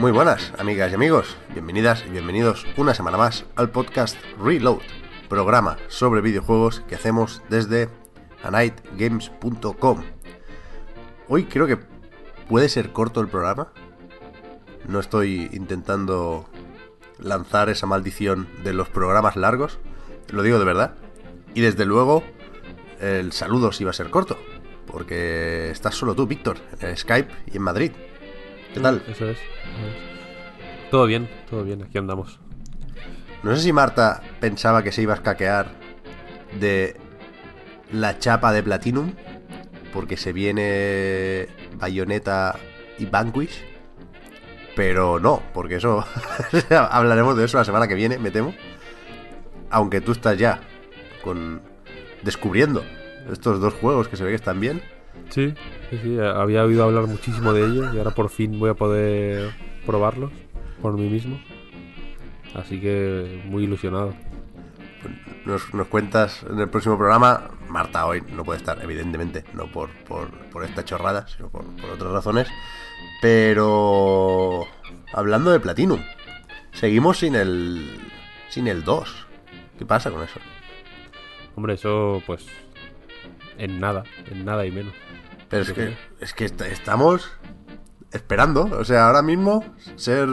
Muy buenas, amigas y amigos. Bienvenidas y bienvenidos una semana más al podcast Reload, programa sobre videojuegos que hacemos desde anightgames.com. Hoy creo que puede ser corto el programa. No estoy intentando lanzar esa maldición de los programas largos, lo digo de verdad. Y desde luego, el saludo sí va a ser corto, porque estás solo tú, Víctor, en Skype y en Madrid. ¿Qué tal? Eso es. Todo bien, todo bien, aquí andamos. No sé si Marta pensaba que se iba a escaquear de la chapa de Platinum, porque se viene Bayonetta y Vanquish, pero no, porque eso hablaremos de eso la semana que viene, me temo. Aunque tú estás ya con descubriendo estos dos juegos que se ve que están bien. Sí, sí, sí, había oído hablar muchísimo de ellos y ahora por fin voy a poder probarlos por mí mismo. Así que muy ilusionado. Nos, nos cuentas en el próximo programa. Marta hoy no puede estar, evidentemente, no por, por, por esta chorrada, sino por, por otras razones. Pero hablando de Platinum, seguimos sin el sin el 2. ¿Qué pasa con eso? Hombre, eso pues en nada, en nada y menos. Pero es que, es que est- estamos esperando. O sea, ahora mismo ser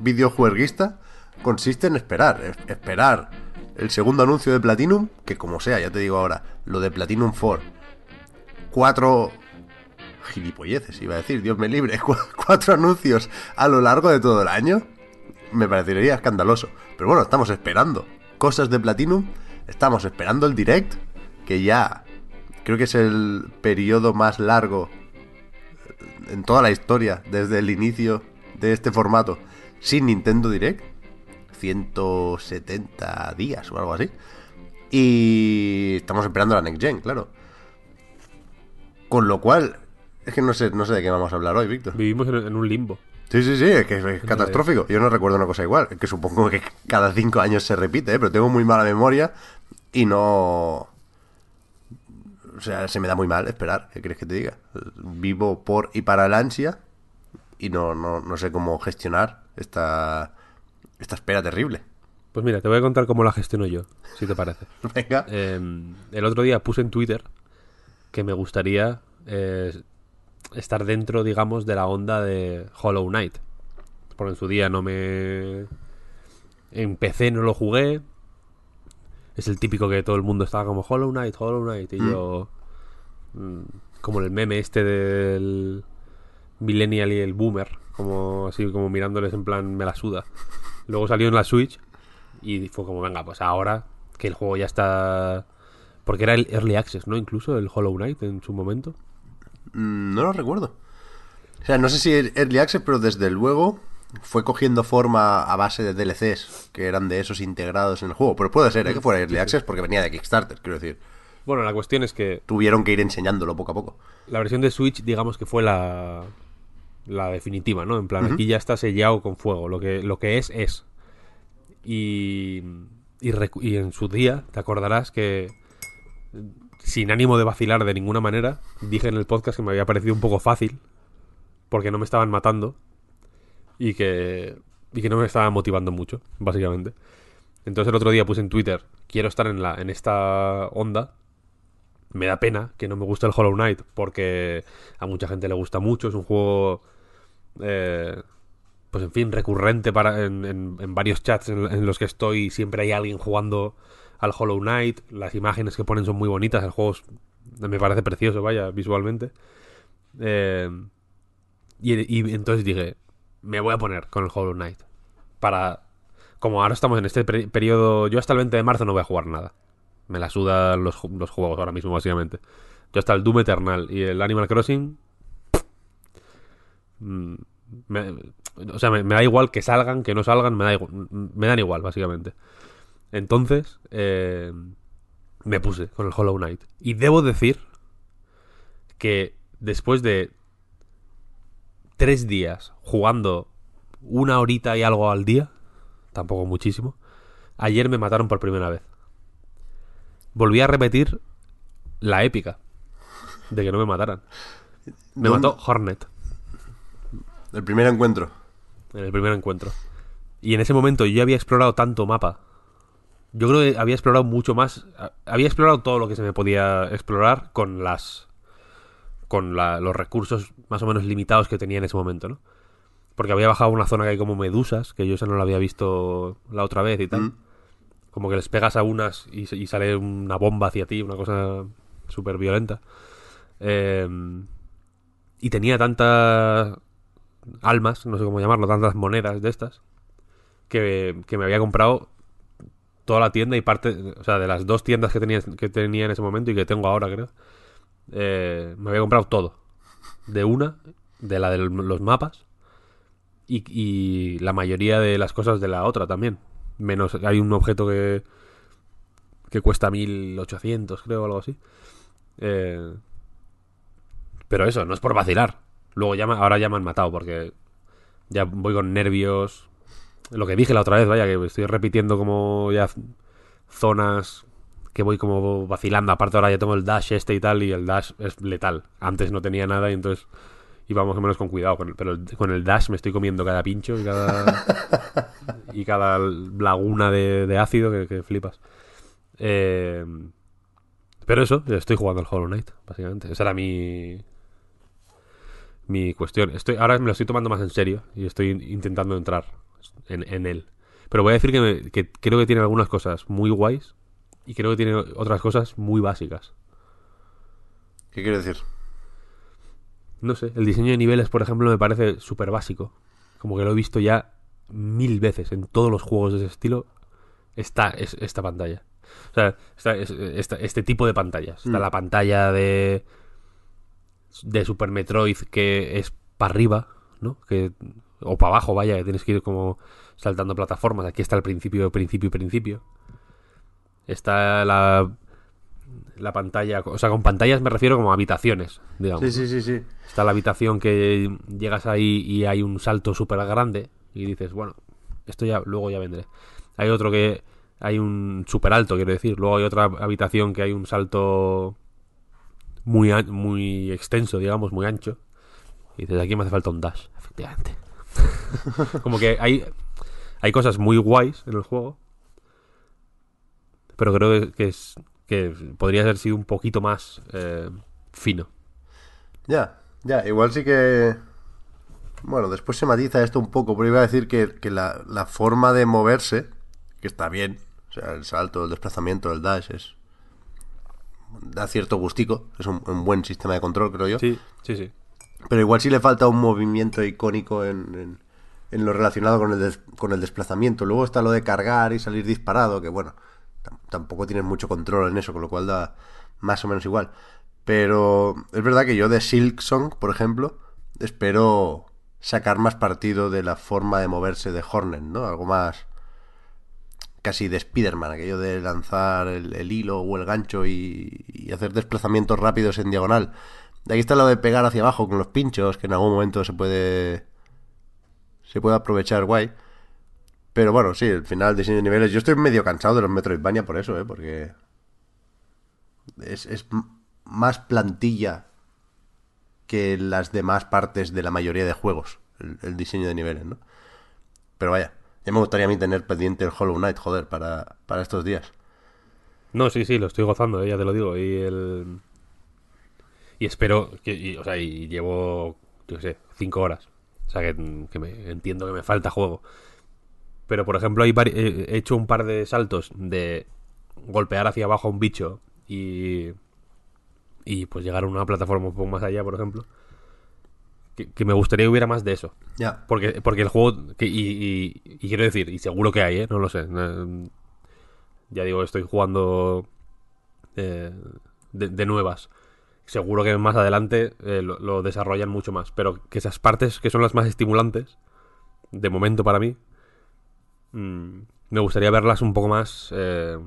videojueguista consiste en esperar. es- Esperar el segundo anuncio de Platinum, que como sea, ya te digo ahora, lo de Platinum 4. Cuatro gilipolleces, iba a decir, Dios me libre. cu- Cuatro anuncios a lo largo de todo el año. Me parecería escandaloso. Pero bueno, estamos esperando cosas de Platinum. Estamos esperando el direct, que ya creo que es el periodo más largo en toda la historia, desde el inicio de este formato, sin Nintendo Direct. 170 días o algo así. Y estamos esperando la Next Gen, claro. Con lo cual, es que no sé, no sé de qué vamos a hablar hoy, Víctor. Vivimos en, un limbo. Sí, sí, sí, es que es catastrófico. Yo no recuerdo una cosa igual. Que supongo que cada cinco años se repite, ¿eh? pero tengo muy mala memoria y no. O sea, se me da muy mal esperar. ¿Qué crees que te diga? Vivo por y para la ansia y no, no, no sé cómo gestionar esta, esta espera terrible. Pues mira, te voy a contar cómo la gestiono yo, si te parece. Venga. Eh, el otro día puse en Twitter que me gustaría eh, estar dentro, digamos, de la onda de Hollow Knight. Porque en su día no me... En PC no lo jugué. Es el típico que todo el mundo estaba como Hollow Knight, Hollow Knight. Y yo... mm, como el meme este del Millennial y el Boomer. Como así, como mirándoles en plan, me la suda. Luego salió en la Switch y fue como, venga, pues ahora que el juego ya está... Porque era el Early Access, ¿no? Incluso el Hollow Knight en su momento. Mm, No lo recuerdo. O sea, no sé si es Early Access, pero desde luego fue cogiendo forma a base de DLCs que eran de esos integrados en el juego. Pero puede ser ¿eh? que fuera Early Access porque venía de Kickstarter, quiero decir. Bueno, la cuestión es que Tuvieron que ir enseñándolo poco a poco. la versión de Switch, digamos que fue la, la definitiva, ¿no? En plan, aquí ya está sellado con fuego. Lo que, lo que es, es. Y, y, y en su día, te acordarás que, sin ánimo de vacilar de ninguna manera, dije en el podcast que me había parecido un poco fácil, porque no me estaban matando y que, y que no me estaban motivando mucho, básicamente. Entonces el otro día puse en Twitter, quiero estar en, la, en esta onda. Me da pena que no me guste el Hollow Knight, porque a mucha gente le gusta mucho. Es un juego, eh, pues en fin, recurrente para, en, en- en varios chats en, los que estoy. Siempre hay alguien jugando al Hollow Knight. Las imágenes que ponen son muy bonitas. El juego me parece precioso, vaya, visualmente. Eh, Y, y entonces dije, me voy a poner con el Hollow Knight. Para... Como ahora estamos en este peri- periodo... Yo hasta el 20 de marzo no voy a jugar nada. Me la sudan los, los juegos ahora mismo, básicamente. Yo hasta el Doom Eternal y el Animal Crossing... mm, o sea, me, me da igual que salgan, que no salgan, me, da igual, me dan igual, básicamente. Entonces, eh, me puse con el Hollow Knight. Y debo decir que después de tres días jugando una horita y algo al día, tampoco muchísimo, ayer me mataron por primera vez. Volví a repetir la épica de que no me mataran. Me ¿Dónde? mató Hornet El primer encuentro. en el primer encuentro. Y en ese momento yo había explorado tanto mapa. Yo creo que había explorado mucho más. Había explorado todo lo que se me podía explorar con las. Con la- los recursos más o menos limitados que tenía en ese momento, ¿no? Porque había bajado a una zona que hay como medusas, que yo esa no la había visto la otra vez y tal. Mm. Como que les pegas a unas y, sale una bomba hacia ti, una cosa súper violenta. Eh, y tenía tantas almas, no sé cómo llamarlo, tantas monedas de estas, que, que me había comprado toda la tienda y parte, o sea, de las dos tiendas que tenía, que tenía en ese momento y que tengo ahora, creo, eh, me había comprado todo. De una, de la de los mapas, y, la mayoría de las cosas de la otra también. Menos, hay un objeto que, que cuesta 1800, creo, o algo así. Eh, pero eso, no es por vacilar. Luego ya, ahora ya me han matado porque ya voy con nervios. Lo que dije la otra vez, vaya, que estoy repitiendo como ya zonas que voy como vacilando. Aparte ahora ya tengo el dash este y tal y el dash es letal. Antes no tenía nada y entonces iba más o menos con cuidado. Con el- pero el- con el dash me estoy comiendo cada pincho y cada, y cada laguna de, de ácido que, que flipas. Eh, pero eso, estoy jugando al Hollow Knight, básicamente. Esa era mi, mi cuestión. Estoy, ahora me lo estoy tomando más en serio y estoy intentando entrar en, en él. Pero voy a decir que, me- que creo que tiene algunas cosas muy guays y creo que tiene otras cosas muy básicas. ¿Qué quiere decir? No sé, el diseño de niveles, por ejemplo, me parece súper básico. Como que lo he visto ya mil veces en todos los juegos de ese estilo. Está es, esta pantalla. O sea, está, es- este tipo de pantallas. Está Mm. la pantalla de. de Super Metroid que es para arriba, ¿no? Que, o para abajo, vaya, que tienes que ir como saltando plataformas. Aquí está el principio, principio, principio. Está la. La pantalla, o sea, con pantallas me refiero como a habitaciones, digamos. Sí, sí, sí, sí. Está la habitación que llegas ahí y hay un salto súper grande y dices, bueno, esto ya luego ya vendré. Hay otro que hay un súper alto, quiero decir. Luego hay otra habitación que hay un salto muy, muy extenso, digamos, muy ancho. Y dices, aquí me hace falta un dash, efectivamente. Como que hay, hay cosas muy guays en el juego. Pero creo que- es, que podría haber sido un poquito más eh, fino. Ya, ya, igual sí que... Bueno, después se matiza esto un poco, pero iba a decir que, que la, la forma de moverse, que está bien, o sea, el salto, el desplazamiento, el dash, es... Da cierto gustico, es un, un buen sistema de control, creo yo. Sí, sí, sí. Pero igual sí le falta un movimiento icónico en, en- en lo relacionado con el, des- con el desplazamiento. Luego está lo de cargar y salir disparado, que bueno, tampoco tienes mucho control en eso, con lo cual da más o menos igual. Pero es verdad que yo de Silksong, por ejemplo, espero sacar más partido de la forma de moverse de Hornet, ¿no? Algo más casi de Spider-Man, aquello de lanzar el, el hilo o el gancho y, y hacer desplazamientos rápidos en diagonal. De aquí está lo de pegar hacia abajo con los pinchos, que en algún momento se puede se puede aprovechar guay. Pero bueno, sí, al final diseño de niveles. Yo estoy medio cansado de los Metroidvania por eso, ¿eh? Porque es, es más plantilla que las demás partes de la mayoría de juegos, el, el diseño de niveles, ¿no? Pero vaya, ya me gustaría a mí tener pendiente el Hollow Knight, joder, para, para estos días. No, sí, sí, lo estoy gozando, eh, ya te lo digo. Y el. Y espero. Que, o sea, y llevo, yo sé, cinco horas. O sea, que, que me, entiendo que me falta juego. Pero, por ejemplo, hay vari- he hecho un par de saltos de golpear hacia abajo a un bicho y. Y pues llegar a una plataforma un poco más allá, por ejemplo. que, me gustaría que hubiera más de eso. Ya. Porque, porque el juego, y, quiero decir, y seguro que hay, ¿eh? No lo sé. Ya digo, estoy jugando eh, de, nuevas. Seguro que más adelante eh, lo, desarrollan mucho más. Pero que esas partes que son las más estimulantes, de momento para mí, mm, me gustaría verlas un poco más eh,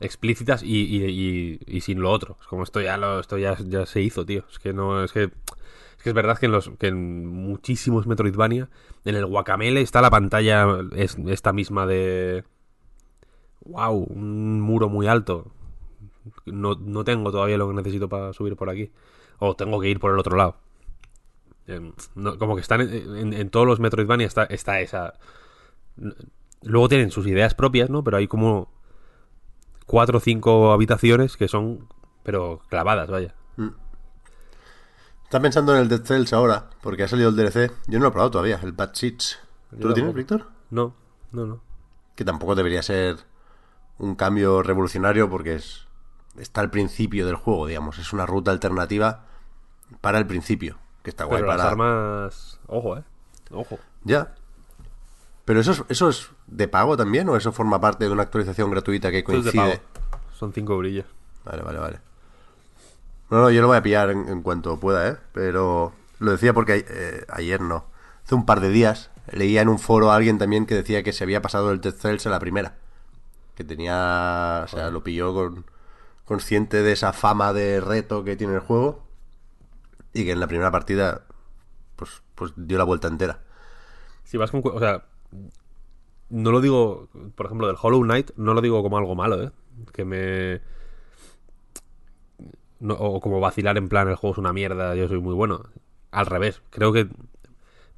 explícitas y, sin lo otro. Es como esto ya lo, esto ya, se hizo, tío. Es que no, es que que es verdad que en, los, que en muchísimos Metroidvania, en el Guacamele está la pantalla es, esta misma de... ¡Wow! Un muro muy alto. No, no tengo todavía lo que necesito para subir por aquí. O tengo que ir por el otro lado. Em, como que están en, todos los Metroidvania está, está esa... Luego tienen sus ideas propias, ¿no? Pero hay como cuatro o cinco habitaciones que son, pero clavadas, vaya. Mm. Está pensando en el Dead Cells ahora, porque ha salido el DLC. Yo no lo he probado todavía, el Bad Seeds. ¿Tú lo tienes, Víctor? No, no, no. Que tampoco debería ser un cambio revolucionario porque es está al principio del juego, digamos. Es una ruta alternativa para el principio, que está guay Pero para... las armas... Ojo, eh. Ojo. Ya. Pero eso es, eso es de pago también o eso forma parte de una actualización gratuita que coincide. Son cinco brillos. Vale, vale, vale. No, no, yo lo voy a pillar en, cuanto pueda, ¿eh? Pero lo decía porque eh, ayer no. Hace un par de días leía en un foro a alguien también que decía que se había pasado el Death Cells a la primera. Que tenía... O sea, lo pilló con, consciente de esa fama de reto que tiene el juego. Y que en la primera partida, pues, pues dio la vuelta entera. Si vas con... O sea, no lo digo, por ejemplo, del Hollow Knight, no lo digo como algo malo, ¿eh? Que me o como vacilar en plan el juego es una mierda, yo soy muy bueno. Al revés, creo que,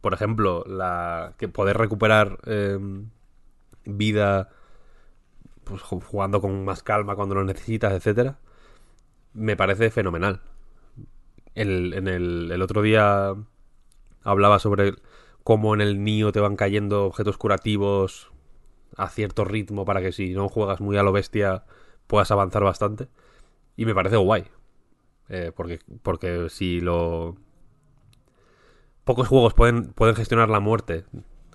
por ejemplo, la que poder recuperar em, vida pues, jugando con más calma cuando lo necesitas, etcétera, me parece fenomenal. El, en el, el otro día hablaba sobre cómo en el Nio te van cayendo objetos curativos a cierto ritmo para que si no juegas muy a lo bestia puedas avanzar bastante. Y me parece guay. Eh, porque, porque si lo... Pocos juegos pueden, pueden gestionar la muerte,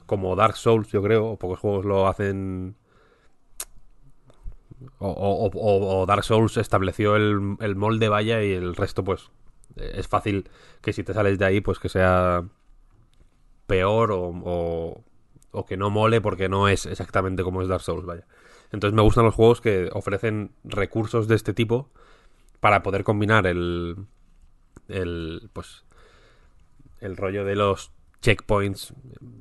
como Dark Souls, yo creo, o pocos juegos lo hacen... O, Dark Souls estableció el, el molde vaya y el resto pues es fácil que si te sales de ahí pues que sea peor o, o, que no mole porque no es exactamente como es Dark Souls, vaya. Entonces me gustan los juegos que ofrecen recursos de este tipo para poder combinar el, el pues el rollo de los checkpoints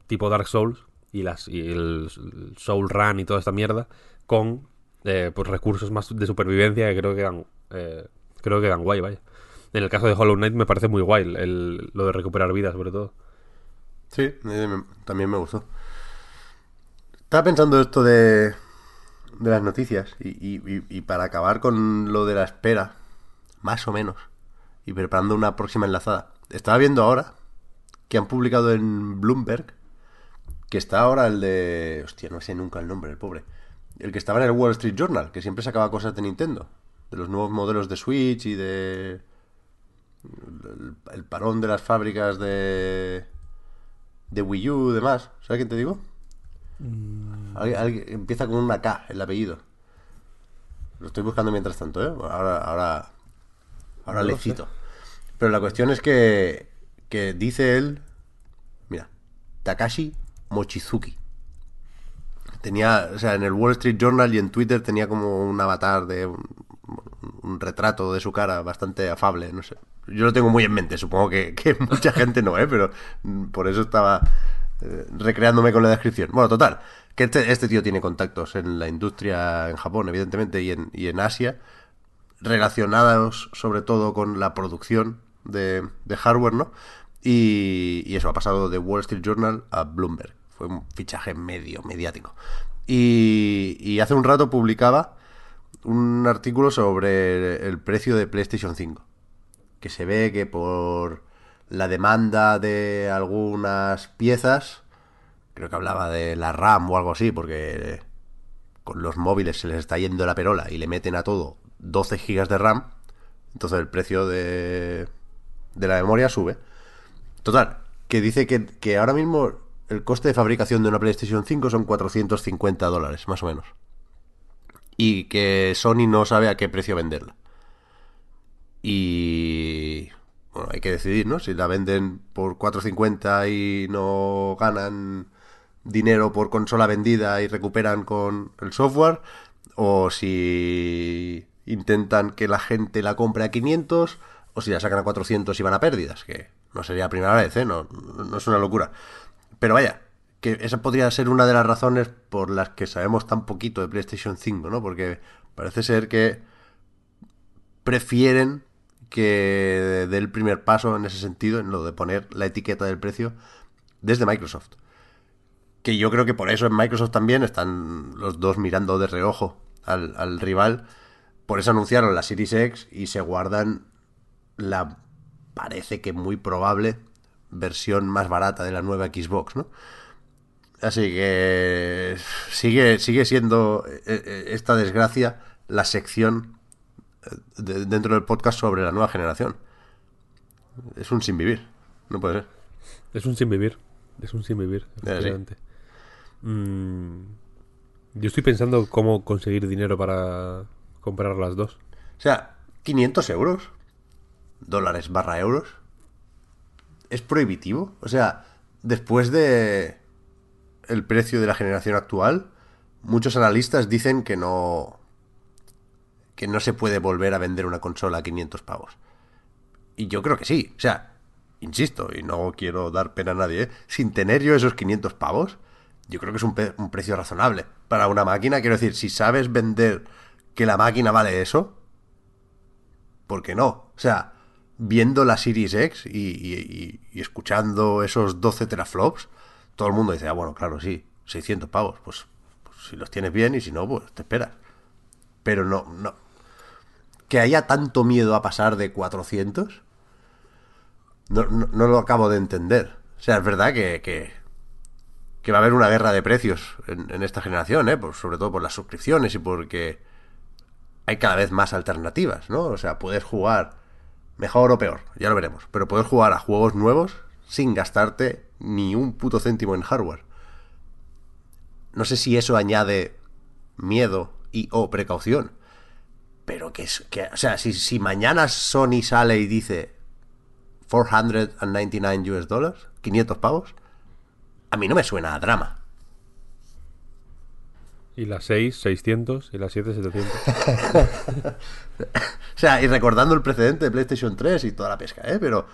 tipo Dark Souls y las y el Soul Run y toda esta mierda con eh, pues recursos más de supervivencia que creo que dan eh, creo que dan guay vaya en el caso de Hollow Knight me parece muy guay el, lo de recuperar vida sobre todo sí también me gustó estaba pensando esto de de las noticias y, y para acabar con lo de la espera más o menos, y preparando una próxima enlazada. Estaba viendo ahora que han publicado en Bloomberg, que está ahora el de... Hostia, no sé nunca el nombre, el pobre. El que estaba en el Wall Street Journal, que siempre sacaba cosas de Nintendo. De los nuevos modelos de Switch y de... El, parón de las fábricas de... De Wii U y demás. ¿Sabes quién te digo? Mm. empieza con una K el apellido. Lo estoy buscando mientras tanto, ¿eh? Ahora, ahora Ahora le cito. Pero la cuestión es que, que dice él, mira, Takashi Mochizuki. Tenía, o sea, en el Wall Street Journal y en Twitter tenía como un avatar de un, retrato de su cara bastante afable, no sé. Yo lo tengo muy en mente, supongo que, mucha gente no, ¿eh? Pero por eso estaba eh, recreándome con la descripción. Bueno, total, que este, este, tío tiene contactos en la industria en Japón, evidentemente, y en, y en Asia relacionados sobre todo con la producción de, hardware, ¿no? Y, eso ha pasado de Wall Street Journal a Bloomberg. Fue un fichaje medio mediático. Y, hace un rato publicaba un artículo sobre el precio de PlayStation 5. Que se ve que por la demanda de algunas piezas, creo que hablaba de la RAM o algo así, porque con los móviles se les está yendo la perola y le meten a todo 12 GB de RAM, entonces el precio de, de la memoria sube. Total, que dice que, que ahora mismo el coste de fabricación de una PlayStation 5 son 450 dólares, más o menos. Y que Sony no sabe a qué precio venderla. Y... Bueno, hay que decidir, ¿no? Si la venden por 450 y no ganan dinero por consola vendida y recuperan con el software, o si intentan que la gente la compre a 500, o si la sacan a 400 y van a pérdidas, que no sería la primera vez, ¿eh? No, no es una locura. Pero vaya, que esa podría ser una de las razones por las que sabemos tan poquito de PlayStation 5, ¿no? Porque parece ser que prefieren que dé el primer paso en ese sentido, en lo de poner la etiqueta del precio desde Microsoft. Que yo creo que por eso en Microsoft también están los dos mirando de reojo al, al rival. Por eso anunciaron la Series X y se guardan la parece que muy probable versión más barata de la nueva Xbox, ¿no? Así que sigue, sigue siendo eh, eh, esta desgracia la sección de- dentro del podcast sobre la nueva generación. Es un sin vivir, no puede ser. Es un sin vivir. Es un sin vivir, sí. efectivamente. Mm, yo estoy pensando cómo conseguir dinero para comprar las dos. O sea, 500 euros, dólares barra euros, es prohibitivo. O sea, después de el precio de la generación actual, muchos analistas dicen que no que no se puede volver a vender una consola a 500 pavos. Y yo creo que sí. O sea, insisto, y no quiero dar pena a nadie, ¿eh? sin tener yo esos 500 pavos, yo creo que es un, precio razonable para una máquina. Quiero decir, si sabes vender que la máquina vale eso, ¿por qué no? O sea, viendo la Series X y escuchando esos 12 teraflops, todo el mundo dice, ah, bueno, claro, sí, 600 pavos. Pues, pues si los tienes bien y si no, pues te esperas. Pero no, no. Que haya tanto miedo a pasar de 400, no, no, lo acabo de entender. O sea, es verdad que, que, que va a haber una guerra de precios en, en esta generación, ¿eh? Por- sobre todo por las suscripciones y porque hay cada vez más alternativas, ¿no? O sea, puedes jugar mejor o peor, ya lo veremos, pero puedes jugar a juegos nuevos sin gastarte ni un puto céntimo en hardware. No sé si eso añade miedo y o precaución, pero que es que, o sea, si, si mañana Sony sale y dice 499 US dólares, 500 pavos, a mí no me suena a drama. Y las 6, 600 y las 7, 700. O sea, y recordando el precedente de PlayStation 3 y toda la pesca, ¿eh? Pero,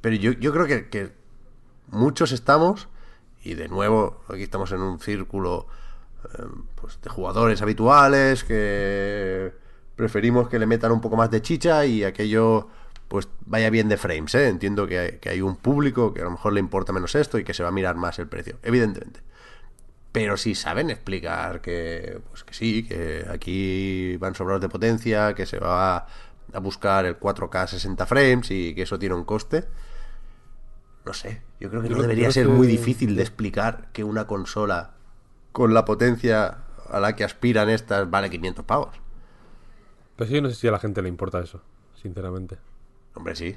pero yo, yo creo que, que muchos estamos, y de nuevo, aquí estamos en un círculo pues, de jugadores habituales que preferimos que le metan un poco más de chicha y aquello pues vaya bien de frames, ¿eh? Entiendo que hay, que hay un público que a lo mejor le importa menos esto y que se va a mirar más el precio, evidentemente. Pero si saben explicar que, pues que sí, que aquí van sobrados de potencia, que se va a buscar el 4K 60 frames y que eso tiene un coste. No sé, yo creo que Yo no debería ser muy difícil de explicar que una consola con la potencia a la que aspiran estas vale 500 pavos. Sí, yo no sé si a la gente le importa eso, sinceramente. Hombre, sí.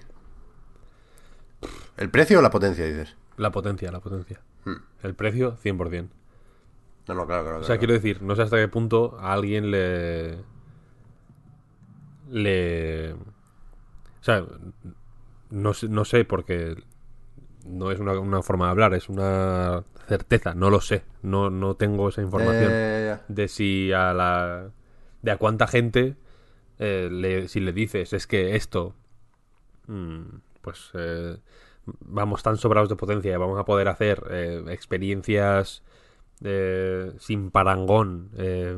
¿El precio o la potencia, dices? La potencia, la potencia. Hmm. El precio, 100%. No, no, claro, claro. O sea, claro. quiero decir, no sé hasta qué punto a alguien le. Le. O sea, no, sé- no sé porque no es una, una forma de hablar, es una certeza, no lo sé. No, no tengo esa información de si a la. de a cuánta gente. eh, le- si le dices, es que esto. mm, pues. eh, vamos tan sobrados de potencia, vamos a poder hacer eh, experiencias eh, sin parangón, eh,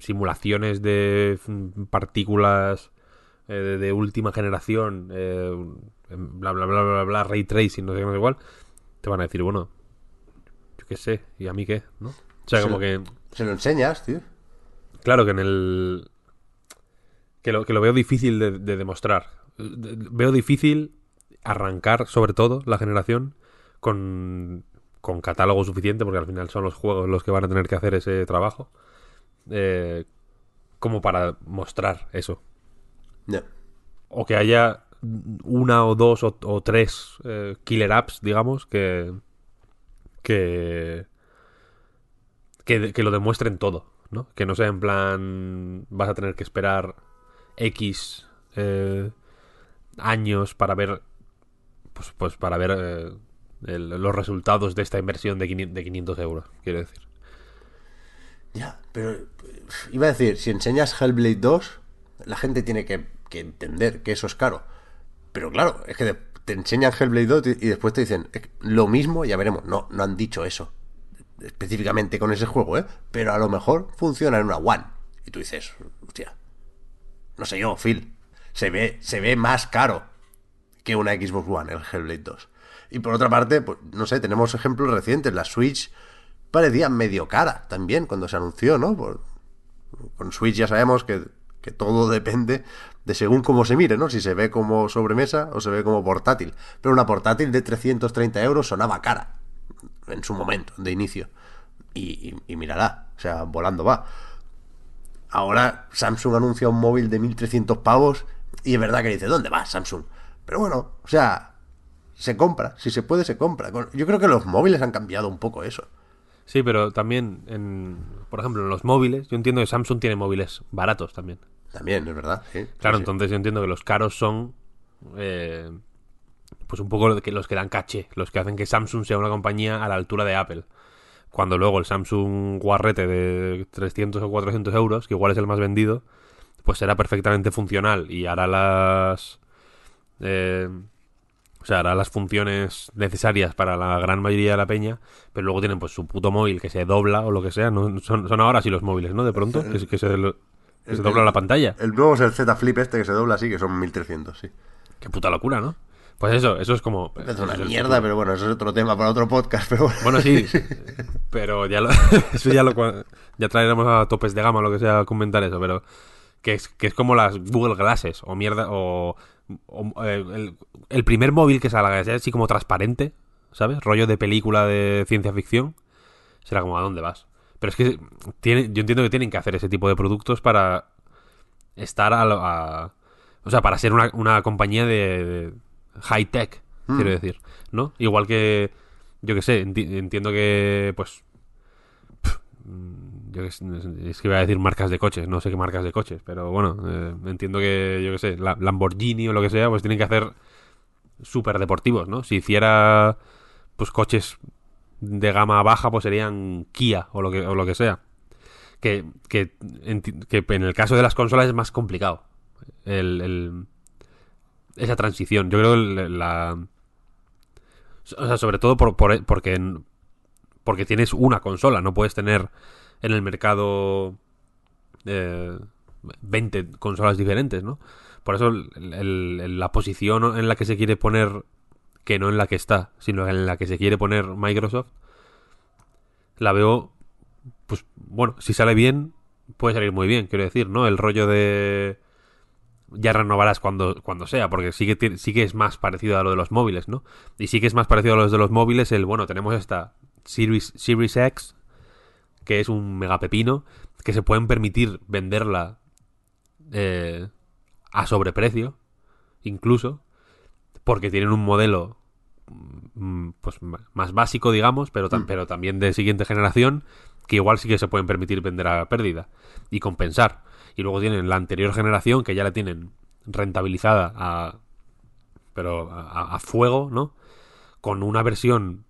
simulaciones de mm, partículas eh, de, de última generación, bla, bla, bla, bla, bla, ray tracing, no sé qué, no sé igual, te van a decir, bueno, yo qué sé, ¿y a mí qué? ¿no? O sea, Sí. como que, Se lo enseñas, tío. claro que en el... Que lo, que lo veo difícil de, de demostrar. De- de- Veo difícil arrancar, sobre todo, la generación con, con catálogo suficiente, porque al final son los juegos los que van a tener que hacer ese trabajo, eh, como para mostrar eso. O que haya una o dos o, tres eh, killer apps, digamos, que, que, que, lo demuestren todo, ¿no? Que no sea en plan, vas a tener que esperar X eh, años para ver, pues, pues para ver eh, los resultados de esta inversión de 500, de 500 euros, quiero decir. Ya, pero iba a decir, si enseñas Hellblade 2, la gente tiene que entender que eso es caro. Pero claro, es que te enseñan Hellblade 2 y después te dicen "Es que lo mismo, ya veremos. No, no han dicho eso específicamente con ese juego, ¿eh? Pero a lo mejor funciona en una One. Y tú dices, hostia, no sé yo, Phil, se ve, se ve más caro que una Xbox One, el Hellblade 2. Y por otra parte, pues no sé, tenemos ejemplos recientes. La Switch parecía medio cara también cuando se anunció, ¿no? Con Switch ya sabemos que, que todo depende de según cómo se mire, ¿no? Si se ve como sobremesa o se ve como portátil. Pero una portátil de 330 euros sonaba cara en su momento, de inicio. Y, y, mírala, o sea, volando va. Ahora Samsung anuncia un móvil de 1300 pavos y es verdad que dice, ¿dónde va Samsung? Pero bueno, o sea, se compra, si se puede se compra. Yo creo que los móviles han cambiado un poco eso. Sí, pero también, en, por ejemplo, en los móviles, yo entiendo que Samsung tiene móviles baratos también. También, es verdad. sí, Claro, sí, entonces yo entiendo que los caros son eh, pues un poco lo que- los que dan caché, los que hacen que Samsung sea una compañía a la altura de Apple. Cuando luego el Samsung guarrete de 300 o 400 euros, que igual es el más vendido, pues será perfectamente funcional y hará las... eh, o sea, hará las funciones necesarias para la gran mayoría de la peña, pero luego tienen pues su puto móvil que se dobla o lo que sea. ¿no? Son, son ahora sí los móviles, ¿no? De pronto, que, que se, se dobla la pantalla. El nuevo es el Z Flip este que se dobla así, que son 1300, sí. Qué puta locura, ¿no? Pues eso, eso es como... Es una es mierda, pero bueno, eso es otro tema para otro podcast, pero bueno. Bueno, sí, pero ya lo, eso ya lo ya traeremos a topes de gama lo que sea comentar eso, pero que es, que es como las Google Glasses o mierda o, o, eh, el, el primer móvil que salga así como transparente, ¿sabes? Rollo de película de ciencia ficción, será como a dónde vas. Pero es que tiene, yo entiendo que tienen que hacer ese tipo de productos para estar a, a- o sea, para ser una, una compañía de, de high tech, quiero decir, ¿no? Igual que yo que sé, enti- entiendo que pues yo que sé, es que iba a decir marcas de coches, no sé qué marcas de coches, pero bueno, eh, entiendo que yo que sé, la- Lamborghini o lo que sea, pues tienen que hacer súper deportivos, ¿no? Si hiciera pues coches de gama baja, pues serían Kia o lo que, o lo que sea. Que, que, en el caso de las consolas es más complicado. El, esa transición. Yo creo que la. O sea, sobre todo por, por- porque, porque tienes una consola, no puedes tener en el mercado eh, 20 consolas diferentes, ¿no? Por eso la posición en la que se quiere poner, que no en la que está, sino en la que se quiere poner Microsoft, la veo, pues bueno, si sale bien, puede salir muy bien, quiero decir, ¿no? El rollo de ya renovarás cuando, cuando sea, porque sí que, sí que es más parecido a lo de los móviles, ¿no? Y sí que es más parecido a los de los móviles el, bueno, tenemos esta Series, Series X, que es un megapepino, que se pueden permitir venderla eh, a sobreprecio, incluso, porque tienen un modelo mm, pues más básico, digamos, pero, tam- pero también de siguiente generación, que igual sí que se pueden permitir vender a pérdida y compensar. Y luego tienen la anterior generación, que ya la tienen rentabilizada a pero a, a fuego, ¿no? Con una versión,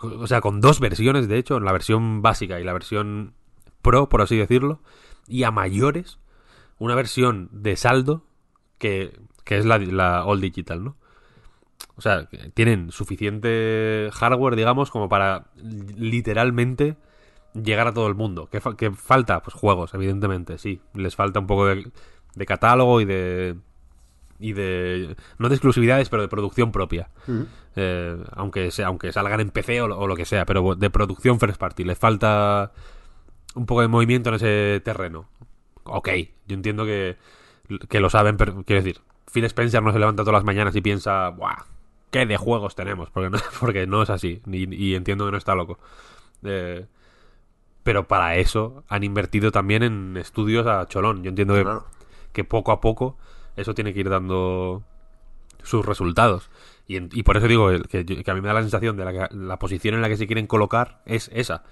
o sea, con dos versiones, de hecho, la versión básica y la versión pro, por así decirlo, y a mayores, una versión de saldo que, que es la, la All Digital, ¿no? O sea, tienen suficiente hardware, digamos, como para literalmente llegar a todo el mundo. ¿Qué, fa- qué falta? Pues juegos, evidentemente, sí. Les falta un poco de, de catálogo y de... Y de... No de exclusividades, pero de producción propia. Eh, aunque, sea, aunque salgan en PC o, lo- o lo que sea, pero de producción first party. Les falta un poco de movimiento en ese terreno. Ok, yo entiendo que, que lo saben, pero quiero decir, Phil Spencer no se levanta todas las mañanas y piensa, ¡buah! ¿Qué de juegos tenemos? Porque no, porque no es así, y, y entiendo que no está loco. Eh, pero para eso han invertido también en estudios a cholón. Yo entiendo que, Claro. que poco a poco eso tiene que ir dando sus resultados. Y, en- y por eso digo que, a mí me da la sensación de la, que- la posición en la que se quieren colocar es esa.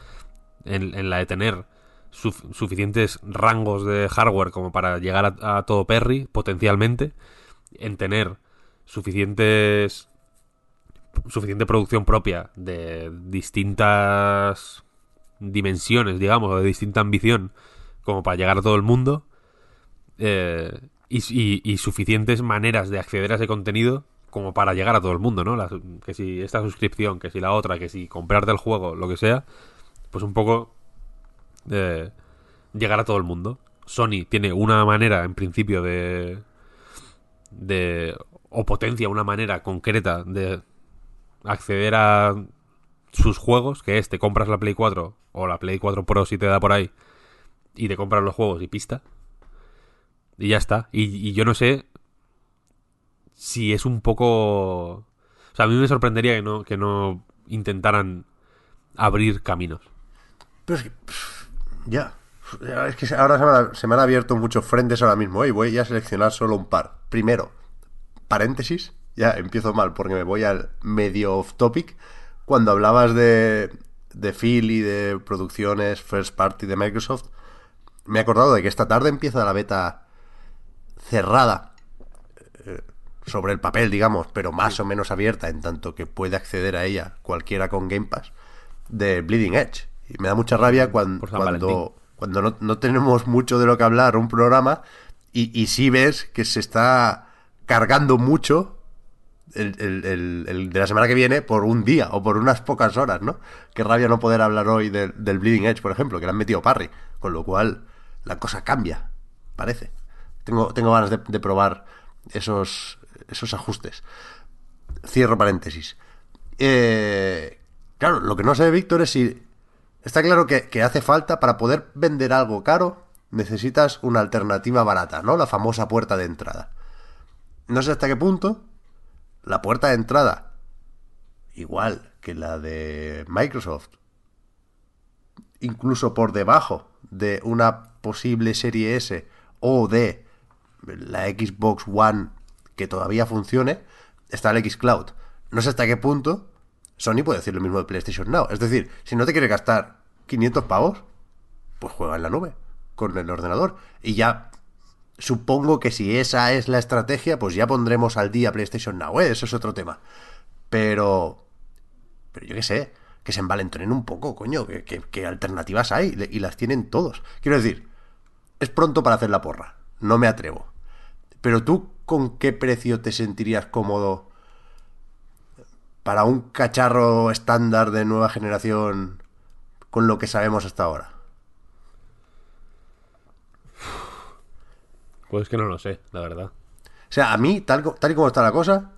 En, en la de tener suf- suficientes rangos de hardware como para llegar a, a todo Perry, potencialmente. En tener suficientes suficiente producción propia de distintas dimensiones, digamos, o de distinta ambición, como para llegar a todo el mundo, eh, y, suficientes maneras de acceder a ese contenido como para llegar a todo el mundo, ¿no? Las- que si esta suscripción, que si la otra, que si comprarte el juego, lo que sea, pues un poco eh, llegar a todo el mundo. Sony tiene una manera, en principio, de de o potencia una manera concreta de acceder a sus juegos, que es te compras la Play 4 o la Play 4 Pro si te da por ahí y te compras los juegos y pista. Y ya está. Y, yo no sé si es un poco... O sea, a mí me sorprendería que no, que no intentaran abrir caminos. Pero es que. Ya. Es que ahora se me, han, se me han abierto muchos frentes ahora mismo ¿eh? y voy a seleccionar solo un par. Primero, paréntesis. Ya empiezo mal porque me voy al medio off topic. Cuando hablabas de, de Phil y de producciones first party de Microsoft, me he acordado de que esta tarde empieza la beta cerrada eh, sobre el papel, digamos, pero más o menos abierta en tanto que puede acceder a ella cualquiera con Game Pass de Bleeding Edge. Y me da mucha rabia cuando, cuando no, no tenemos mucho de lo que hablar un programa y, y sí ves que se está cargando mucho el, el- el- de la semana que viene por un día o por unas pocas horas, ¿no? Qué rabia no poder hablar hoy del, del Bleeding Edge, por ejemplo, que le han metido parry, con lo cual la cosa cambia, parece. Tengo, tengo ganas de, de probar esos, esos ajustes. Cierro paréntesis. Eh, claro, lo que no sé, Víctor, es si está claro que, que hace falta para poder vender algo caro, necesitas una alternativa barata, ¿no? La famosa puerta de entrada. No sé hasta qué punto la puerta de entrada, igual que la de Microsoft, incluso por debajo de una posible serie S o de la Xbox One que todavía funcione, está el Xcloud. No sé hasta qué punto Sony puede decir lo mismo de PlayStation Now. Es decir, si no te quieres gastar 500 pavos, pues juega en la nube, con el ordenador. Y ya supongo que si esa es la estrategia, pues ya pondremos al día PlayStation Now, ¿eh? Eso es otro tema. Pero... Pero yo qué sé, que se envalentonen un poco, coño, que, que- que alternativas hay y las tienen todos. Quiero decir, es pronto para hacer la porra, no me atrevo. Pero tú, ¿con qué precio te sentirías cómodo para un cacharro estándar de nueva generación con lo que sabemos hasta ahora? Pues que no lo sé, la verdad. O sea, a mí, tal, tal y como está la cosa,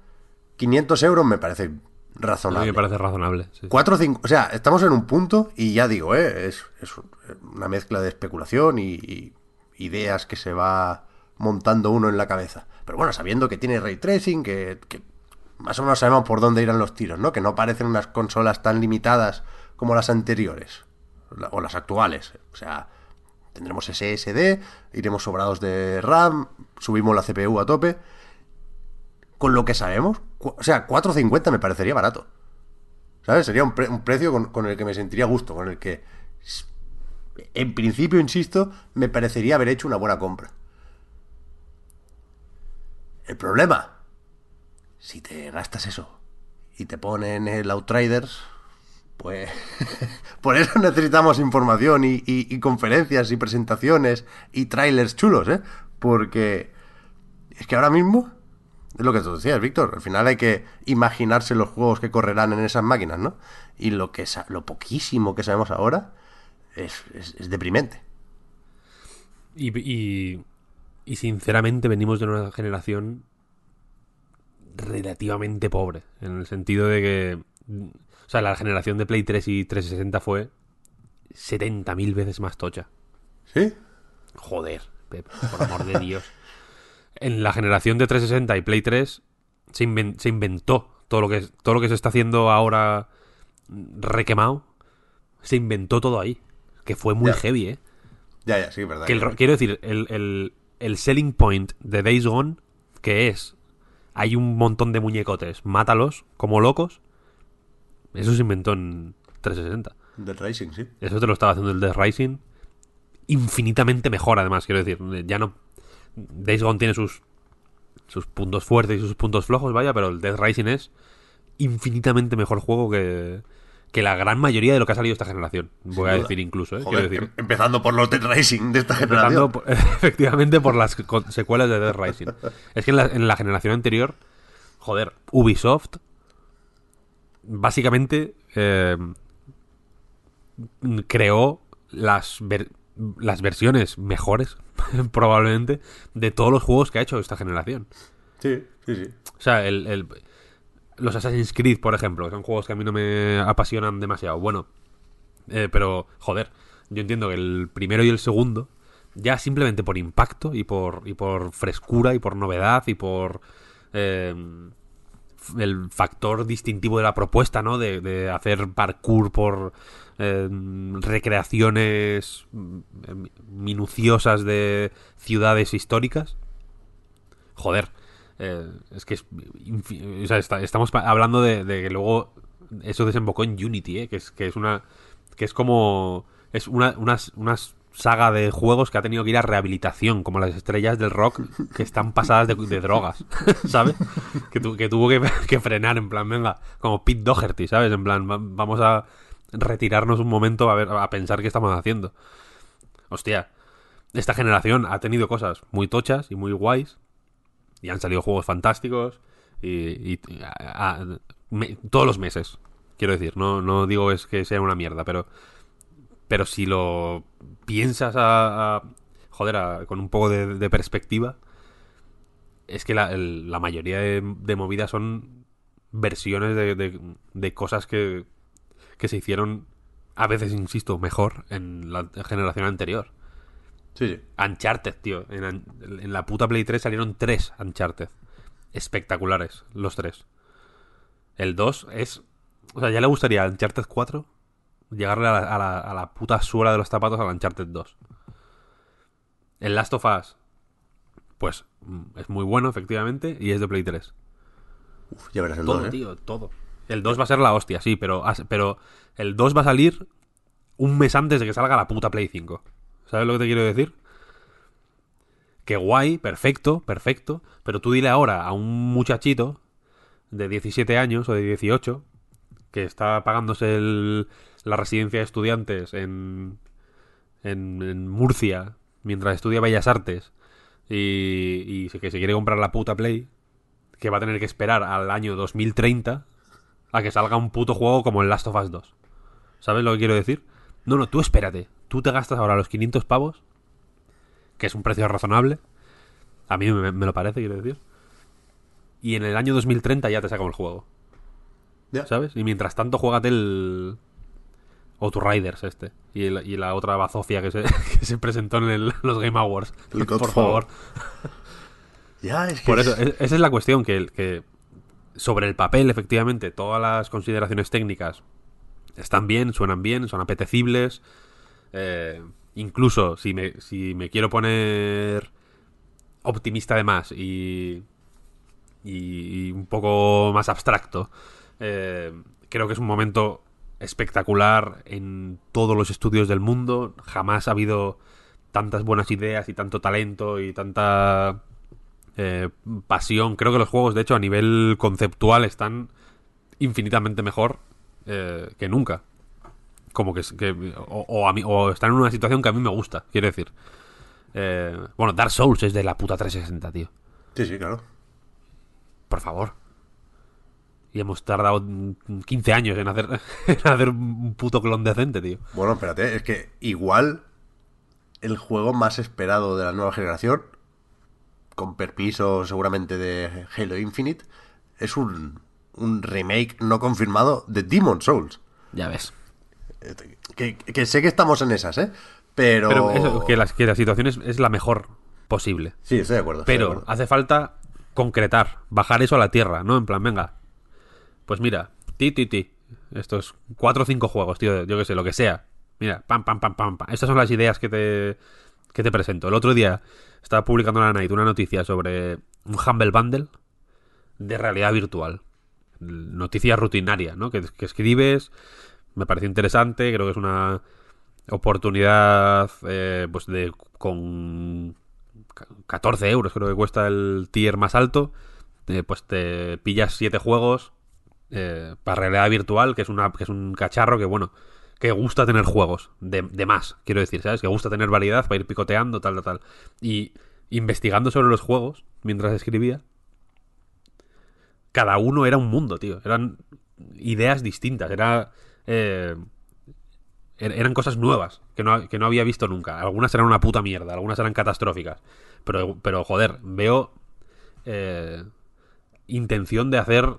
500 euros me parece A mí razonable. me parece razonable. sí. 4 o 5, o sea, estamos en un punto y ya digo, ¿eh? es, es una mezcla de especulación y, y ideas que se va montando uno en la cabeza. Pero bueno, sabiendo que tiene ray tracing, que, que más o menos sabemos por dónde irán los tiros, ¿no? Que no parecen unas consolas tan limitadas como las anteriores o las actuales. O sea, tendremos SSD, iremos sobrados de RAM, subimos la CPU a tope. Con lo que sabemos, o sea, 4.50 me parecería barato. ¿Sabes? Sería un, pre- un precio con, con el que me sentiría gusto, con el que, en principio, insisto, me parecería haber hecho una buena compra. El problema, si te gastas eso y te ponen el Outriders, pues por eso necesitamos información y, y- conferencias y presentaciones y trailers chulos, ¿eh? Porque es que ahora mismo es lo que tú decías, Víctor. Al final hay que imaginarse los juegos que correrán en esas máquinas, ¿no? Y lo que lo poquísimo que sabemos ahora es, es- deprimente. Y, y sinceramente venimos de una generación relativamente pobre. En el sentido de que. O sea, la generación de Play 3 y 360 fue 70.000 veces más tocha. ¿Sí? Joder, Pep, por amor de Dios. En la generación de 360 y Play 3 se, inven- se inventó todo lo, que, todo lo que se está haciendo ahora requemado. Se inventó todo ahí. Que fue muy Ya. heavy, ¿eh? Ya, ya, sí, verdad. Que el quiero decir, el, el- el selling point de Days Gone, que es hay un montón de muñecotes, mátalos como locos. Eso se inventó en 360. Dead Rising, sí. Eso te lo estaba haciendo el Death Rising. Infinitamente mejor, además, quiero decir. Ya no. Days Gone tiene sus. sus puntos fuertes y sus puntos flojos, vaya, pero el Death Rising es infinitamente mejor juego que. que la gran mayoría de lo que ha salido esta generación. Voy a duda. decir incluso, ¿eh? Joder, decir. em- empezando por los Dead Rising de esta Empezando generación. por- efectivamente por las secuelas de Death Rising. Es que en la, en la generación anterior, joder, Ubisoft básicamente eh, creó las, ver- las versiones mejores, probablemente, de todos los juegos que ha hecho esta generación. Sí, sí, sí. O sea, el, el- los Assassin's Creed, por ejemplo, que son juegos que a mí no me apasionan demasiado. Bueno, eh, pero, joder, yo entiendo que el primero y el segundo, ya simplemente por impacto y por, y por frescura y por novedad y por eh, el factor distintivo de la propuesta, ¿no? De, de hacer parkour por eh, recreaciones mm, minuciosas de ciudades históricas. Joder, eh, es que es o sea, está- estamos hablando de, de que luego eso desembocó en Unity, ¿eh? que es que es una que es como es una, una, una saga de juegos que ha tenido que ir a rehabilitación, como las estrellas del rock que están pasadas de, drogas, ¿sabes? Que, tu- que tuvo que, frenar en plan, venga, como Pete Doherty, ¿sabes? En plan, va- vamos a retirarnos un momento a ver a pensar qué estamos haciendo. Hostia, esta generación ha tenido cosas muy tochas y muy guays y han salido juegos fantásticos y, todos los meses quiero decir no no digo es que sea una mierda pero pero si lo piensas a, a- joder a- con un poco de, de perspectiva es que la, el- la mayoría de, de movidas son versiones de, de- cosas que que se hicieron a veces insisto mejor en la generación anterior Sí, sí. Uncharted, tío. En, en la puta Play 3 salieron tres Uncharted. Espectaculares, los tres. El 2 es... O sea, ya le gustaría Uncharted 4 llegarle a la, a la- a la puta suela de los zapatos al Uncharted 2. El Last of Us, pues mm, es muy bueno, efectivamente, y es de Play 3. Uf, ya verás el Todo, 2, ¿eh? tío, todo. El 2 va a ser la hostia, sí, pero, pero el 2 va a salir un mes antes de que salga la puta Play 5. ¿Sabes lo que te quiero decir? Que guay, perfecto, perfecto, pero tú dile ahora a un muchachito de 17 años o de 18 que está pagándose el- la residencia de estudiantes en, en, en Murcia mientras estudia Bellas Artes y, y que se quiere comprar la puta Play, que va a tener que esperar al año 2030 a que salga un puto juego como el Last of Us 2. ¿Sabes lo que quiero decir? No, no, tú espérate. Tú te gastas ahora los 500 pavos, que es un precio razonable. A mí me, me lo parece, quiero decir. Y en el año 2030 ya te saca el juego, Ya. ¿sabes? Y mientras tanto, juégate el... Riders este. Y, el- y la otra bazofia que se, que se presentó en el- los Game Awards. El Por favor. Ya, es que... Por eso, es- es- esa es la cuestión, que, que sobre el papel, efectivamente, todas las consideraciones técnicas están bien, suenan bien, son apetecibles. eh, incluso si me, si me quiero poner optimista de más y, y, y un poco más abstracto, eh, creo que es un momento espectacular en todos los estudios del mundo. Jamás ha habido tantas buenas ideas y tanto talento y tanta eh, pasión. Creo que los juegos, de hecho, a nivel conceptual están infinitamente mejor eh, que nunca. Como que, es- que o, o a mí, o están en una situación que a mí me gusta, quiero decir. Eh, bueno, Dark Souls es de la puta 360, tío. Sí, sí, claro. Por favor. Y hemos tardado mm, 15 años en hacer, en hacer un puto clon decente, tío. Bueno, espérate, es que igual el juego más esperado de la nueva generación, con permiso seguramente de Halo Infinite, es un, un remake no confirmado de Demon Souls. Ya ves. Que, que sé que estamos en esas, ¿eh? Pero... Pero eso, que, la, que la situación es, es la mejor posible. Sí, estoy de acuerdo. estoy de Pero acuerdo. hace falta concretar, bajar eso a la tierra, ¿no? En plan, venga. Pues mira, ti, ti, ti. Estos cuatro o cinco juegos, tío, yo que sé, lo que sea. Mira, pam, pam, pam, pam, pam. Estas son las ideas que te, que te presento. El otro día estaba publicando en la Night una noticia sobre un Humble Bundle de realidad virtual. Noticia rutinaria, ¿no? Que, que escribes, me parece interesante, creo que es una oportunidad, eh, pues de con 14 euros creo que cuesta el tier más alto, eh, pues te pillas 7 juegos eh, para realidad virtual, que es, una, que es un cacharro que, bueno, que gusta tener juegos de, de, más, quiero decir, ¿sabes? Que gusta tener variedad para ir picoteando, tal, tal, tal. Y investigando sobre los juegos mientras escribía, cada uno era un mundo, tío. Eran ideas distintas, era... Eh, er-, eran cosas nuevas que no, que no, había visto nunca. Algunas eran una puta mierda, algunas eran catastróficas. Pero, pero joder, veo eh, intención de hacer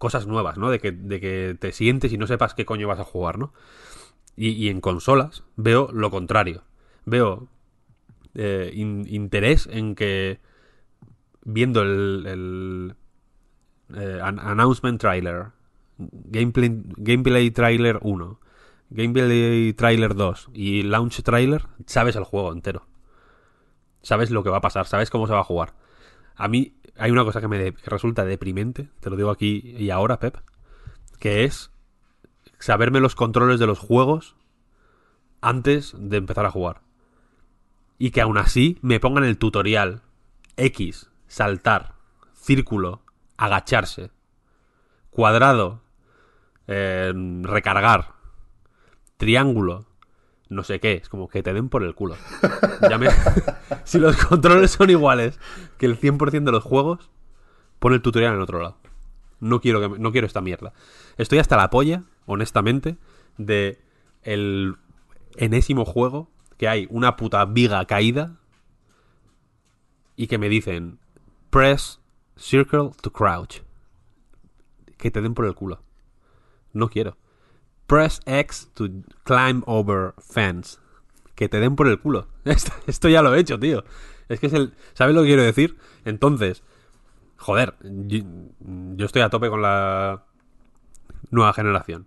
cosas nuevas, ¿no? De que, de que te sientes y no sepas qué coño vas a jugar, ¿no? Y, en consolas veo lo contrario. Veo eh, in, interés en que viendo el, el eh, announcement trailer, gameplay, gameplay trailer 1, gameplay trailer 2 y launch trailer, sabes el juego entero. Sabes lo que va a pasar, sabes cómo se va a jugar. A mí hay una cosa que me resulta deprimente, te lo digo aquí y ahora, Pep, que es saberme los controles de los juegos antes de empezar a jugar. Y que aún así me pongan el tutorial X, saltar, círculo, agacharse, cuadrado, eh, recargar, triángulo, no sé qué, es como que te den por el culo. Me... si los controles son iguales que el 100% de los juegos, pon el tutorial en otro lado. No quiero, que, no quiero esta mierda. Estoy hasta la polla, honestamente, de el enésimo juego que hay una puta viga caída y que me dicen press circle to crouch. Que te den por el culo. No quiero. Press X to climb over fence. Que te den por el culo. Esto, ya lo he hecho, tío. Es que es el... ¿Sabes lo que quiero decir? Entonces, joder, yo, estoy a tope con la nueva generación.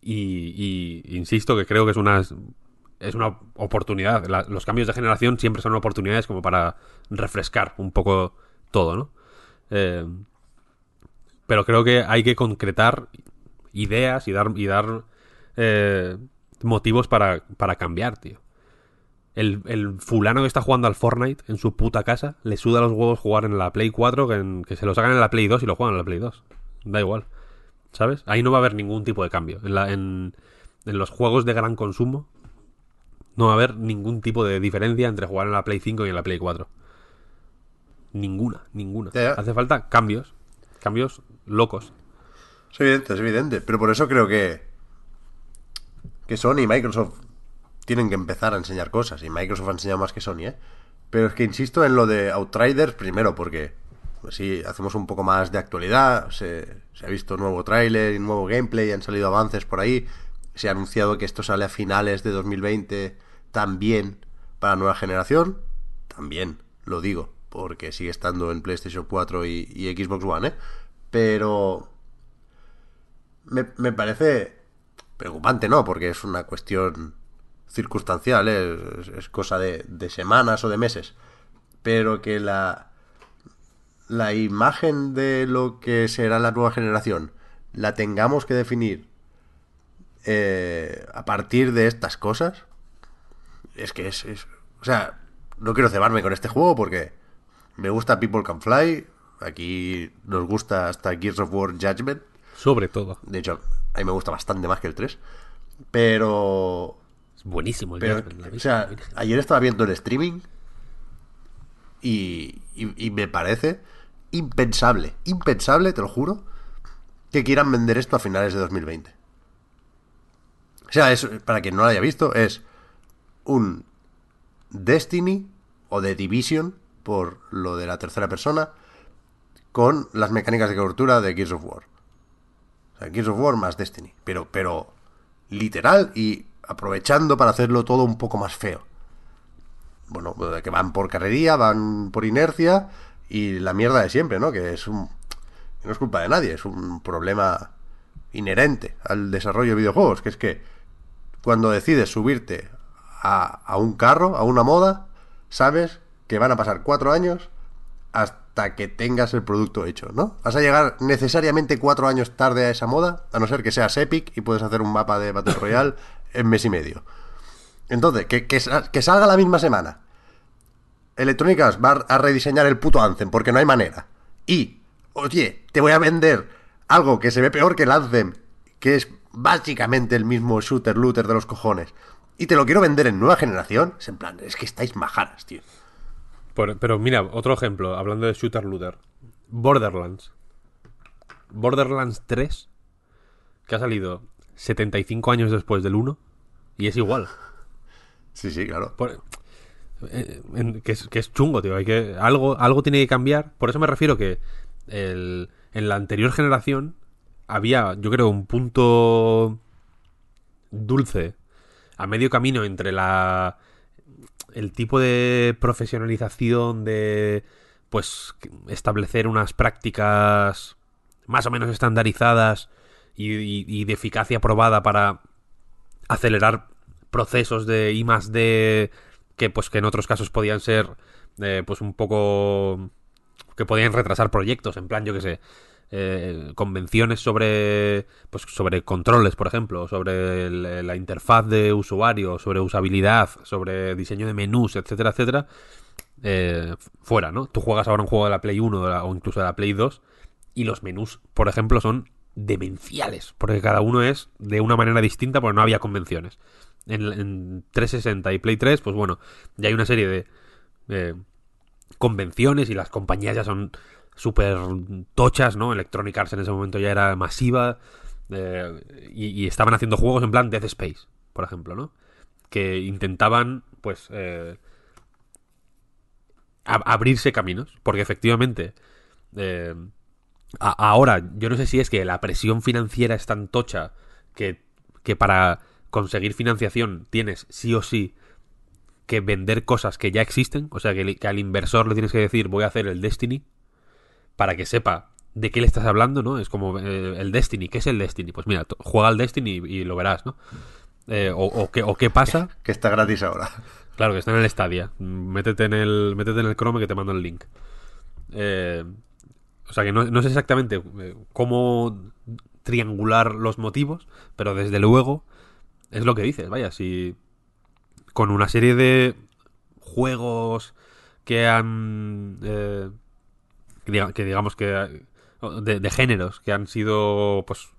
Y, insisto que creo que es una es una oportunidad. Los cambios de generación siempre son oportunidades como para refrescar un poco todo, ¿no? Eh, pero creo que hay que concretar ideas y dar, y dar eh, motivos para, para cambiar, tío. El, el, fulano que está jugando al Fortnite en su puta casa le suda los huevos jugar en la Play 4 que, en, que se los hagan en la Play 2 y lo juegan en la Play 2. Da igual. ¿Sabes? Ahí no va a haber ningún tipo de cambio. En, la, en, en los juegos de gran consumo no va a haber ningún tipo de diferencia entre jugar en la Play 5 y en la Play 4. Ninguna, ninguna. Hace falta cambios. Cambios locos. Es evidente, es evidente. Pero por eso creo que. Que Sony y Microsoft tienen que empezar a enseñar cosas. Y Microsoft ha enseñado más que Sony, ¿eh? Pero es que insisto en lo de Outriders primero, porque si hacemos un poco más de actualidad, se, ha visto nuevo tráiler y nuevo gameplay, han salido avances por ahí. Se ha anunciado que esto sale a finales de 2020 también para nueva generación. También, lo digo, porque sigue estando en PlayStation 4 y, y Xbox One, ¿eh? Pero me, me, parece preocupante, ¿no? Porque es una cuestión circunstancial, ¿eh? es, cosa de, de, semanas o de meses. Pero que la, la imagen de lo que será la nueva generación la tengamos que definir eh, a partir de estas cosas, es que es, es... O sea, no quiero cebarme con este juego porque me gusta People Can Fly. Aquí nos gusta hasta Gears of War Judgment. Sobre todo. De hecho, a mí me gusta bastante más que el 3. Pero. Es buenísimo el pero, Judgment. O sea, ayer estaba viendo el streaming. Y, y, y, me parece impensable, impensable, te lo juro, que quieran vender esto a finales de 2020. O sea, es, para quien no lo haya visto, es un Destiny o The Division, por lo de la tercera persona, con las mecánicas de cobertura de Gears of War. Of War más Destiny. Pero, pero literal y aprovechando para hacerlo todo un poco más feo. Bueno, que van por carrería, van por inercia y la mierda de siempre, ¿no? Que es un... No es culpa de nadie, es un problema inherente al desarrollo de videojuegos, que es que cuando decides subirte a, a un carro, a una moda, sabes que van a pasar cuatro años hasta hasta que tengas el producto hecho, ¿no? Vas a llegar necesariamente cuatro años tarde a esa moda, a no ser que seas Epic y puedes hacer un mapa de Battle Royale en mes y medio. Entonces, que, que, que salga la misma semana. Electronic Arts va a rediseñar el puto Anthem porque no hay manera. Y, oye, te voy a vender algo que se ve peor que el Anthem, que es básicamente el mismo shooter looter de los cojones. Y te lo quiero vender en nueva generación. Es en plan, es que estáis majaras, tío. Pero mira, otro ejemplo, hablando de shooter looter. Borderlands. Borderlands 3, que ha salido 75 años después del 1, y es igual. Sí, sí, claro. Eh, que, es, chungo, tío. Hay que, algo, algo tiene que cambiar. Por eso me refiero que en la anterior generación había, yo creo, un punto dulce a medio camino entre la el tipo de profesionalización de pues establecer unas prácticas más o menos estandarizadas y, de eficacia probada para acelerar procesos de I más D que pues que en otros casos podían ser eh, pues un poco que podían retrasar proyectos. En plan yo que sé eh, convenciones sobre pues sobre controles por ejemplo sobre la interfaz de usuario sobre usabilidad sobre diseño de menús etcétera etcétera eh, fuera no tú juegas ahora un juego de la Play 1 o incluso de la Play 2 y los menús por ejemplo son demenciales porque cada uno es de una manera distinta porque no había convenciones. En, en 360 y Play 3 pues bueno ya hay una serie de eh, convenciones y las compañías ya son súper tochas, ¿no? Electronic Arts en ese momento ya era masiva eh, y, estaban haciendo juegos en plan Death Space, por ejemplo, ¿no? Que intentaban, pues, eh, abrirse caminos, porque efectivamente, eh, ahora, yo no sé si es que la presión financiera es tan tocha que, que para conseguir financiación tienes sí o sí que vender cosas que ya existen, o sea, que, que al inversor le tienes que decir voy a hacer el Destiny, para que sepa de qué le estás hablando, ¿no? Es como eh, el Destiny. ¿Qué es el Destiny? Pues mira, juega al Destiny y, lo verás, ¿no? Eh, o, qué, o, qué, pasa. Que está gratis ahora. Claro, que está en el Stadia. Métete en el, métete en el Chrome que te mando el link. Eh, o sea que no, no sé exactamente cómo triangular los motivos, pero desde luego es lo que dices. Vaya, si con una serie de juegos que han que, digamos que de, géneros que han sido pues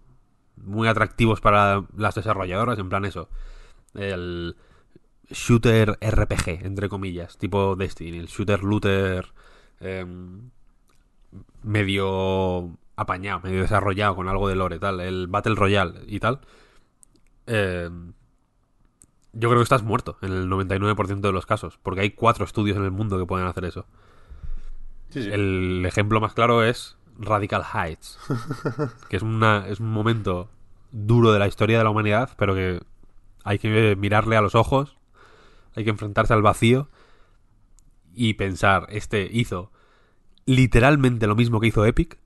muy atractivos para las desarrolladoras, en plan eso, el shooter RPG, entre comillas, tipo Destiny, el shooter looter em, medio apañado, medio desarrollado con algo de lore, tal, el Battle Royale y tal. Em, yo creo que estás muerto en el 99% de los casos, porque hay cuatro estudios en el mundo que pueden hacer eso. El ejemplo más claro es Radical Heights, que es, una, es un momento duro de la historia de la humanidad, pero que hay que mirarle a los ojos, hay que enfrentarse al vacío y pensar, este hizo literalmente lo mismo que hizo Epic,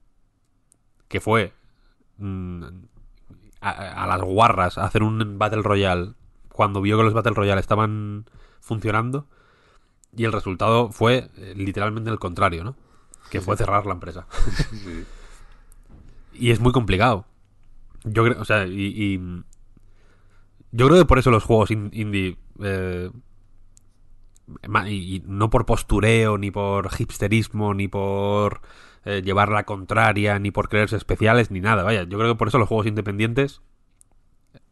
que fue mm, a, las guarras hacer un Battle Royale cuando vio que los Battle Royale estaban funcionando y el resultado fue eh, literalmente el contrario, ¿no? Que fue cerrar la empresa. y es muy complicado. Yo creo, o sea, y, yo creo que por eso los juegos indie eh, y, no por postureo, ni por hipsterismo, ni por eh, llevar la contraria, ni por creerse especiales, ni nada. Vaya, yo creo que por eso los juegos independientes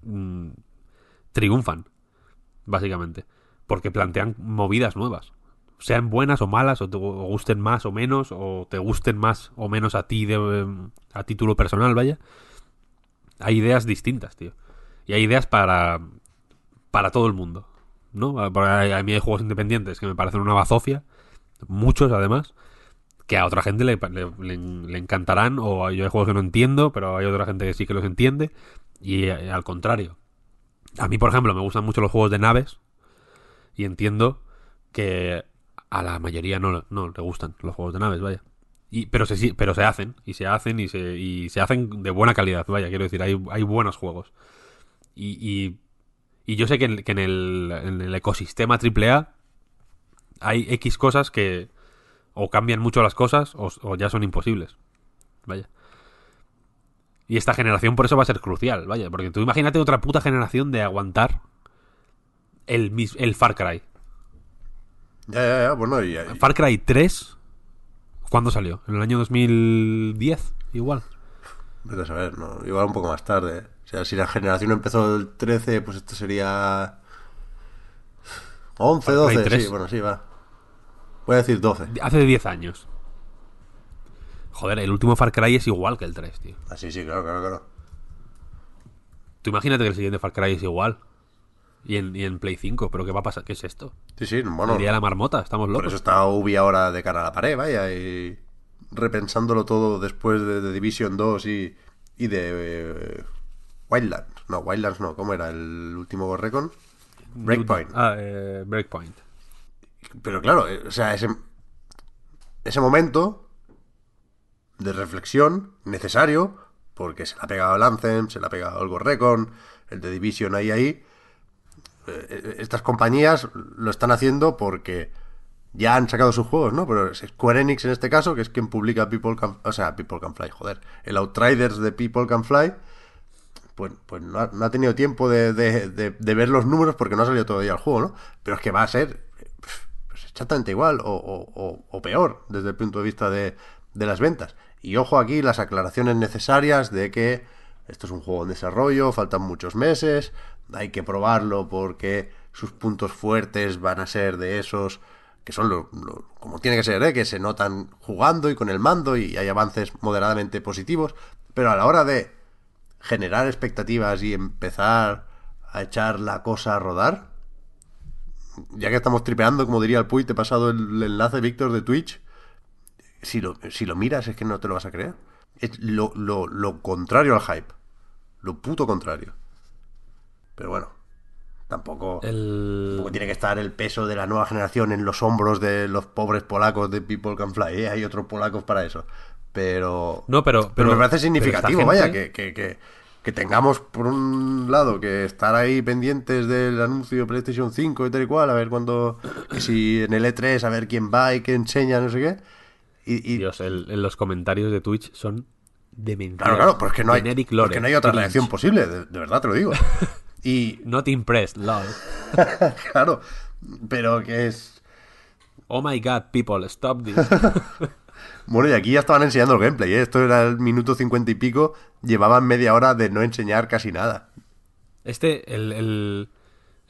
mm, triunfan, básicamente porque plantean movidas nuevas. Sean buenas o malas, o te gusten más o menos, o te gusten más o menos a ti de, a título personal, vaya. Hay ideas distintas, tío. Y hay ideas para, para todo el mundo. ¿no? A mí hay juegos independientes que me parecen una bazofia, muchos además, que a otra gente le, le, encantarán, o yo hay juegos que no entiendo, pero hay otra gente que sí que los entiende, y eh, al contrario. A mí, por ejemplo, me gustan mucho los juegos de naves, y entiendo que a la mayoría no, no le gustan los juegos de naves, vaya. Y, pero, se, pero se hacen, y se hacen, y se, y se hacen de buena calidad, vaya, quiero decir, hay, hay buenos juegos. Y, y, yo sé que, en, el, en el ecosistema AAA hay X cosas que O cambian mucho las cosas o, o ya son imposibles. Vaya. Y esta generación por eso va a ser crucial, vaya. Porque tú imagínate otra puta generación de aguantar el, Far Cry. Ya, ya, ya, bueno, y, y- Far Cry 3, ¿cuándo salió? ¿En el año 2010? Igual. vete a saber, ¿no? Igual un poco más tarde. O sea, si la generación empezó el 13, pues esto sería 11, Far Cry 12, 3. sí, bueno, sí, va. Voy a decir 12. Hace 10 años. Joder, el último Far Cry es igual que el 3, tío. Ah, sí, sí, claro, claro, claro. Tú imagínate que el siguiente Far Cry es igual. Y en, y en Play 5, ¿pero qué va a pasar? ¿Qué es esto? Sí, sí, bueno, el día de la marmota, estamos por locos. eso está Ubi ahora de cara a la pared, vaya, y repensándolo todo después de, de Division 2 y, y de eh, Wildlands. No, Wildlands no, ¿cómo era el último Recon? Breakpoint. Ah, eh, Breakpoint. Pero claro, eh, o sea, ese, ese momento de reflexión necesario, porque se le ha pegado el Anthem, se le ha pegado el Ghost Recon, el de Division ahí, ahí. Eh, Estas compañías lo están haciendo porque ya han sacado sus juegos, ¿no? Pero Square Enix en este caso, que es quien publica People Can, o sea, People Can Fly, joder, el Outriders de People Can Fly, pues, pues no, ha, tenido tiempo de, de- de- ver los números porque no ha salido todavía el juego, ¿no? Pero es que va a ser pues, exactamente igual o- o- o peor desde el punto de vista de, de las ventas. Y ojo aquí las aclaraciones necesarias de que esto es un juego en desarrollo, faltan muchos meses, hay que probarlo porque sus puntos fuertes van a ser de esos que son lo, como tiene que ser, ¿eh? que se notan jugando y con el mando y hay avances moderadamente positivos, pero a la hora de generar expectativas y empezar a echar la cosa a rodar, ya que estamos tripeando, como diría el Puy, te he pasado el enlace, Víctor, de Twitch, si lo, si lo miras es que no te lo vas a creer. Es lo, lo, lo contrario al hype. Lo puto contrario. Pero bueno, tampoco... El... Tampoco tiene que estar el peso de la nueva generación en los hombros de los pobres polacos de People Can Fly. ¿eh? Hay otros polacos para eso. Pero. No, pero- Pero, me pero- parece pero significativo, esta vaya, gente- que, que, que, que tengamos, por un lado, que estar ahí pendientes del anuncio de PlayStation 5 y tal y cual, a ver cuándo. que si en el E3, a ver quién va y qué enseña, no sé qué. Y, y- Dios, el- los comentarios de Twitch son demenciales. claro, claro, pues que no hay, Generic pues lore, que no hay otra reacción posible, de, de verdad te lo digo. Y, Not impressed, lol. claro, pero que es. Oh my god, people, stop this. Bueno, y aquí ya estaban enseñando el gameplay, ¿eh? Esto era el minuto cincuenta y pico, llevaban media hora de no enseñar casi nada. Este, el, el,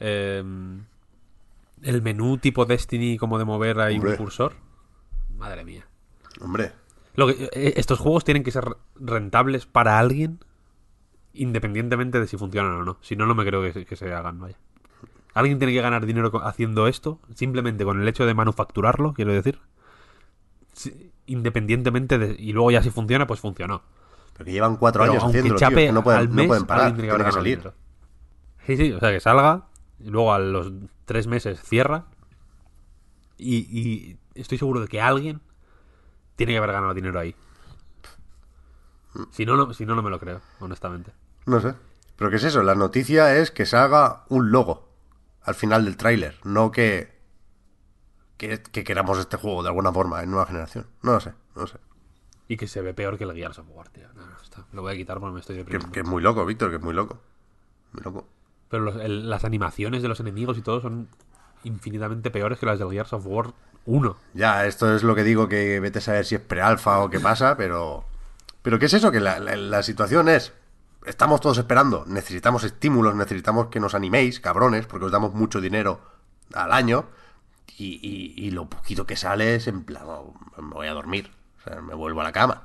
em, el menú tipo Destiny, como de mover ahí Hombre. un cursor. Madre mía. Hombre, Lo que, eh, estos juegos tienen que ser rentables para alguien, independientemente de si funcionan o no. Si no, no me creo que, se- que se hagan, vaya. Alguien tiene que ganar dinero haciendo esto, simplemente con el hecho de manufacturarlo, quiero decir. Independientemente de... Y luego ya si funciona, pues funcionó. porque llevan cuatro Pero años haciéndolo, tío, que no pueden, al no pueden parar, tiene que tienen que salir. dinero. Sí, sí, o sea, que salga y luego a los tres meses cierra y, y estoy seguro de que alguien tiene que haber ganado dinero ahí. Si no, no, si no, no me lo creo, honestamente. No sé. Pero ¿qué es eso? La noticia es que se haga un logo al final del tráiler, no que, que que queramos este juego de alguna forma en nueva generación. No lo sé, no lo sé. Y que se ve peor que el Gears of War, tío. No, no, está. Lo voy a quitar porque me estoy Que, deprimiendo. que es muy loco, Víctor, que es muy loco. Muy loco. Pero los- el- las animaciones de los enemigos y todo son infinitamente peores que las del Gears of War 1. Ya, esto es lo que digo, que vete a saber si es pre-alfa o qué pasa, pero... Pero ¿qué es eso? Que la, la- la situación es... Estamos todos esperando, necesitamos estímulos, necesitamos que nos animéis, cabrones, porque os damos mucho dinero al año, y, y- y lo poquito que sale es en plan, oh, me voy a dormir, o sea, me vuelvo a la cama.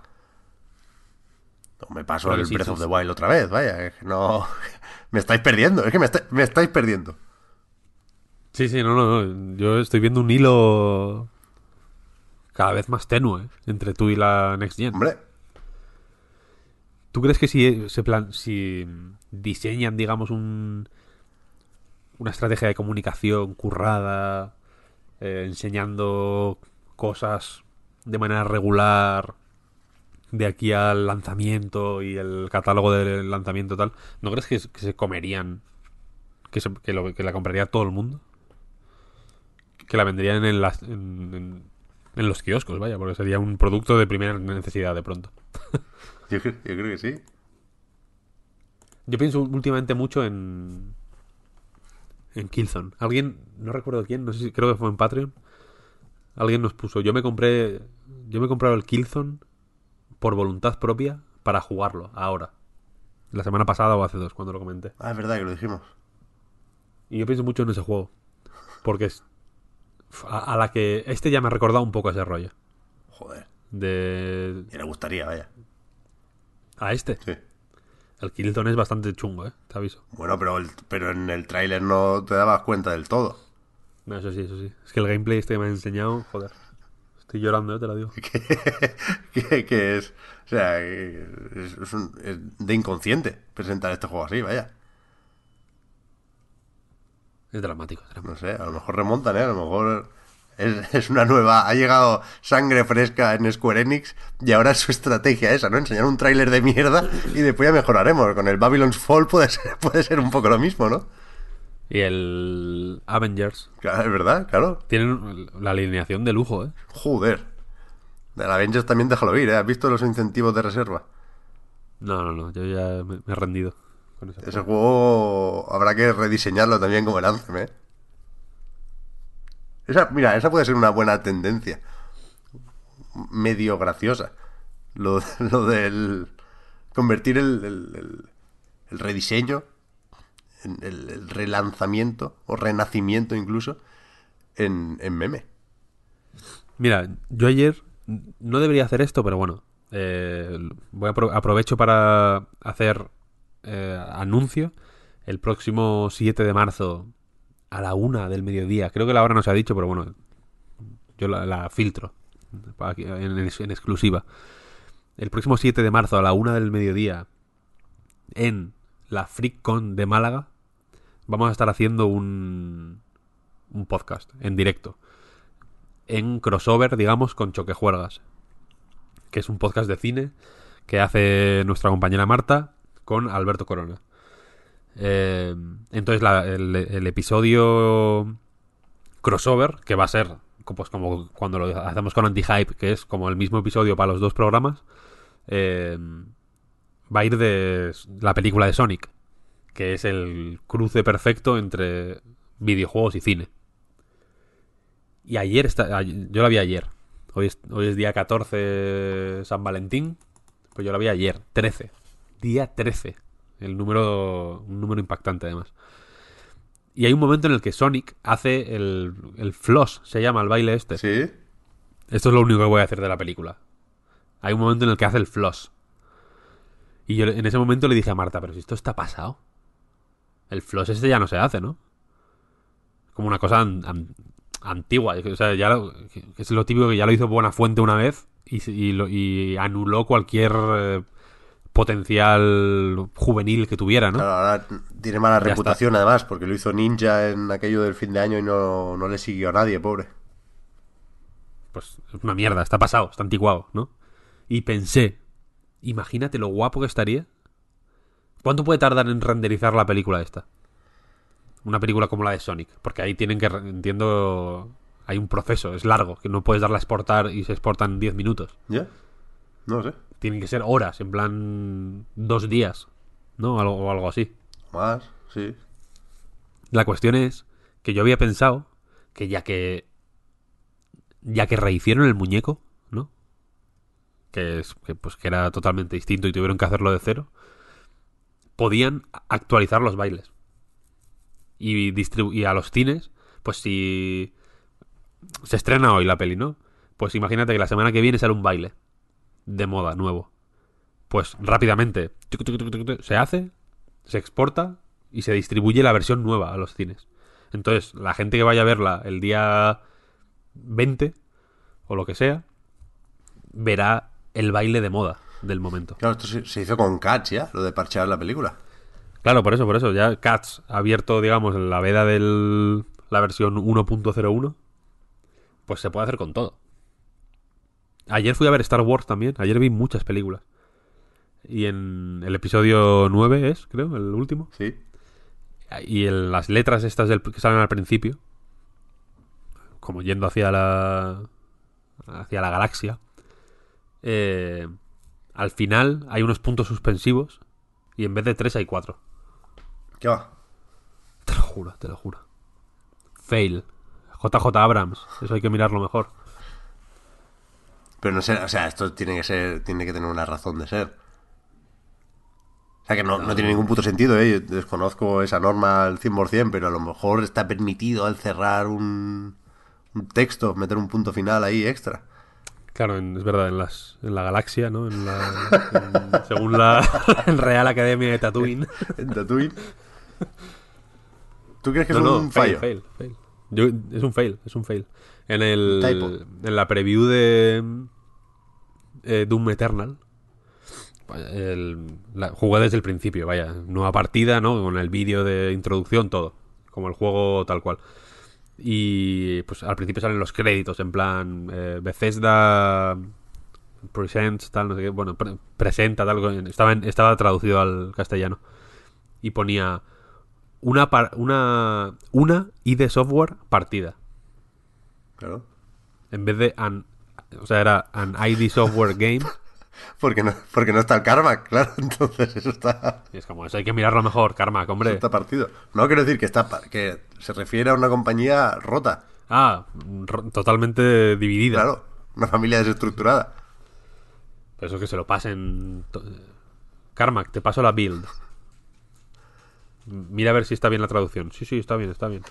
O me paso Pero el sí, Breath sí, of the. Wild otra vez, vaya, es que no... me estáis perdiendo, es que me, está- me estáis perdiendo. Sí, sí, no, no, no. Yo estoy viendo un hilo cada vez más tenue entre tú y la Next Gen. Hombre, ¿Tú crees que si se plan si diseñan, digamos, un una estrategia de comunicación currada, eh, enseñando cosas de manera regular de aquí al lanzamiento y el catálogo del lanzamiento tal, ¿no crees que, se comerían que, lo- que la compraría todo el mundo? Que la venderían en las en- En los kioscos, vaya, porque sería un producto de primera necesidad de pronto. Yo, cre- yo creo que sí. Yo pienso últimamente mucho en. En Killzone. Alguien, no recuerdo quién, no sé si creo que fue en Patreon. Alguien nos puso. Yo me compré. Yo me he comprado el Killzone por voluntad propia para jugarlo ahora. La semana pasada o hace dos, cuando lo comenté. Ah, es verdad que lo dijimos. Y yo pienso mucho en ese juego. Porque es. A, a la que. Este ya me ha recordado un poco ese rollo. Joder. De. Y le gustaría, vaya. A este. Sí. El Killzone es bastante chungo, eh. Te aviso. Bueno, pero, el- pero en el tráiler no te dabas cuenta del todo. No, eso sí, eso sí. Es que el gameplay este que me han enseñado, joder. Estoy llorando, eh, te lo digo. que, que es. O sea, es, es un- es de inconsciente presentar este juego así, vaya. Es dramático, es dramático. No sé, a lo mejor remontan, ¿eh? A lo mejor es, es una nueva. Ha llegado sangre fresca en Square Enix y ahora es su estrategia esa, ¿no? Enseñar un tráiler de mierda y después ya mejoraremos. Con el Babylon's Fall puede ser, puede ser un poco lo mismo, ¿no? Y el Avengers. Claro, es verdad, claro. Tienen la alineación de lujo, eh. Joder. De la Avengers también déjalo ir, ¿eh? ¿Has visto los incentivos de reserva? No, no, no. Yo ya me, me he rendido. Con ese juego habrá que rediseñarlo también como el Anthem, ¿eh? Esa, mira, esa puede ser una buena tendencia. Medio graciosa. Lo, lo del... Convertir el, el- el- rediseño, el, el relanzamiento, o renacimiento incluso, en, en meme. Mira, yo ayer no debería hacer esto, pero bueno. eh, voy a apro- aprovecho para hacer eh, anuncio. El próximo 7 de marzo a la una del mediodía. Creo que la hora no se ha dicho, pero bueno. Yo la, filtro en exclusiva. El próximo 7 de marzo a la una del mediodía en la FreakCon de Málaga vamos a estar haciendo un, un podcast en directo en crossover, digamos, con Choquejuergas, que es un podcast de cine que hace nuestra compañera Marta con Alberto Corona. Eh, entonces, el, episodio crossover, que va a ser pues, como cuando lo hacemos con Anti-Hype, que es como el mismo episodio para los dos programas, eh, va a ir de la película de Sonic, que es el cruce perfecto entre videojuegos y cine. Y ayer, yo la vi ayer. Hoy es, hoy es día 14 San Valentín. Pues yo la vi ayer, 13. Día 13. El número, un número impactante además. Y hay un momento en el que Sonic hace el, el floss, se llama el baile este. ¿Sí? Esto es lo único que voy a hacer de la película. Hay un momento en el que hace el floss. Y yo en ese momento le dije a Marta, pero si esto está pasado. El floss este ya no se hace, ¿no? Como una cosa an- an- antigua. O sea, ya lo- es lo típico que ya lo hizo Buenafuente una vez y lo- y anuló cualquier eh, potencial juvenil que tuviera, ¿no? Claro, ahora tiene mala Ya reputación además, porque lo hizo Ninja en aquello del fin de año y no, no le siguió a nadie, pobre. pues es una mierda, está pasado, está anticuado, ¿no? Y pensé, imagínate lo guapo que estaría. ¿Cuánto puede tardar en renderizar la película esta? Una película como la de Sonic, porque ahí tienen que, entiendo, hay un proceso, es largo, que no puedes darla a exportar y se exportan en 10 minutos. ¿Ya? No sé. Tienen que ser horas, en plan dos días, ¿no? Algo, o algo así. Más, sí. La cuestión es que yo había pensado que ya que ya que rehicieron el muñeco, ¿no? Que es que pues que era totalmente distinto y tuvieron que hacerlo de cero, podían actualizar los bailes. Y y a los cines, pues si se estrena hoy la peli, ¿no? Pues imagínate que la semana que viene sale un baile de moda nuevo. Pues rápidamente tuc, tuc, tuc, tuc, tuc, se hace, se exporta y se distribuye la versión nueva a los cines. Entonces, la gente que vaya a verla el día 20 o lo que sea, verá el baile de moda del momento. Claro, esto se, se hizo con Cats ya, lo de parchear la película. Claro, por eso, por eso. Ya Cats ha abierto, digamos, la veda de la versión 1.01. Pues se puede hacer con todo. Ayer fui a ver Star Wars también. Ayer vi muchas películas. Y en el episodio 9 es, creo, el último. Sí. Y en las letras estas del, que salen al principio, como yendo hacia la, hacia la galaxia, eh, al final hay unos puntos suspensivos y en vez de tres hay cuatro. ¿Qué va? Te lo juro, te lo juro. Fail. JJ Abrams. Eso hay que mirarlo mejor. Pero no sé, o sea, esto tiene que ser, tiene que tener una razón de ser. O sea, que no, no tiene ningún puto sentido, ¿eh? Yo desconozco esa norma al 100%, pero a lo mejor está permitido al cerrar un, un texto, meter un punto final ahí extra. Claro, en- es verdad, en, las, en la galaxia, ¿no? En la, en- según la Real Academia de Tatooine. En Tatooine. ¿Tú crees que No, es no, un fail, fallo? fail, fail. Yo- es un fail, es un fail. En el Typo. en la preview de eh, Doom Eternal el- la- jugué desde el principio, vaya, nueva partida, ¿no? Con el vídeo de introducción, todo, como el juego tal cual. Y pues al principio salen los créditos, en plan eh, Bethesda Presents, tal, no sé qué, bueno, pre- presenta, tal, estaba, en- estaba traducido al castellano. Y ponía una, par- una, una ID Software partida. Claro. En vez de an, o sea, era an ID Software Game. Porque no, porque no está el karma, claro. Entonces eso está, Y es como, eso hay que mirarlo mejor, Karma, eso hombre. está partido. No quiero decir que está que se refiere a una compañía rota. Ah, totalmente dividida. Claro. Una familia desestructurada. Pero eso que se lo pasen. Carmack, te paso la build. Mira a ver si está bien la traducción. Sí, sí, está bien, está bien.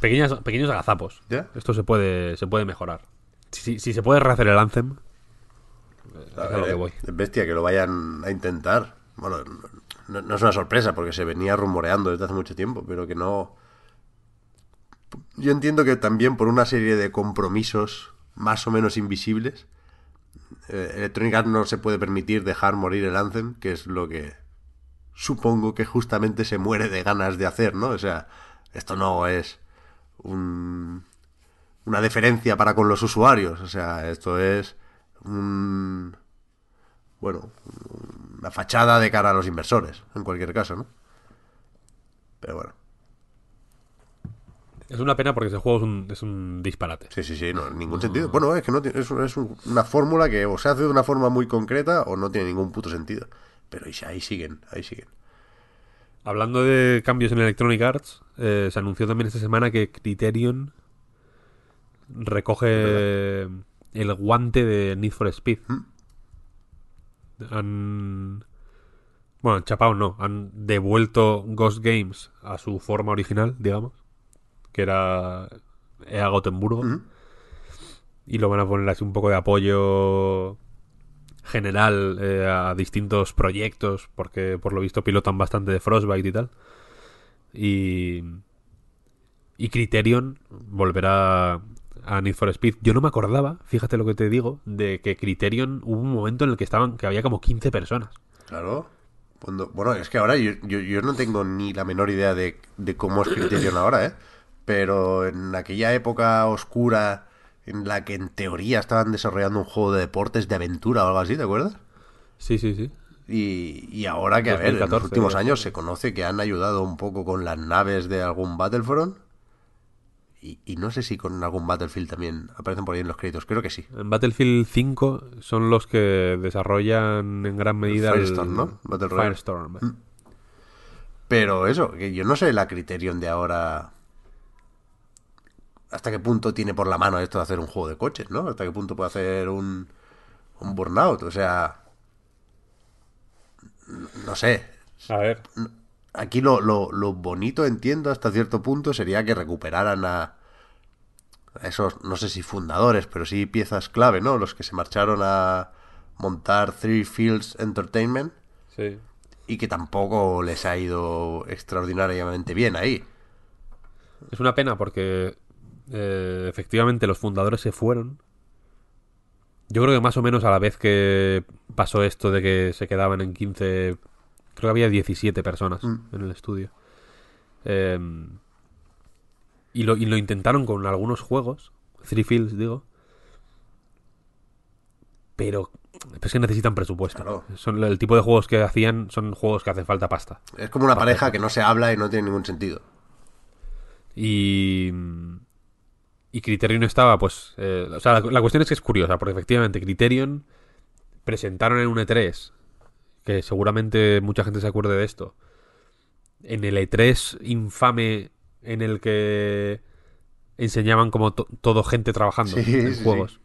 Pequeñas, pequeños agazapos. ¿Ya? Esto se puede, se puede mejorar. Si, si- si se puede rehacer el Anthem, es a lo que voy. Es bestia que lo vayan a intentar. Bueno, no, no es una sorpresa porque se venía rumoreando desde hace mucho tiempo, pero que no. Yo entiendo que también por una serie de compromisos más o menos invisibles, eh, Electronic Arts no se puede permitir dejar morir el Anthem, que es lo que supongo que justamente se muere de ganas de hacer, ¿no? O sea, esto no es un, una deferencia para con los usuarios, o sea, esto es un bueno, una fachada de cara a los inversores, en cualquier caso, ¿no? Pero bueno, Es una pena porque ese juego es un, es un disparate. sí, sí, sí, no, en ningún sentido. Bueno, es que no tiene- es, es un- una fórmula que o se hace de una forma muy concreta o no tiene ningún puto sentido. Pero ahí, ahí siguen, ahí siguen. Hablando de cambios en Electronic Arts, eh, se anunció también esta semana que Criterion recoge el guante de Need for Speed. Han. Bueno, chapao no, han devuelto Ghost Games a su forma original, digamos, que era EA Gotemburgo, y lo van a poner así un poco de apoyo general eh, a distintos proyectos, porque por lo visto pilotan bastante de Frostbite y tal. Y, y Criterion volverá a Need for Speed. Yo no me acordaba, fíjate lo que te digo, de que Criterion hubo un momento en el que estaban que había como 15 personas. Claro. Cuando- bueno, es que ahora yo, yo, yo no tengo ni la menor idea de, de cómo es Criterion ahora, ¿eh? Pero en aquella época oscura en la que en teoría estaban desarrollando un juego de deportes de aventura o algo así, ¿te acuerdas? Sí, sí, sí. Y, y ahora que, a ver, en los 2014, últimos años se conoce que han ayudado un poco con las naves de algún Battlefront. Y, y no sé si con algún Battlefield también aparecen por ahí en los créditos. Creo que sí. En Battlefield 5 son los que desarrollan en gran medida el- Firestorm, ¿no? Battle Royale. Firestorm. Pero eso, que yo no sé la Criterion de ahora. ¿Hasta qué punto tiene por la mano esto de hacer un juego de coches, no? ¿Hasta qué punto puede hacer un, un burnout? O sea. No sé. A ver. Aquí lo, lo, lo bonito, entiendo, hasta cierto punto, sería que recuperaran a, a esos, no sé si fundadores, pero sí piezas clave, ¿no? Los que se marcharon a montar Three Fields Entertainment Sí. y que tampoco les ha ido extraordinariamente bien ahí. Es una pena porque eh, efectivamente los fundadores se fueron. Yo creo que más o menos a la vez que pasó esto de que se quedaban en 15... Creo que había 17 personas Mm. en el estudio. Eh, y, lo, y lo intentaron con algunos juegos. Three Fields, digo. Pero es que necesitan presupuesto. Claro. Son el tipo de juegos que hacían son juegos que hacen falta pasta. Es como una pareja que no se habla y no tiene ningún sentido. Y, y Criterion estaba, pues. eh, o sea, la, la cuestión es que es curiosa, porque efectivamente Criterion presentaron en un E3, que seguramente mucha gente se acuerde de esto, en el E3 infame en el que enseñaban como to- todo gente trabajando Sí, en sí, juegos.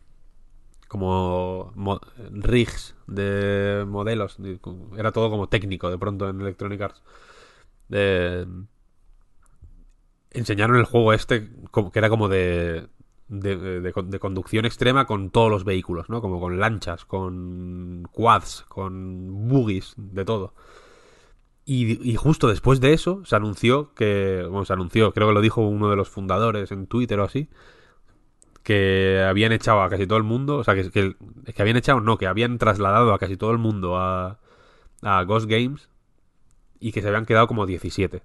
Como mo- rigs de modelos. de- Era todo como técnico de pronto en Electronic Arts. Eh, enseñaron el juego este que era como de, de, de- de conducción extrema con todos los vehículos, ¿no? Como con lanchas, con quads, con buggies, de todo. Y, y justo después de eso se anunció que, bueno, se anunció, creo que lo dijo uno de los fundadores en Twitter o así, que habían echado a casi todo el mundo, o sea, que, que, que habían echado, no, que habían trasladado a casi todo el mundo a, a Ghost Games y que se habían quedado como 17.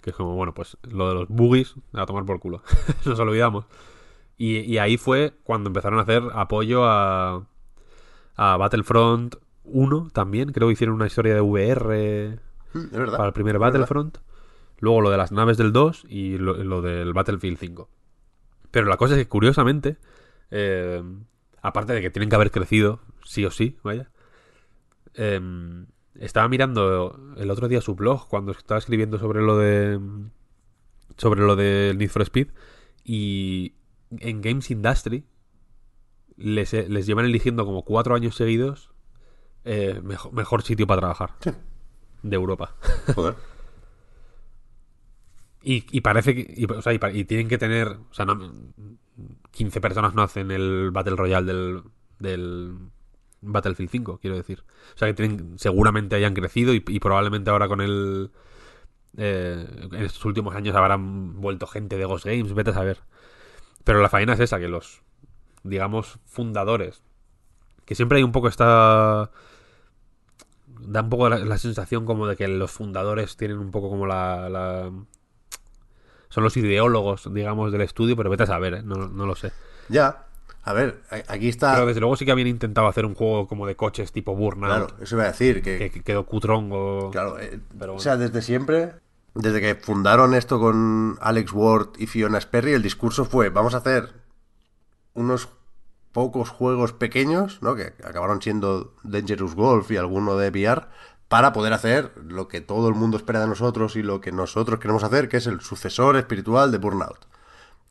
Que es como, bueno, pues lo de los boogies, a tomar por culo. Nos olvidamos. Y, y ahí fue cuando empezaron a hacer apoyo a, a Battlefront 1 también. Creo que hicieron una historia de VR Mm, verdad. para el primer verdad. Battlefront. Luego lo de las naves del 2 y lo, lo del Battlefield 5. Pero la cosa es que, curiosamente, eh, aparte de que tienen que haber crecido, sí o sí, vaya, eh, estaba mirando el otro día su blog cuando estaba escribiendo sobre lo de. sobre lo del Need for Speed. Y en Games Industry les, les llevan eligiendo como cuatro años seguidos eh, mejor, mejor sitio para trabajar Sí. de Europa. Joder. Y, y parece que. Y, o sea, y tienen que tener. O sea, no, 15 personas no hacen el Battle Royale del, del Battlefield 5, quiero decir. O sea, que tienen, seguramente hayan crecido y, y probablemente ahora con el. eh, en estos últimos años habrán vuelto gente de Ghost Games, vete a saber. Pero la faena es esa, que los, digamos, fundadores, que siempre hay un poco esta... Da un poco la, sensación como de que los fundadores tienen un poco como la, la- Son los ideólogos, digamos, del estudio, pero vete a saber, ¿eh? no, no lo sé. Ya. A ver, aquí está. Pero desde luego sí que habían intentado hacer un juego como de coches tipo Burnout, Claro, eso iba a decir. Que, que, que quedó cutrongo. Claro, eh, Pero o sea, desde siempre, desde que fundaron esto con Alex Ward y Fiona Sperry, el discurso fue, vamos a hacer unos pocos juegos pequeños, ¿no? Que acabaron siendo Dangerous Golf y alguno de VR, para poder hacer lo que todo el mundo espera de nosotros y lo que nosotros queremos hacer, que es el sucesor espiritual de Burnout.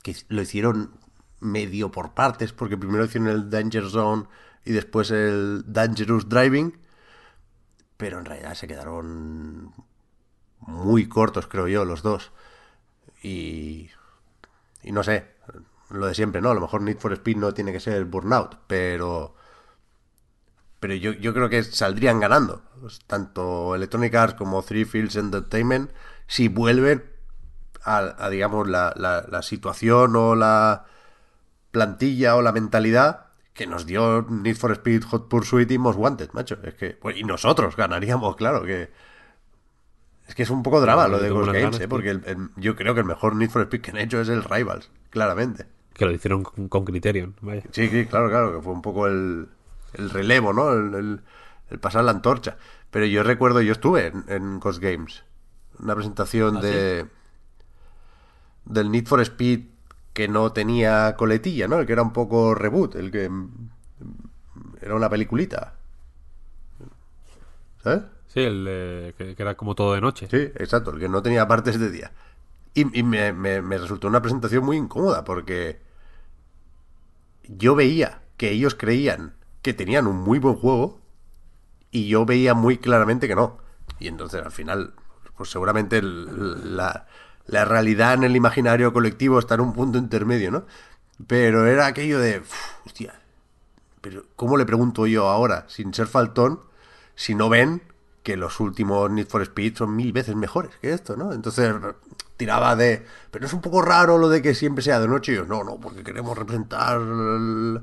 Que lo hicieron medio por partes, porque primero hicieron el Danger Zone y después el Dangerous Driving, pero en realidad se quedaron muy cortos, creo yo, los dos. Y, y no sé, lo de siempre, ¿no? A lo mejor Need for Speed no tiene que ser Burnout, pero pero yo, yo creo que saldrían ganando, tanto Electronic Arts como Three Fields Entertainment, si vuelven a, digamos, la, la situación o la plantilla o la mentalidad que nos dio Need for Speed Hot Pursuit y Most Wanted, macho. Es que, pues, y nosotros ganaríamos, claro, que... Es que es un poco drama lo de Ghost Games, ganas, ¿eh? Porque el- el- yo creo que el mejor Need for Speed que han hecho es el Rivals, claramente. Que lo hicieron con, con Criterion, vaya. Sí, sí, claro, claro, que fue un poco el, el relevo, ¿no? El, el- el pasar la antorcha. Pero yo recuerdo, yo estuve en, en Ghost Games, una presentación ¿Ah, de del Need for Speed que no tenía coletilla, ¿no? El que era un poco reboot, el que mm, era una peliculita. ¿Sabes? Sí, el de- que, que era como todo de noche. Sí, exacto, el que no tenía partes de día. Y, y me, me- me resultó una presentación muy incómoda porque yo veía que ellos creían que tenían un muy buen juego y yo veía muy claramente que no. Y entonces al final, pues seguramente el- la, la realidad en el imaginario colectivo está en un punto intermedio, ¿no? Pero era aquello de, "Uf, hostia, pero ¿cómo le pregunto yo ahora, sin ser faltón, si no ven que los últimos Need for Speed son mil veces mejores que esto, ¿no? Entonces tiraba de, pero es un poco raro lo de que siempre sea de noche. Y yo, no, no, porque queremos representar el,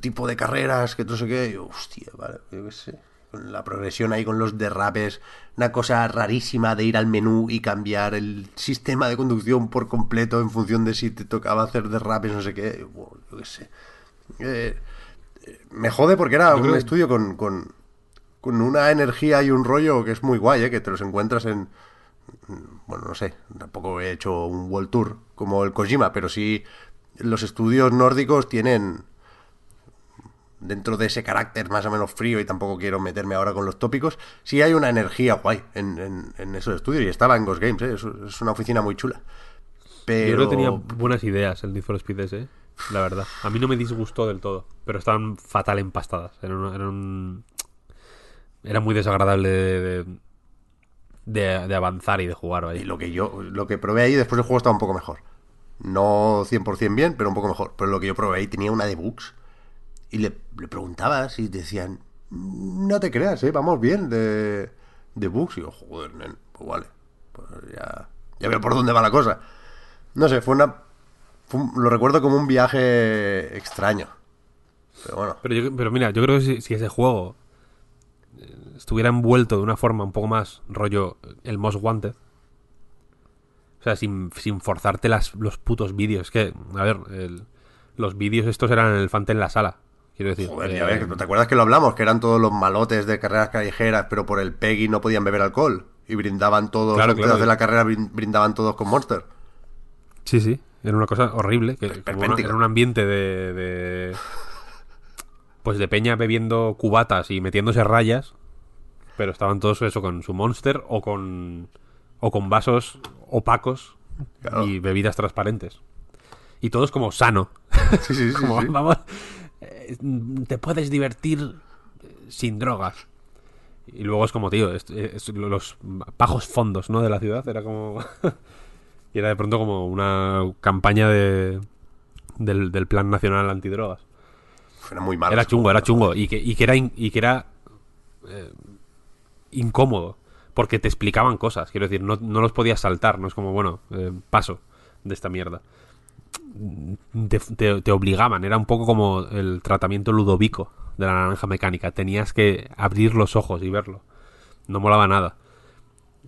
tipo de carreras que no sé qué. Y yo, hostia, vale, yo qué sé. La progresión ahí con los derrapes, una cosa rarísima de ir al menú y cambiar el sistema de conducción por completo en función de si te tocaba hacer derrapes, no sé qué. Bueno, yo qué sé. Eh, me jode porque era Yo un creo- estudio con, con, con una energía y un rollo que es muy guay, ¿eh? que te los encuentras en bueno, no sé, tampoco he hecho un World Tour como el Kojima, pero sí los estudios nórdicos tienen dentro de ese carácter más o menos frío y tampoco quiero meterme ahora con los tópicos, sí hay una energía guay en, en, esos estudios y estaba en Ghost Games, ¿eh? es, una oficina muy chula. Pero... Yo creo que tenía buenas ideas el Need for Speed ese, la verdad. A mí no me disgustó del todo, pero estaban fatal empastadas. Era, un, era muy desagradable de, de, avanzar y de jugar ahí. Y lo que yo lo que probé ahí después el juego estaba un poco mejor. No 100% bien, pero un poco mejor. Pero lo que yo probé ahí tenía una de bugs y le, le preguntabas y decían, no te creas, ¿eh? vamos bien de, de bugs. Y yo, joder, pues vale, pues ya, ya veo por dónde va la cosa. No sé, fue una... lo recuerdo como un viaje extraño. Pero bueno. Pero, pero mira, yo creo que si, ese juego eh, estuviera envuelto de una forma un poco más rollo el Most Wanted. O sea, sin, sin forzarte las, los putos vídeos. Que, a ver, los vídeos estos eran el elefante en la sala. Quiero decir. Joder, ya ves, ¿te acuerdas que lo hablamos? Que eran todos los malotes de carreras callejeras, pero por el PEGI no podían beber alcohol. Y brindaban todos, claro, claro. de la carrera brindaban todos con Monster. Sí, sí. Era una cosa horrible. Que, era un ambiente de, Pues de peña bebiendo cubatas y metiéndose rayas. Pero estaban todos eso con su Monster o con. O con vasos opacos y bebidas transparentes. Y todos como sano. Sí, sí, sí. como, vamos eh, te puedes divertir sin drogas. Y luego es como, tío, los bajos fondos, ¿no? De la ciudad. Era como... y era de pronto como una campaña de, del, Plan Nacional Antidrogas. Era muy malo. Era chungo, era chungo. Y que, y que era, y que era eh, incómodo. Porque te explicaban cosas. Quiero decir, no, no los podías saltar. No es como, bueno, eh, paso de esta mierda te, obligaban, era un poco como el tratamiento ludovico de la naranja mecánica, tenías que abrir los ojos y verlo, no molaba nada.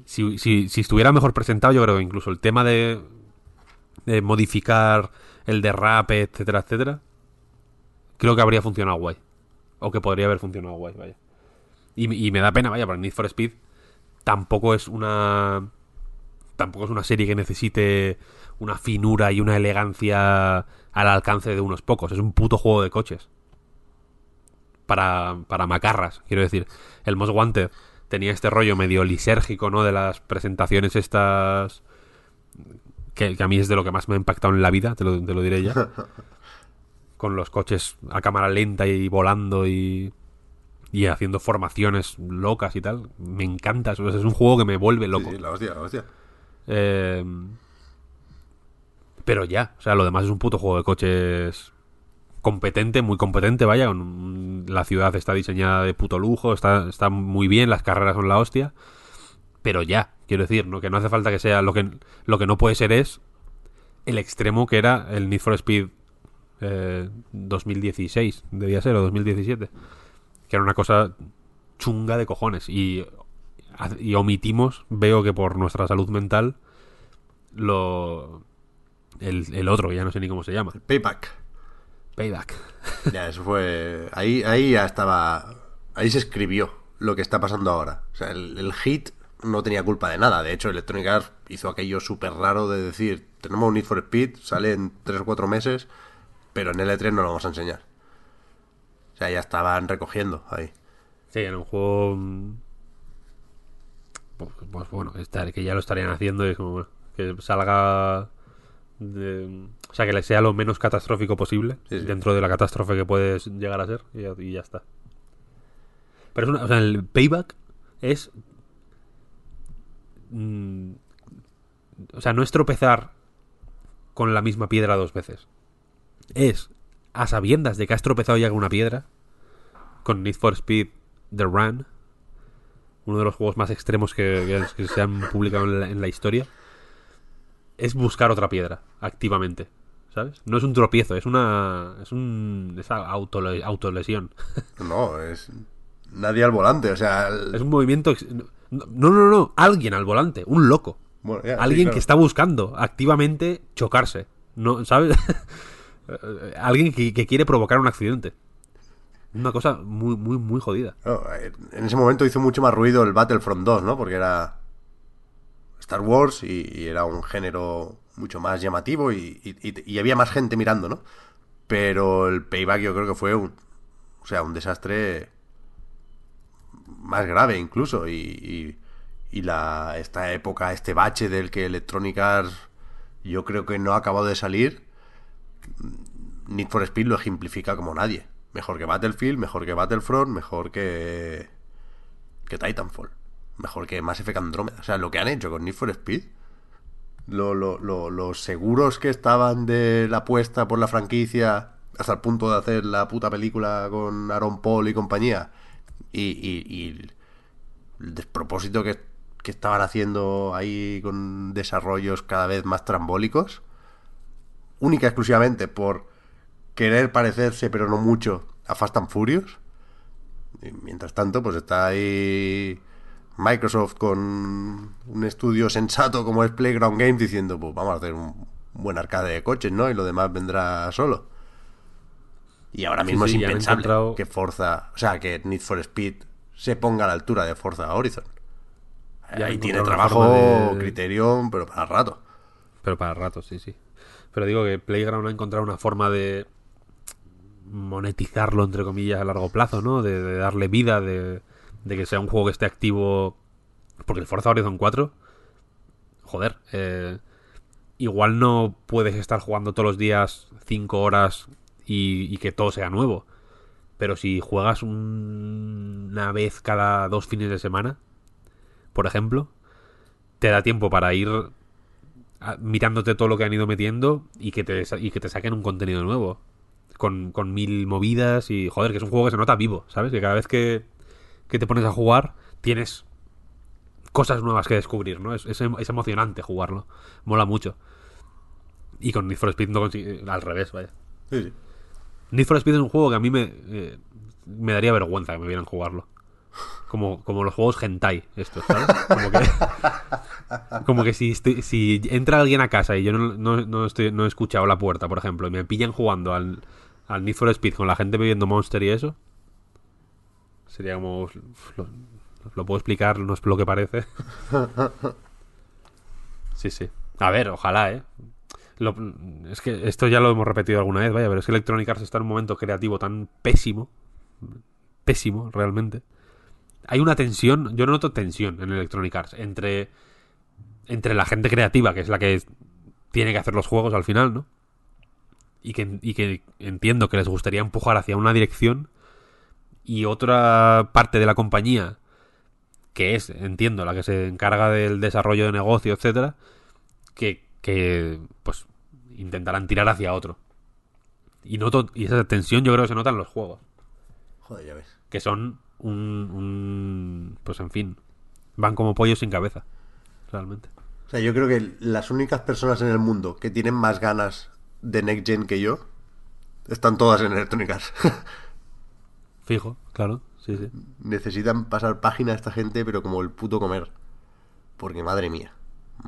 Si, si, si estuviera mejor presentado, yo creo que incluso el tema de, de modificar el derrape, etcétera, etcétera, creo que habría funcionado guay. O que podría haber funcionado guay, vaya. Y, me da pena, vaya, porque Need for Speed tampoco es una. Tampoco es una serie que necesite una finura y una elegancia al alcance de unos pocos. Es un puto juego de coches. Para, para macarras, quiero decir. El Most Wanted tenía este rollo medio lisérgico, ¿no? De las presentaciones estas... Que, a mí es de lo que más me ha impactado en la vida, te lo, te lo diré ya. Con los coches a cámara lenta y volando y, y haciendo formaciones locas y tal. Me encanta, es un juego que me vuelve loco. Sí, la hostia, la hostia. Eh, pero ya, o sea, lo demás es un puto juego de coches competente, muy competente, vaya. La ciudad está diseñada de puto lujo, está, está muy bien, las carreras son la hostia. Pero ya, quiero decir, ¿no? que no hace falta que sea. Lo que, lo que no puede ser es el extremo que era el Need for Speed 2016, eh, debía ser, o 2017. Que era una cosa chunga de cojones. Y, y omitimos, veo que por nuestra salud mental, lo el, otro, ya no sé ni cómo se llama. Payback. Payback. Ya, eso fue. Ahí, ahí ya estaba. Ahí se escribió lo que está pasando ahora. O sea, el, hit no tenía culpa de nada. De hecho, Electronic Arts hizo aquello súper raro de decir: Tenemos un Need for Speed, sale en 3 o 4 meses, pero en L3 no lo vamos a enseñar. O sea, ya estaban recogiendo ahí. Sí, era un juego. Mm, pues, pues bueno, que ya lo estarían haciendo es como que salga o sea, que le sea lo menos catastrófico posible dentro de la catástrofe que puedes llegar a ser y ya, está. Pero es o sea, el payback es... Mm, o sea, no es tropezar con la misma piedra dos veces. Es a sabiendas de que has tropezado ya con una piedra, con Need for Speed The Run, uno de los juegos más extremos que, se han publicado en la historia es buscar otra piedra activamente. ¿Sabes? No es un tropiezo, es una. Es un. Es autolesión. No, es. Nadie al volante, o sea. Es un movimiento. No, no, no, Alguien al volante, un loco. Alguien que está buscando activamente chocarse. No, ¿Sabes? Alguien que, que, quiere provocar un accidente. Una cosa muy, muy, muy jodida. en ese momento hizo mucho más ruido el Battlefront 2, ¿no? Porque era Star Wars y, era un género mucho más llamativo y, había más gente mirando, ¿no? Pero el payback yo creo que fue un, o sea, un desastre más grave incluso y, y, la esta época, este bache del que Electronic Arts yo creo que no ha acabado de salir, Need for Speed lo ejemplifica como nadie. Mejor que Battlefield, mejor que Battlefront, mejor que que Titanfall, mejor que Mass Effect Andromeda. O sea, lo que han hecho con Need for Speed, lo, lo, los seguros que estaban de la apuesta por la franquicia hasta el punto de hacer la puta película con Aaron Paul y compañía y, el despropósito que, que estaban haciendo ahí con desarrollos cada vez más trambólicos, única y exclusivamente por querer parecerse, pero no mucho, a Fast and Furious. Y mientras tanto, pues está ahí Microsoft con un estudio sensato como es Playground Games diciendo, pues vamos a hacer un buen arcade de coches, ¿no? Y lo demás vendrá solo. Y ahora mismo es impensable que Forza, o sea, que Need for Speed se ponga a la altura de Forza Horizon. Ahí tiene trabajo, criterio, pero para rato. Pero para rato, sí, sí. Pero digo que Playground ha encontrado una forma de monetizarlo, entre comillas, a largo plazo, ¿no? De, darle vida, de, que sea un juego que esté activo. Porque el Forza Horizon 4, joder, eh, igual no puedes estar jugando todos los días 5 horas y, que todo sea nuevo. Pero si juegas una vez cada dos fines de semana, por ejemplo, te da tiempo para ir mirándote todo lo que han ido metiendo y que te, y que te saquen un contenido nuevo. Con, con, mil movidas y joder, que es un juego que se nota vivo, ¿sabes? Que cada vez que, que te pones a jugar tienes cosas nuevas que descubrir, ¿no? Es, es, es emocionante jugarlo, mola mucho. Y con Need for Speed no al revés, vaya. Sí, sí. Need for Speed es un juego que a mí me, eh, me daría vergüenza que me vieran jugarlo. Como, como los juegos hentai, estos, ¿sabes? Como que, como que si, si entra alguien a casa y yo no, no, estoy, no he escuchado la puerta, por ejemplo, y me pillan jugando al, al Need for Speed con la gente bebiendo Monster y eso, sería como... Lo, lo puedo explicar, no es lo que parece. Sí, sí. A ver, ojalá, ¿eh? es que esto ya lo hemos repetido alguna vez, vaya, pero es que Electronic Arts está en un momento creativo tan pésimo, pésimo realmente. Hay una tensión, yo noto tensión en Electronic Arts entre, entre la gente creativa, que es la que tiene que hacer los juegos al final, ¿no? Y que, y que entiendo que les gustaría empujar hacia una dirección y otra parte de la compañía que es, entiendo, la que se encarga del desarrollo de negocio, etcétera, que que pues intentarán tirar hacia otro. Y noto, y esa tensión yo creo que se nota en los juegos. Joder, ya ves. Que son un, un pues en fin, van como pollos sin cabeza, realmente. O sea, yo creo que las únicas personas en el mundo que tienen más ganas de Next Gen que yo están todas en electrónicas. Fijo, claro, sí, sí. Necesitan pasar página a esta gente, pero como el puto comer. Porque madre mía,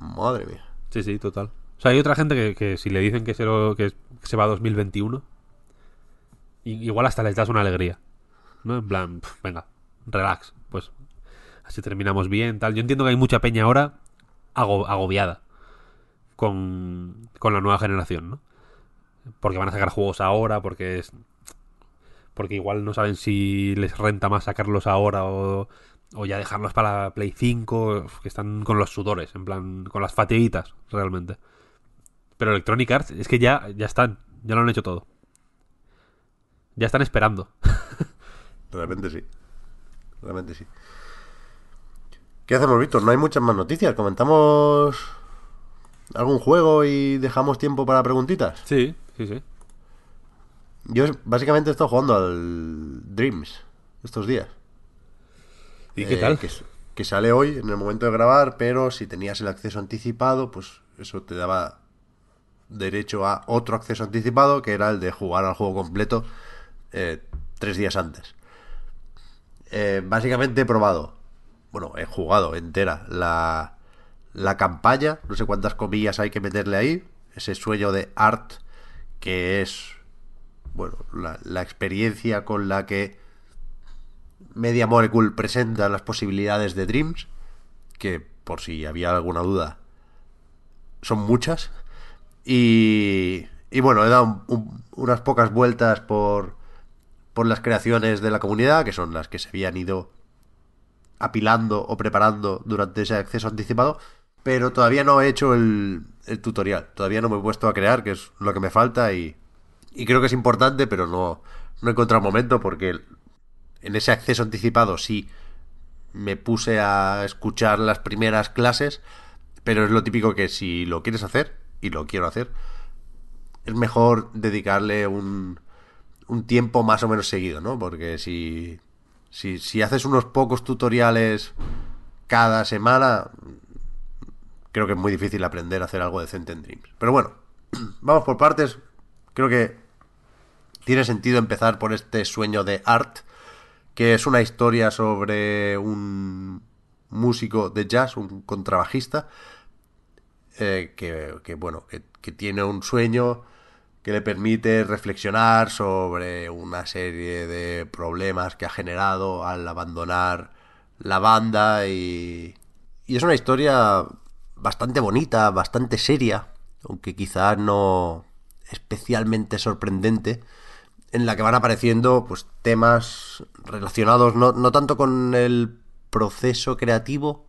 madre mía. Sí, sí, total. O sea, hay otra gente que, si le dicen que se, lo, que se va a 2021, igual hasta les das una alegría. ¿No? En plan, venga, relax. Pues así terminamos bien, tal. Yo entiendo que hay mucha peña ahora agobiada con, con la nueva generación, ¿no? Porque van a sacar juegos ahora, porque es... Porque igual no saben si les renta más sacarlos ahora o o ya dejarlos para Play 5, que están con los sudores, en plan, con las fatiguitas, realmente. Pero Electronic Arts es que ya, ya están, ya lo han hecho todo. Ya están esperando. Realmente sí. Realmente sí. ¿Qué hacemos, Víctor? No hay muchas más noticias. ¿Comentamos algún juego y dejamos tiempo para preguntitas? Sí, sí, sí. Yo básicamente he estado jugando al Dreams estos días. ¿Y qué tal? Eh, que, sale hoy en el momento de grabar, pero si tenías el acceso anticipado, pues eso te daba derecho a otro acceso anticipado, que era el de jugar al juego completo eh, tres días antes. Eh, básicamente he probado, bueno, he jugado entera la, la campaña, no sé cuántas comillas hay que meterle ahí, ese sueño de art, que es, bueno, la, experiencia con la que Media Molecule presenta las posibilidades de Dreams, que por si había alguna duda, son muchas. Y, y bueno, he dado unas pocas vueltas por, por las creaciones de la comunidad, que son las que se habían ido apilando o preparando durante ese acceso anticipado, pero todavía no he hecho el, el tutorial, todavía no me he puesto a crear, que es lo que me falta y, y creo que es importante, pero no, no he encontrado momento porque en ese acceso anticipado sí me puse a escuchar las primeras clases, pero es lo típico que si lo quieres hacer, y lo quiero hacer, es mejor dedicarle un, un tiempo más o menos seguido, ¿no? Porque si, si, si haces unos pocos tutoriales cada semana, creo que es muy difícil aprender a hacer algo decente en Dreams. Pero bueno, vamos por partes. Creo que tiene sentido empezar por este sueño de Art, que es una historia sobre un músico de jazz, un contrabajista, eh, que, bueno, que, tiene un sueño que le permite reflexionar sobre una serie de problemas que ha generado al abandonar la banda y, y es una historia bastante bonita, bastante seria, aunque quizá no especialmente sorprendente, en la que van apareciendo pues temas relacionados no, no tanto con el proceso creativo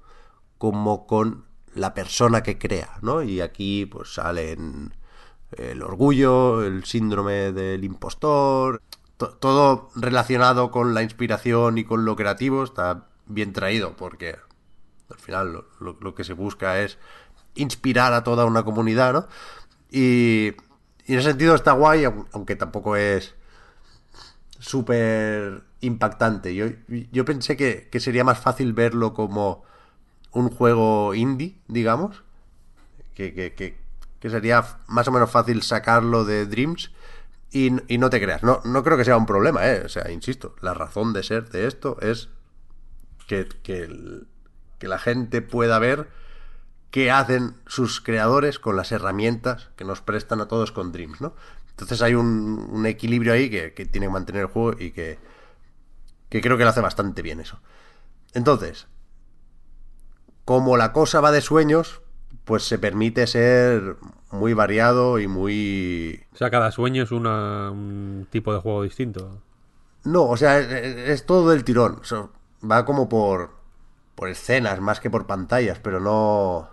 como con la persona que crea, ¿no? Y aquí pues salen el orgullo, el síndrome del impostor, todo relacionado con la inspiración y con lo creativo está bien traído porque al final lo, que se busca es inspirar a toda una comunidad, ¿no? Y, y en ese sentido está guay, aunque tampoco es súper impactante. Yo, yo pensé que, que sería más fácil verlo como un juego indie, digamos, que, que, que, sería más o menos fácil sacarlo de Dreams. Y, y, no te creas, no, no creo que sea un problema, ¿eh? O sea, insisto, la razón de ser de esto es que, que, que la gente pueda ver qué hacen sus creadores con las herramientas que nos prestan a todos con Dreams, ¿no? Entonces hay un, un equilibrio ahí que, que, tiene que mantener el juego y que, que creo que lo hace bastante bien eso. Entonces, como la cosa va de sueños, pues se permite ser muy variado y muy... O sea, cada sueño es un tipo de juego distinto. No, o sea, es, todo del tirón. va como por, por escenas más que por pantallas, pero no...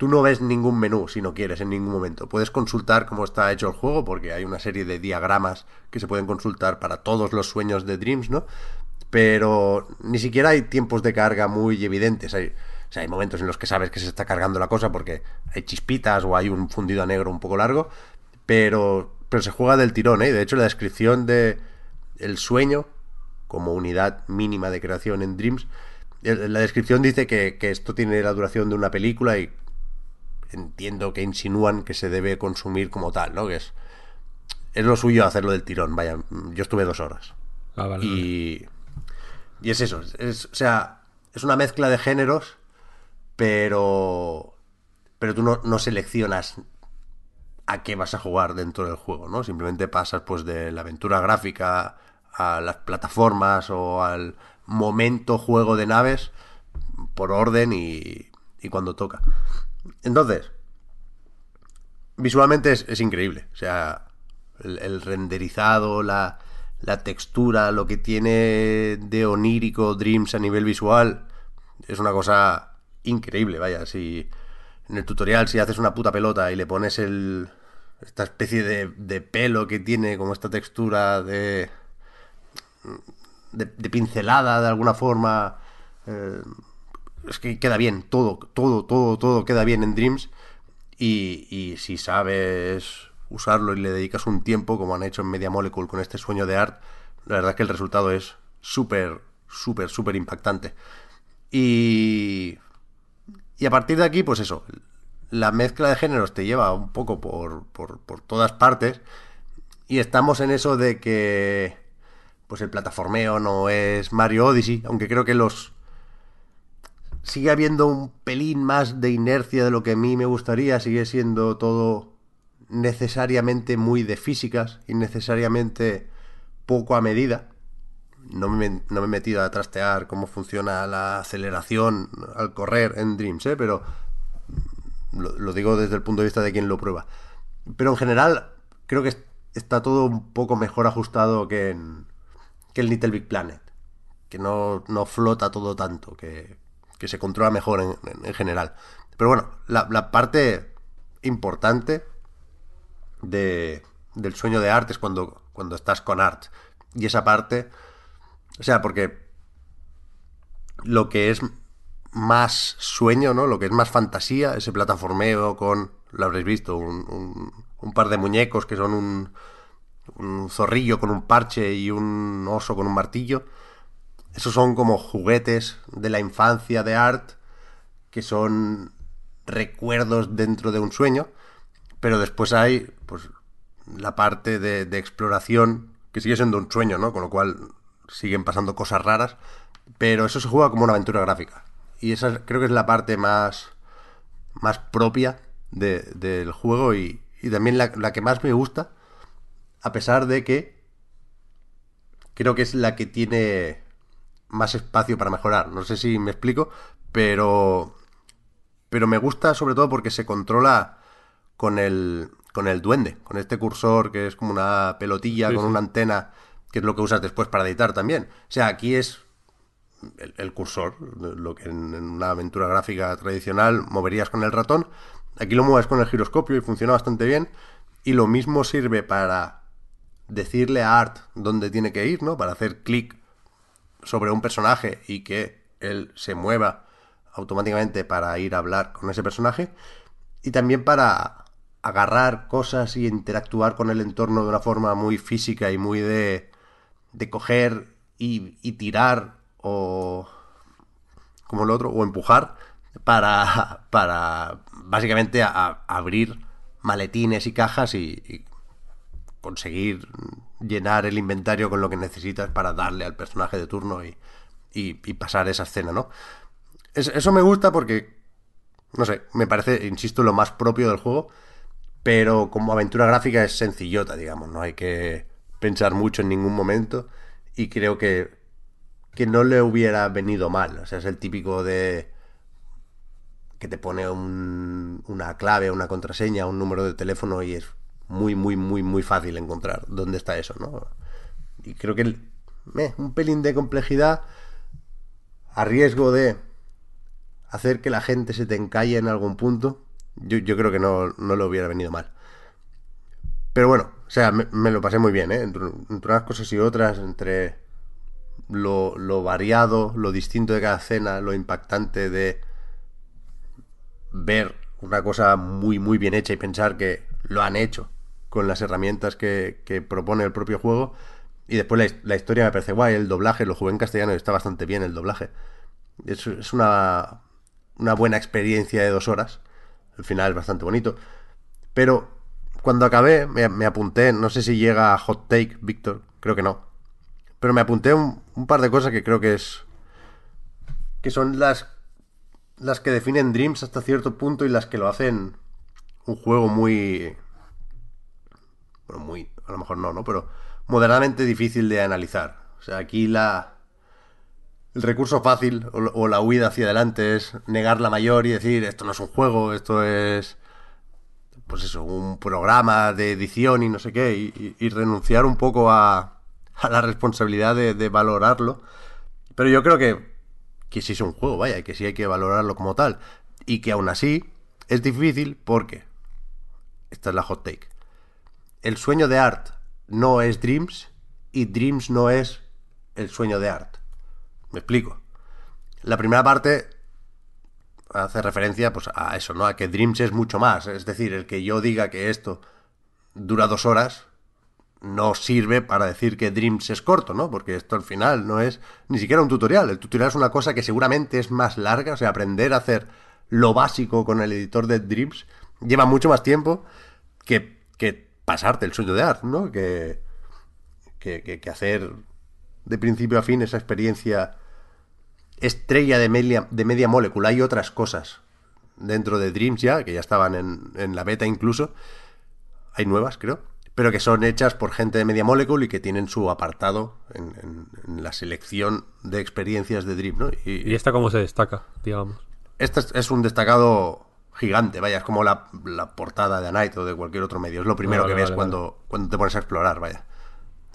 Tú no ves ningún menú si no quieres en ningún momento. Puedes consultar cómo está hecho el juego porque hay una serie de diagramas que se pueden consultar para todos los sueños de Dreams, ¿no? Pero ni siquiera hay tiempos de carga muy evidentes. Hay, o sea, hay momentos en los que sabes que se está cargando la cosa porque hay chispitas o hay un fundido a negro un poco largo, pero, pero se juega del tirón, ¿eh? De hecho, la descripción de el sueño como unidad mínima de creación en Dreams, la descripción dice que, que esto tiene la duración de una película y entiendo que insinúan que se debe consumir como tal, ¿no? Que es, es lo suyo hacerlo del tirón, vaya, yo estuve dos horas. Ah, vale, y, y es eso, es, o sea, es una mezcla de géneros pero pero tú no, seleccionas a qué vas a jugar dentro del juego, ¿no? Simplemente pasas pues de la aventura gráfica a las plataformas o al momento juego de naves por orden y, y cuando toca. Entonces, visualmente es, increíble. O sea, el, renderizado, la, la, textura, lo que tiene de onírico Dreams a nivel visual, es una cosa increíble, vaya, si en el tutorial si haces una puta pelota y le pones el esta especie de, pelo que tiene como esta textura de, de, pincelada de alguna forma eh, es que queda bien todo todo todo todo queda bien en Dreams y, y si sabes usarlo y le dedicas un tiempo como han hecho en Media Molecule con este sueño de art la verdad es que el resultado es súper súper súper impactante y y a partir de aquí, pues eso, la mezcla de géneros te lleva un poco por, por, todas partes. Y estamos en eso de que pues el plataformeo no es Mario Odyssey, aunque creo que los sigue habiendo un pelín más de inercia de lo que a mí me gustaría, sigue siendo todo necesariamente muy de físicas y necesariamente poco a medida. no me, no me, he metido a trastear cómo funciona la aceleración al correr en Dreams, ¿eh? pero lo, digo desde el punto de vista de quien lo prueba. Pero en general, creo que está todo un poco mejor ajustado que en que el Little Big Planet. Que no, no flota todo tanto, que, que se controla mejor en, en, general. Pero bueno, la, parte importante de, del sueño de arte es cuando, cuando estás con art. Y esa parte, o sea, porque lo que es más sueño, ¿no? Lo que es más fantasía, ese plataformeo con, lo habréis visto, un, un, un par de muñecos que son un, un zorrillo con un parche y un oso con un martillo. Esos son como juguetes de la infancia de Art, que son recuerdos dentro de un sueño. Pero después hay, pues, la parte de, de exploración, que sigue siendo un sueño, ¿no? Con lo cual siguen pasando cosas raras. Pero eso se juega como una aventura gráfica. Y esa creo que es la parte más, más propia de, del juego y, y también la, que más me gusta, a pesar de que creo que es la que tiene más espacio para mejorar. No sé si me explico, pero pero me gusta sobre todo porque se controla con el con el duende, con este cursor que es como una pelotilla sí, con sí. una antena, que es lo que usas después para editar también. O sea, aquí es el, el cursor, lo que en, en, una aventura gráfica tradicional moverías con el ratón. Aquí lo mueves con el giroscopio y funciona bastante bien. Y lo mismo sirve para decirle a Art dónde tiene que ir, ¿no? Para hacer clic sobre un personaje y que él se mueva automáticamente para ir a hablar con ese personaje. Y también para agarrar cosas y interactuar con el entorno de una forma muy física y muy de, de coger y, tirar o como lo otro, o empujar para, para básicamente a, abrir maletines y cajas y, conseguir llenar el inventario con lo que necesitas para darle al personaje de turno y, y, pasar esa escena, ¿no? Es, eso me gusta porque, no sé, me parece, insisto, lo más propio del juego, pero como aventura gráfica es sencillota, digamos, no hay que pensar mucho en ningún momento y creo que, que no le hubiera venido mal, o sea, es el típico de que te pone un, una clave, una contraseña, un número de teléfono y es muy, muy, muy, muy fácil encontrar dónde está eso, ¿no? Y creo que eh, un pelín de complejidad a riesgo de hacer que la gente se te encalle en algún punto, yo, yo creo que no, no, le hubiera venido mal. Pero bueno, o sea, me, lo pasé muy bien, ¿eh? Entre, unas cosas y otras, entre lo, lo variado, lo distinto de cada escena, lo impactante de ver una cosa muy, muy bien hecha y pensar que lo han hecho con las herramientas que, que propone el propio juego. Y después la, historia me parece guay, el doblaje, lo jugué en castellano y está bastante bien el doblaje. Es, una, una buena experiencia de dos horas. El final es bastante bonito. Pero cuando acabé, me, me apunté, no sé si llega a Hot Take, Víctor, creo que no. Pero me apunté un, un par de cosas que creo que es. que son las las que definen Dreams hasta cierto punto y las que lo hacen un juego muy. Bueno, muy. A lo mejor no, ¿no? Pero moderadamente difícil de analizar. O sea, aquí la. El recurso fácil o, la huida hacia adelante es negar la mayor y decir esto no es un juego, esto es. Pues eso, un programa de edición y no sé qué, y renunciar un poco a, a la responsabilidad de, de valorarlo. Pero yo creo que que sí es un juego, vaya, que sí hay que valorarlo como tal. Y que aún así es difícil porque, esta es la hot take, el sueño de Art no es Dreams y Dreams no es el sueño de Art. Me explico. La primera parte hace referencia pues a eso, ¿no? A que Dreams es mucho más. Es decir, el que yo diga que esto dura dos horas no sirve para decir que Dreams es corto, ¿no? Porque esto al final no es ni siquiera un tutorial. El tutorial es una cosa que seguramente es más larga, o sea, aprender a hacer lo básico con el editor de Dreams lleva mucho más tiempo que, que pasarte el sueño de Art, ¿no? Que, que, que, que, hacer de principio a fin esa experiencia estrella de media, de media molécula. Hay otras cosas dentro de Dreams ya, que ya estaban en, en la beta incluso. Hay nuevas, creo pero que son hechas por gente de Media Molecule y que tienen su apartado en, la selección de experiencias de Dream, ¿no? Y, esta cómo se destaca, digamos? Esta es, un destacado gigante, vaya, es como la, portada de A Night o de cualquier otro medio, es lo primero que ves cuando, cuando te pones a explorar, vaya.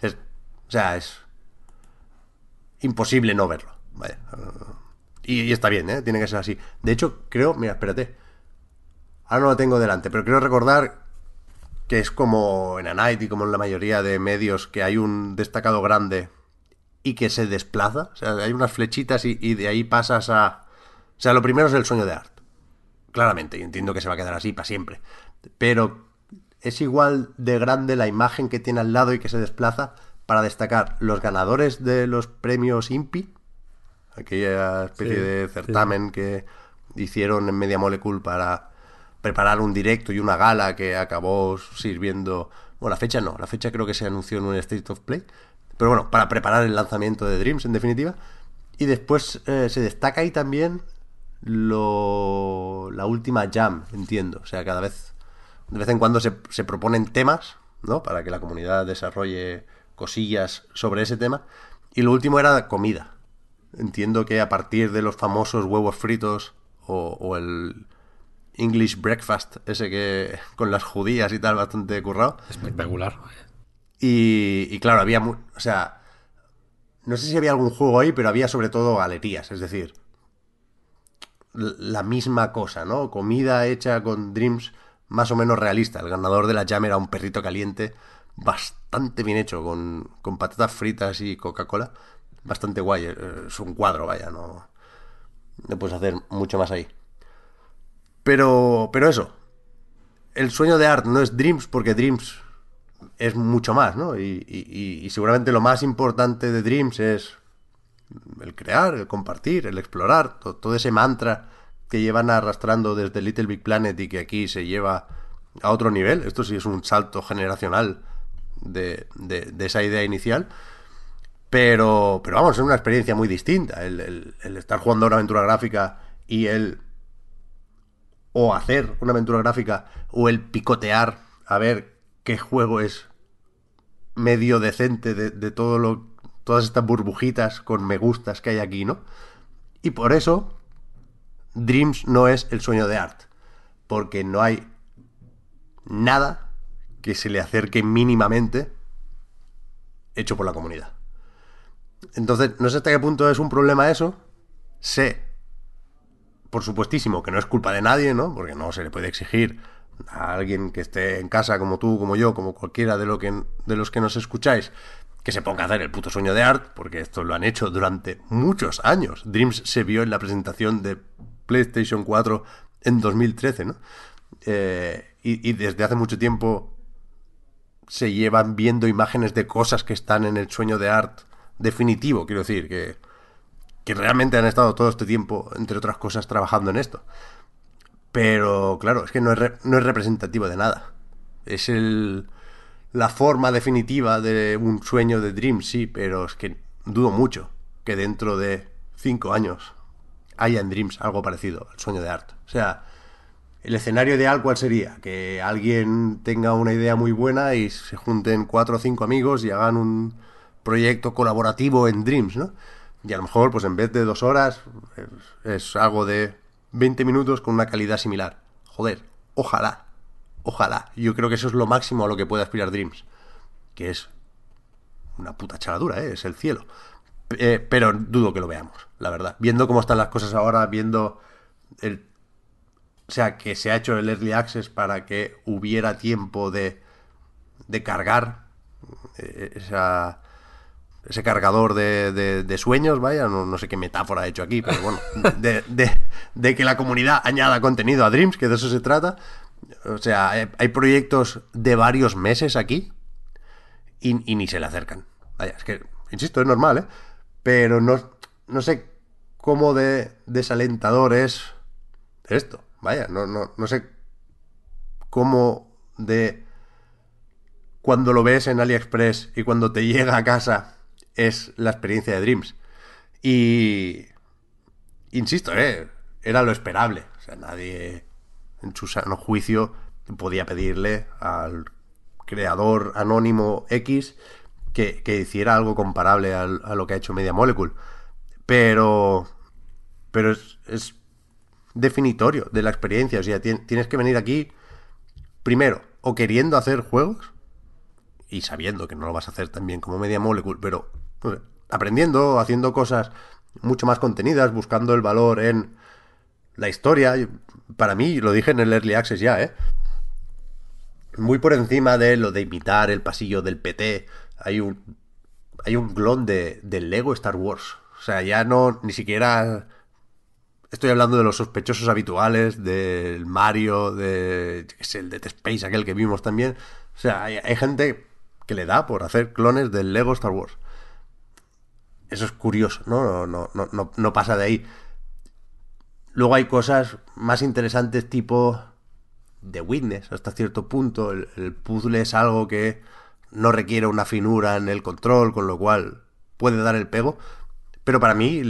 o sea, es imposible no verlo, vaya. Y, y, está bien, ¿eh? Tiene que ser así. De hecho, creo, mira, espérate. Ahora no lo tengo delante, pero creo recordar que es como en A Night y como en la mayoría de medios que hay un destacado grande y que se desplaza. O sea, hay unas flechitas y, de ahí pasas a... O sea, lo primero es el sueño de Art. Claramente, y entiendo que se va a quedar así para siempre. Pero es igual de grande la imagen que tiene al lado y que se desplaza para destacar los ganadores de los premios IMPI, aquella especie de certamen que hicieron en Media Molecule para preparar un directo y una gala que acabó sirviendo. Bueno, la fecha no, la fecha creo que se anunció en un State of Play. Pero bueno, para preparar el lanzamiento de Dreams, en definitiva. Y después eh, se destaca ahí también lo, la última jam, entiendo. O sea, cada vez, de vez en cuando se, se proponen temas, ¿no? Para que la comunidad desarrolle cosillas sobre ese tema. Y lo último era comida. Entiendo que a partir de los famosos huevos fritos o el, English Breakfast, ese que con las judías y tal, bastante currado. Espectacular. Y, claro, había, o sea, no sé si había algún juego ahí, pero había sobre todo galerías, es decir, la misma cosa, ¿no? Comida hecha con Dreams más o menos realista. El ganador de la Jam era un perrito caliente bastante bien hecho, con, con patatas fritas y Coca-Cola. Bastante guay. Eh, es un cuadro, vaya, no, no puedes hacer mucho más ahí. Pero, pero eso, el sueño de Art no es Dreams porque Dreams es mucho más, ¿no? Y, seguramente lo más importante de Dreams es el crear, el compartir, el explorar, todo, ese mantra que llevan arrastrando desde Little Big Planet y que aquí se lleva a otro nivel. Esto sí es un salto generacional de, esa idea inicial. Pero, pero vamos, es una experiencia muy distinta. El, el estar jugando a una aventura gráfica y el o hacer una aventura gráfica o el picotear a ver qué juego es medio decente de, todo lo todas estas burbujitas con me gustas que hay aquí, ¿no? Y por eso Dreams no es el sueño de Art, porque no hay nada que se le acerque mínimamente hecho por la comunidad. Entonces, no sé hasta qué punto es un problema eso. Sé por supuestísimo, que no es culpa de nadie, ¿no? Porque no se le puede exigir a alguien que esté en casa como tú, como yo, como cualquiera de, que, de los que nos escucháis, que se ponga a hacer el puto sueño de Art, porque esto lo han hecho durante muchos años. Dreams se vio en la presentación de PlayStation 4 en 2013, ¿no? Eh, y, y desde hace mucho tiempo se llevan viendo imágenes de cosas que están en el sueño de Art definitivo, quiero decir, que que realmente han estado todo este tiempo, entre otras cosas, trabajando en esto. Pero claro, es que no es, no es representativo de nada. Es el, la forma definitiva de un sueño de Dream, sí, pero es que dudo mucho que dentro de cinco años haya en Dreams algo parecido al sueño de Art. O sea, el escenario ideal, ¿cuál sería? Que alguien tenga una idea muy buena y se junten cuatro o cinco amigos y hagan un proyecto colaborativo en Dreams, ¿no? Y a lo mejor, pues en vez de dos horas, es, algo de 20 minutos con una calidad similar. Joder, ojalá, ojalá. Yo creo que eso es lo máximo a lo que puede aspirar Dreams. Que es una puta chaladura, ¿eh? es el cielo. Eh, pero dudo que lo veamos, la verdad. Viendo cómo están las cosas ahora, viendo el... O sea, que se ha hecho el Early Access para que hubiera tiempo de, de cargar eh, esa ese cargador de, sueños, vaya, no, sé qué metáfora he hecho aquí, pero bueno, de, que la comunidad añada contenido a Dreams, que de eso se trata. O sea, hay, proyectos de varios meses aquí y, ni se le acercan. Vaya, es que, insisto, es normal, ¿eh? Pero no, no sé cómo de desalentador es esto. Vaya, no, no, no sé cómo de cuando lo ves en AliExpress y cuando te llega a casa es la experiencia de Dreams. Y. Insisto, ¿eh? Era lo esperable. O sea, nadie en su sano juicio podía pedirle al creador anónimo X que, que hiciera algo comparable al- a, lo que ha hecho Media Molecule. Pero, pero es, es definitorio de la experiencia. O sea, tien- tienes que venir aquí primero o queriendo hacer juegos y sabiendo que no lo vas a hacer tan bien como Media Molecule, pero aprendiendo, haciendo cosas mucho más contenidas, buscando el valor en la historia. Para mí, lo dije en el Early Access ya, ¿eh? Muy por encima de lo de imitar el pasillo del PT, hay un hay un clon de, Lego Star Wars. O sea, ya no, ni siquiera Estoy hablando de los sospechosos habituales, del Mario, de. sé, el Dead Space, aquel que vimos también. O sea, hay, hay gente que le da por hacer clones del Lego Star Wars. Eso es curioso. No, no, no, no, no pasa de ahí. Luego hay cosas más interesantes tipo The Witness, hasta cierto punto. El, puzzle es algo que no requiere una finura en el control, con lo cual puede dar el pego. Pero para mí,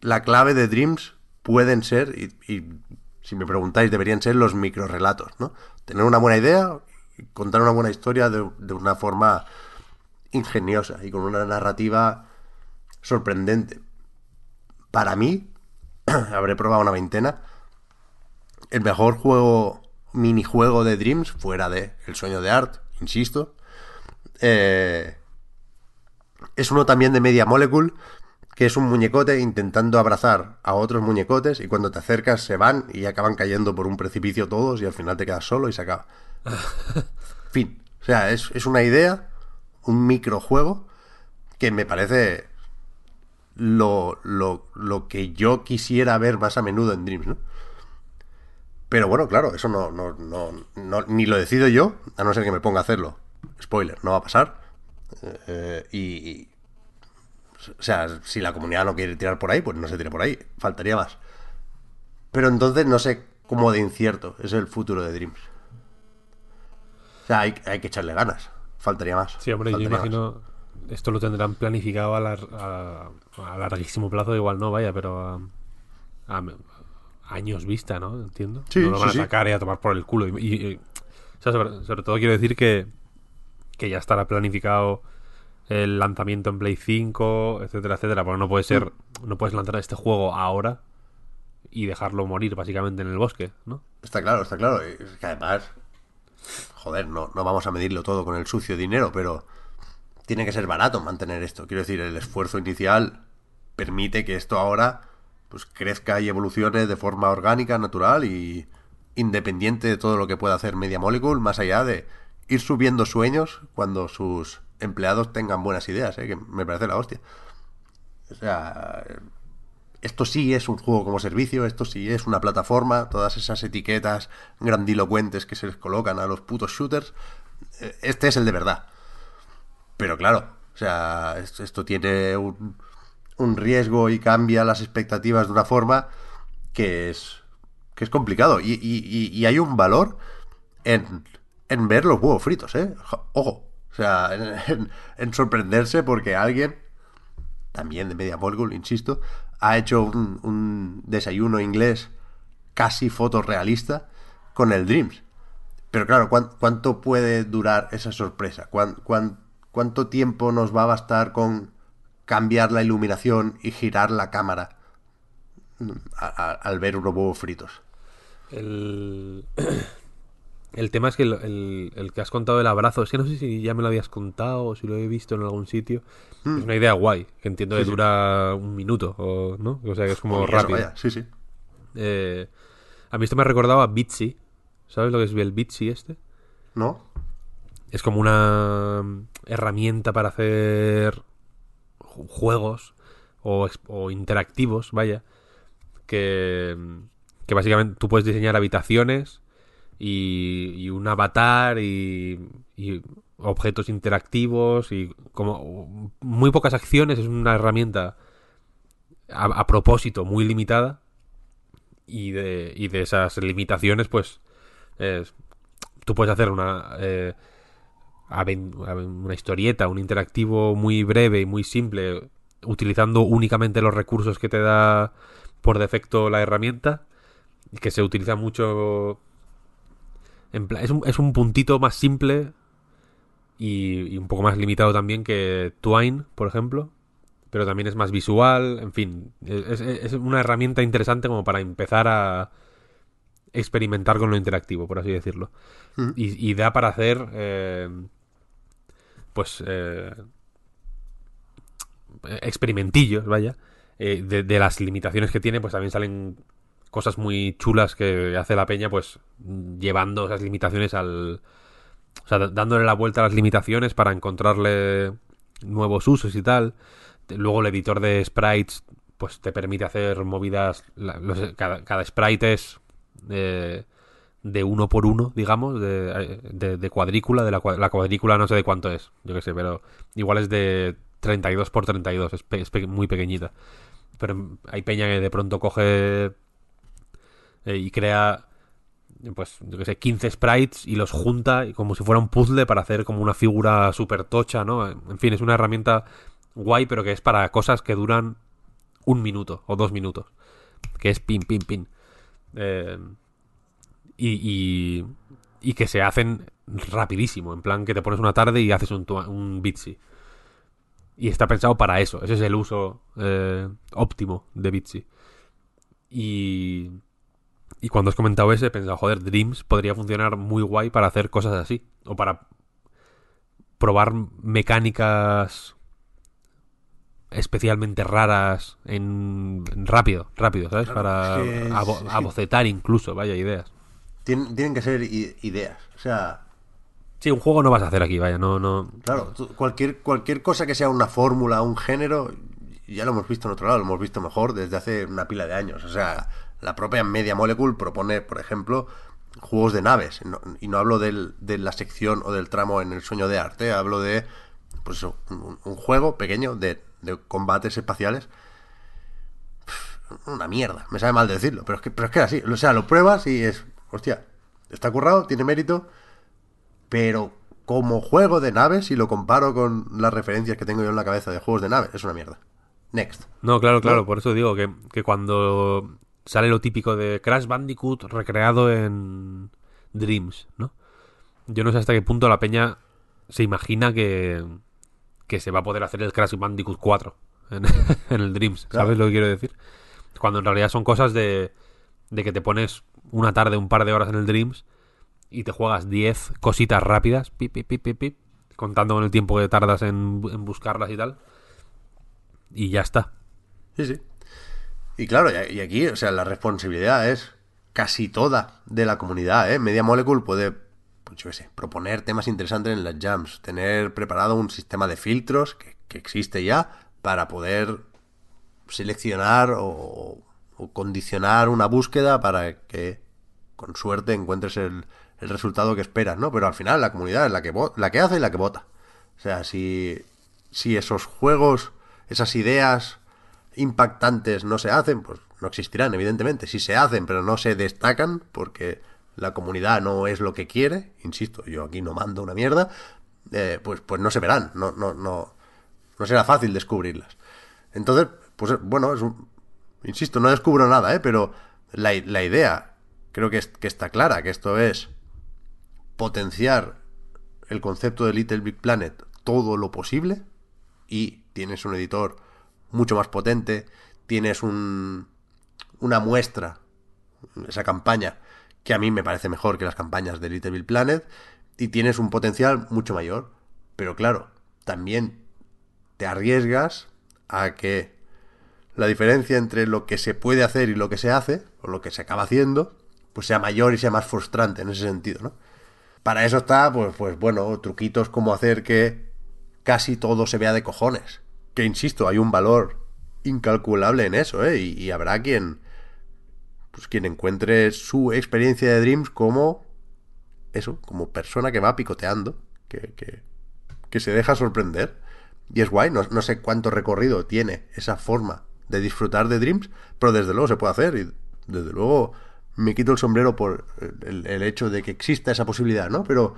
la clave de Dreams pueden ser, y, si me preguntáis, deberían ser los microrelatos, ¿no? Tener una buena idea contar una buena historia de, de una forma ingeniosa y con una narrativa sorprendente. Para mí, habré probado una veintena, el mejor juego, minijuego de Dreams, fuera de El sueño de Art, insisto, eh, es uno también de Media Molecule, que es un muñecote intentando abrazar a otros muñecotes y cuando te acercas se van y acaban cayendo por un precipicio todos y al final te quedas solo y se acaba. fin. O sea, es, es una idea, un microjuego que me parece lo, lo, lo que yo quisiera ver más a menudo en Dreams, ¿no? Pero bueno, claro, eso no, no, no, no- ni lo decido yo, a no ser que me ponga a hacerlo. Spoiler, no va a pasar. Eh, y, y- o sea, si la comunidad no quiere tirar por ahí, pues no se tire por ahí. Faltaría más. Pero entonces no sé cómo de incierto es el futuro de Dreams. O sea, hay, hay que echarle ganas. Faltaría más. Sí, hombre, yo Faltaría más. Esto lo tendrán planificado a, lar- a- a larguísimo plazo, igual no, vaya, pero a, años vista, ¿no? Entiendo. Sí, no lo van sí, a sí. sacar y a tomar por el culo. Y, y- y- o sea, sobre, sobre todo quiero decir que, que ya estará planificado el lanzamiento en Play 5, etcétera, etcétera, porque no puede ser, Mm. no puedes lanzar este juego ahora y dejarlo morir básicamente en el bosque, ¿no? Está claro, está claro. Es que además, joder, no, no vamos a medirlo todo con el sucio dinero, pero tiene que ser barato mantener esto. Quiero decir, el esfuerzo inicial permite que esto ahora pues crezca y evolucione de forma orgánica, natural y independiente de todo lo que pueda hacer Media Molecule, más allá de ir subiendo sueños cuando sus empleados tengan buenas ideas, ¿eh? que me parece la hostia. O sea, esto sí es un juego como servicio, esto sí es una plataforma, todas esas etiquetas grandilocuentes que se les colocan a los putos shooters, eh, este es el de verdad. Pero claro, o sea, es- esto tiene un, un riesgo y cambia las expectativas de una forma que es, que es complicado. Y, y- y- hay un valor en, en ver los huevos fritos, ¿eh? Jo- Ojo, o sea, en, en- en sorprenderse porque alguien también de Media Molecule, insisto, ha hecho un, un desayuno inglés casi fotorrealista con el Dreams. Pero claro, ¿cuán- ¿cuánto puede durar esa sorpresa? ¿Cuán- cuán- ¿Cuánto tiempo nos va a bastar con cambiar la iluminación y girar la cámara mm, a- a- al ver unos huevos fritos? El, el tema es que el, el- el que has contado del abrazo, es que no sé si ya me lo habías contado o si lo he visto en algún sitio. Es una idea guay, que entiendo que Hmm. Sí, dura un minuto, o, ¿no? O sea que es como eso, rápido. vaya, Sí, sí. Eh, a mí esto me recordaba a Bitsy. ¿Sabes lo que es el Bitsy este? ¿No? Es como una mm, herramienta para hacer ju- juegos o, interactivos, vaya, que, que básicamente tú puedes diseñar habitaciones y, y un avatar y, y objetos interactivos y como muy pocas acciones, es una herramienta a, propósito muy limitada y de, y de esas limitaciones pues es- tú puedes hacer una eh, una historieta, un interactivo muy breve y muy simple, utilizando únicamente los recursos que te da por defecto la herramienta, que se utiliza mucho en plan, es, un, es un puntito más simple y, y un poco más limitado también que Twine, por ejemplo. Pero también es más visual, en fin. Es, una herramienta interesante como para empezar a experimentar con lo interactivo, por así decirlo. Y, y da para hacer, eh, pues, eh, experimentillos, vaya. eh, de, las limitaciones que tiene, pues también salen cosas muy chulas que hace la peña, pues llevando esas limitaciones al... O sea, dándole la vuelta a las limitaciones para encontrarle nuevos usos y tal. Luego el editor de sprites, pues te permite hacer movidas... cada, cada sprite es eh, de uno por uno, digamos, de, de- cuadrícula. De la, cua- la cuadrícula no sé de cuánto es, yo qué sé, pero igual es de 32 por 32, es, pe- es muy pequeñita. Pero hay peña que de pronto coge eh, y crea pues yo que sé 15 sprites y los junta como si fuera un puzzle para hacer como una figura súper tocha no en fin es una herramienta guay pero que es para cosas que duran un minuto o dos minutos que es pin pin pin Eh, y, y y que se hacen rapidísimo en plan que te pones una tarde y haces un, un Bitsy y está pensado para eso ese es el uso eh, óptimo de Bitsy y y cuando has comentado ese, he pensado, joder, Dreams podría funcionar muy guay para hacer cosas así. O para probar mecánicas especialmente raras en rápido, rápido, ¿sabes? Para abo- abocetar incluso, vaya ideas. Tienen, tienen que ser i- ideas. O sea, Sí, un juego no vas a hacer aquí, vaya, no, no. claro, tú- cualquier, cualquier cosa que sea una fórmula, un género, ya lo hemos visto en otro lado, lo hemos visto mejor desde hace una pila de años. O sea, la propia Media Molecule propone, por ejemplo, juegos de naves. No- y no hablo del- de la sección o del tramo en el sueño de arte, hablo de pues un, un juego pequeño de, de combates espaciales. Una mierda, me sabe mal decirlo, pero es que, pero es que así, o sea, lo pruebas y es, hostia, está currado, tiene mérito, pero como juego de naves, si lo comparo con las referencias que tengo yo en la cabeza de juegos de naves, es una mierda. Next. No, claro, claro, ¿No? por eso digo que, que cuando sale lo típico de Crash Bandicoot recreado en Dreams, ¿no? Yo no sé hasta qué punto la peña se imagina que, que se va a poder hacer el Crash Bandicoot 4 en, en el Dreams, Claro. ¿sabes lo que quiero decir? Cuando en realidad son cosas de, de que te pones una tarde, un par de horas en el Dreams y te juegas 10 cositas rápidas, pip, pip, pip, pip, contando con el tiempo que tardas en, buscarlas y tal. Y ya está. Sí, sí. Y claro, y y aquí, o sea, la responsabilidad es casi toda de la comunidad, ¿eh? Media Molecule puede, pues yo qué sé, proponer temas interesantes en las jams, tener preparado un sistema de filtros que, que existe ya para poder seleccionar o, o condicionar una búsqueda para que con suerte encuentres el, el resultado que esperas, ¿no? Pero al final la comunidad es la que, la que hace y la que vota. O sea, si, si esos juegos, esas ideas impactantes no se hacen, pues no existirán, evidentemente. Si se hacen, pero no se destacan, porque la comunidad no es lo que quiere, insisto, yo aquí no mando una mierda, eh, pues, pues no se verán, no, no, no, no será fácil descubrirlas. Entonces, pues bueno, es un, insisto, no descubro nada, ¿eh? pero la, idea creo que, que está clara, que esto es potenciar el concepto de Little Big Planet todo lo posible y tienes un editor mucho más potente, tienes un, una muestra, esa campaña, que a mí me parece mejor que las campañas de Little Big Planet, y tienes un potencial mucho mayor. Pero claro, también te arriesgas a que la diferencia entre lo que se puede hacer y lo que se hace, o lo que se acaba haciendo, pues sea mayor y sea más frustrante en ese sentido, ¿no? Para eso está, pues, pues bueno, truquitos como hacer que casi todo se vea de cojones. Que insisto, hay un valor incalculable en eso, ¿eh? Y, habrá quien, pues quien encuentre su experiencia de Dreams como eso, como persona que va picoteando, que, que, que se deja sorprender. Y es guay, no, no sé cuánto recorrido tiene esa forma de disfrutar de Dreams, pero desde luego se puede hacer y desde luego me quito el sombrero por el, hecho de que exista esa posibilidad, ¿no? Pero,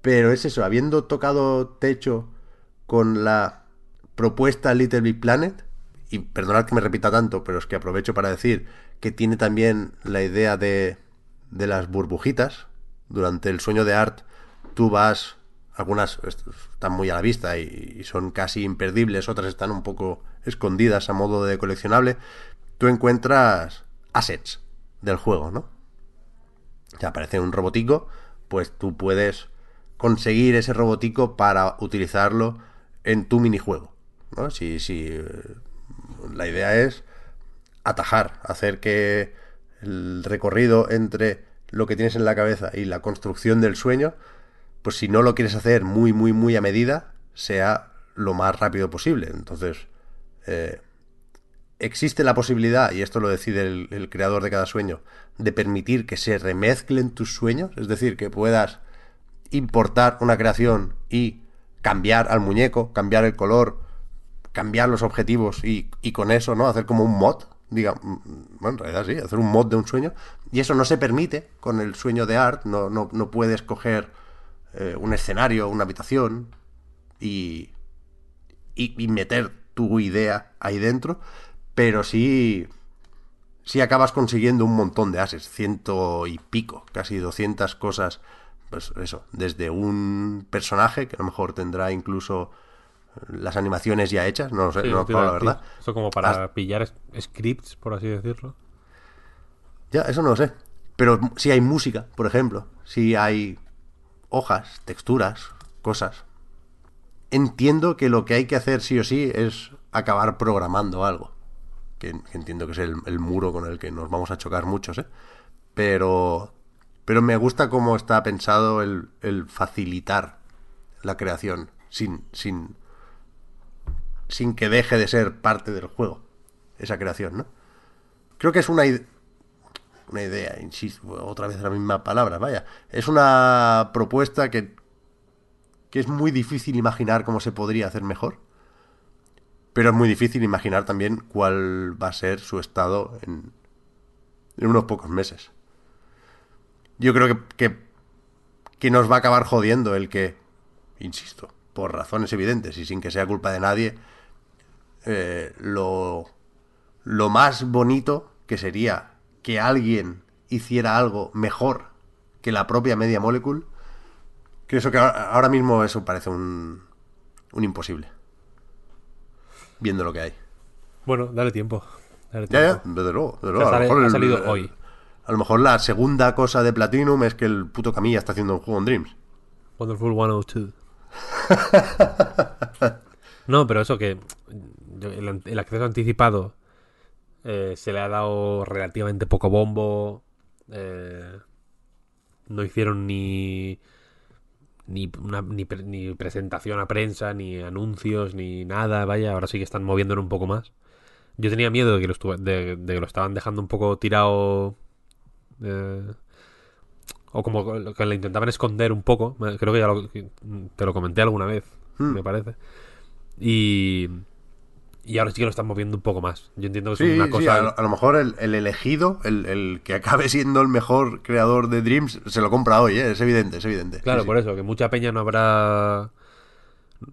pero es eso, habiendo tocado techo con la propuesta Little Big Planet, y perdonad que me repita tanto, pero es que aprovecho para decir que tiene también la idea de, de las burbujitas. Durante el sueño de Art, tú vas. Algunas están muy a la vista y, son casi imperdibles, otras están un poco escondidas a modo de coleccionable. Tú encuentras assets del juego, ¿no? Te aparece un robotico, pues tú puedes conseguir ese robotico para utilizarlo en tu minijuego. ¿no? Si, si eh, la idea es atajar, hacer que el recorrido entre lo que tienes en la cabeza y la construcción del sueño, pues si no lo quieres hacer muy, muy, muy a medida, sea lo más rápido posible. Entonces, eh, existe la posibilidad, y esto lo decide el, creador de cada sueño, de permitir que se remezclen tus sueños, es decir, que puedas importar una creación y cambiar al muñeco, cambiar el color, cambiar los objetivos y, con eso, ¿no? Hacer como un mod, diga, bueno, en realidad sí, hacer un mod de un sueño, y eso no se permite con el sueño de art, no, no, no puedes coger eh, un escenario, una habitación y, y, y meter tu idea ahí dentro, pero sí, sí acabas consiguiendo un montón de ases, ciento y pico, casi 200 cosas, pues eso, desde un personaje que a lo mejor tendrá incluso las animaciones ya hechas, no lo sé, Sí, no iba la verdad. Eso como para pillar scripts, por así decirlo. Ya, eso no lo sé. Pero si hay música, por ejemplo, si hay hojas, texturas, cosas. Entiendo que lo que hay que hacer sí o sí es acabar programando algo. Que, entiendo que es el, muro con el que nos vamos a chocar muchos, ¿eh? Pero, pero me gusta cómo está pensado el, el facilitar la creación sin, sin, sin que deje de ser parte del juego, esa creación, ¿no? Creo que es una, una idea, insisto, otra vez la misma palabra, vaya. Es una propuesta que, que es muy difícil imaginar cómo se podría hacer mejor. Pero es muy difícil imaginar también cuál va a ser su estado en, unos pocos meses. Yo creo que, que, que nos va a acabar jodiendo el que, insisto, por razones evidentes y sin que sea culpa de nadie, eh, lo, lo más bonito que sería que alguien hiciera algo mejor que la propia Media Molecule, que eso que ahora, mismo eso parece un, un imposible. Viendo lo que hay. Bueno, dale tiempo. Dale Ya, ya, desde luego. Desde O sea, luego. A lo sale- mejor ha salido el- hoy. A lo mejor la segunda cosa de Platinum es que el puto Camilla está haciendo un juego en Dreams. Wonderful 102. no, pero eso que el acceso anticipado eh, se le ha dado relativamente poco bombo. eh, no hicieron ni ni, una- ni, pre- ni presentación a prensa, ni anuncios, ni nada. Vaya, ahora sí que están moviéndolo un poco más. Yo tenía miedo de que lo, estuve- de, de que lo estaban dejando un poco tirado. eh, o como que lo intentaban esconder un poco. Creo que ya lo- te lo comenté alguna vez, Hmm. me parece. Y, y ahora sí que lo están moviendo un poco más. Yo entiendo que Sí, es una sí, cosa. a, lo, a lo mejor el, el elegido, el, el que acabe siendo el mejor creador de Dreams, se lo compra hoy, ¿eh? es evidente, es evidente. Claro, Sí, sí. por eso, que mucha peña no habrá.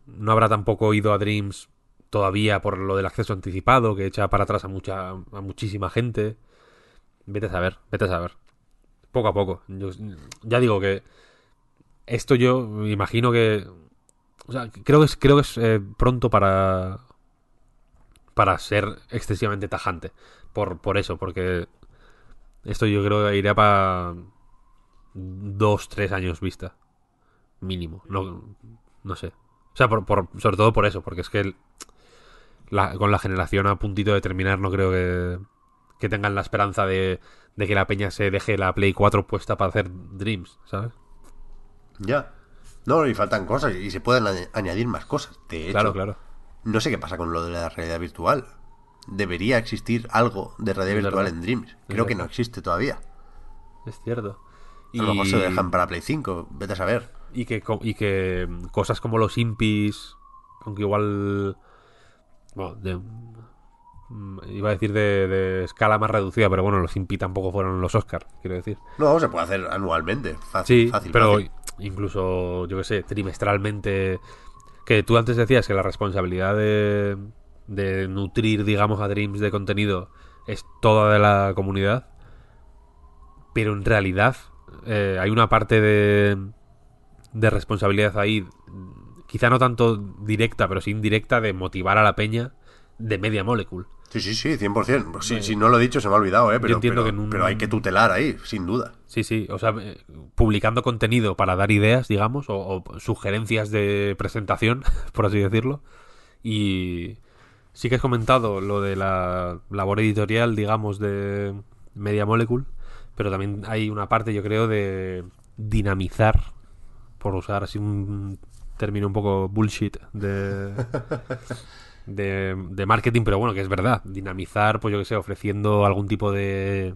No habrá tampoco ido a Dreams todavía por lo del acceso anticipado, que echa para atrás a mucha a muchísima gente. Vete a saber, vete a saber. Poco a poco. Yo- ya digo que esto yo imagino que. O sea, creo que es, creo que es eh, pronto para. Para ser excesivamente tajante. Por, por eso, porque. Esto yo creo que irá para. Dos, tres años vista. Mínimo. No, no sé. O sea, por, por- sobre todo por eso, porque es que el- la- con la generación a puntito de terminar no creo que, que tengan la esperanza de, de que la peña se deje la Play 4 puesta para hacer Dreams, ¿sabes? Ya. No, y faltan cosas y se pueden añ- añadir más cosas. De hecho, Claro, claro. No sé qué pasa con lo de la realidad virtual. Debería existir algo de realidad Es virtual verdad. en Dreams. Es Creo que no existe todavía. Es cierto. A lo mejor se lo dejan para Play 5, vete a saber. y que, y que mm, cosas como los impis, aunque igual... Bueno, de- mm, iba a decir de, de escala más reducida, pero bueno, los impi tampoco fueron los Oscar, quiero decir. No, se puede hacer anualmente. Fácil, Sí, fácil, pero fácil. incluso, yo qué sé, trimestralmente. Que tú antes decías que la responsabilidad de, nutrir, digamos, a Dreams de contenido es toda de la comunidad. pero en realidad eh, hay una parte de, de responsabilidad ahí, quizá no tanto directa, pero sí indirecta, de motivar a la peña de Media Molecule. Sí, sí, sí, 100%. Pues sí, si no lo he dicho, se me ha olvidado, ¿eh? Pero, entiendo pero, que un- pero hay que tutelar ahí, sin duda. Sí, sí, o sea, publicando contenido para dar ideas, digamos, o, o sugerencias de presentación, por así decirlo. Y sí que has comentado lo de la labor editorial, digamos, de Media Molecule, pero también hay una parte, yo creo, de dinamizar, por usar así un término un poco bullshit de, de, marketing, pero bueno, que es verdad, dinamizar, pues yo que sé, ofreciendo algún tipo de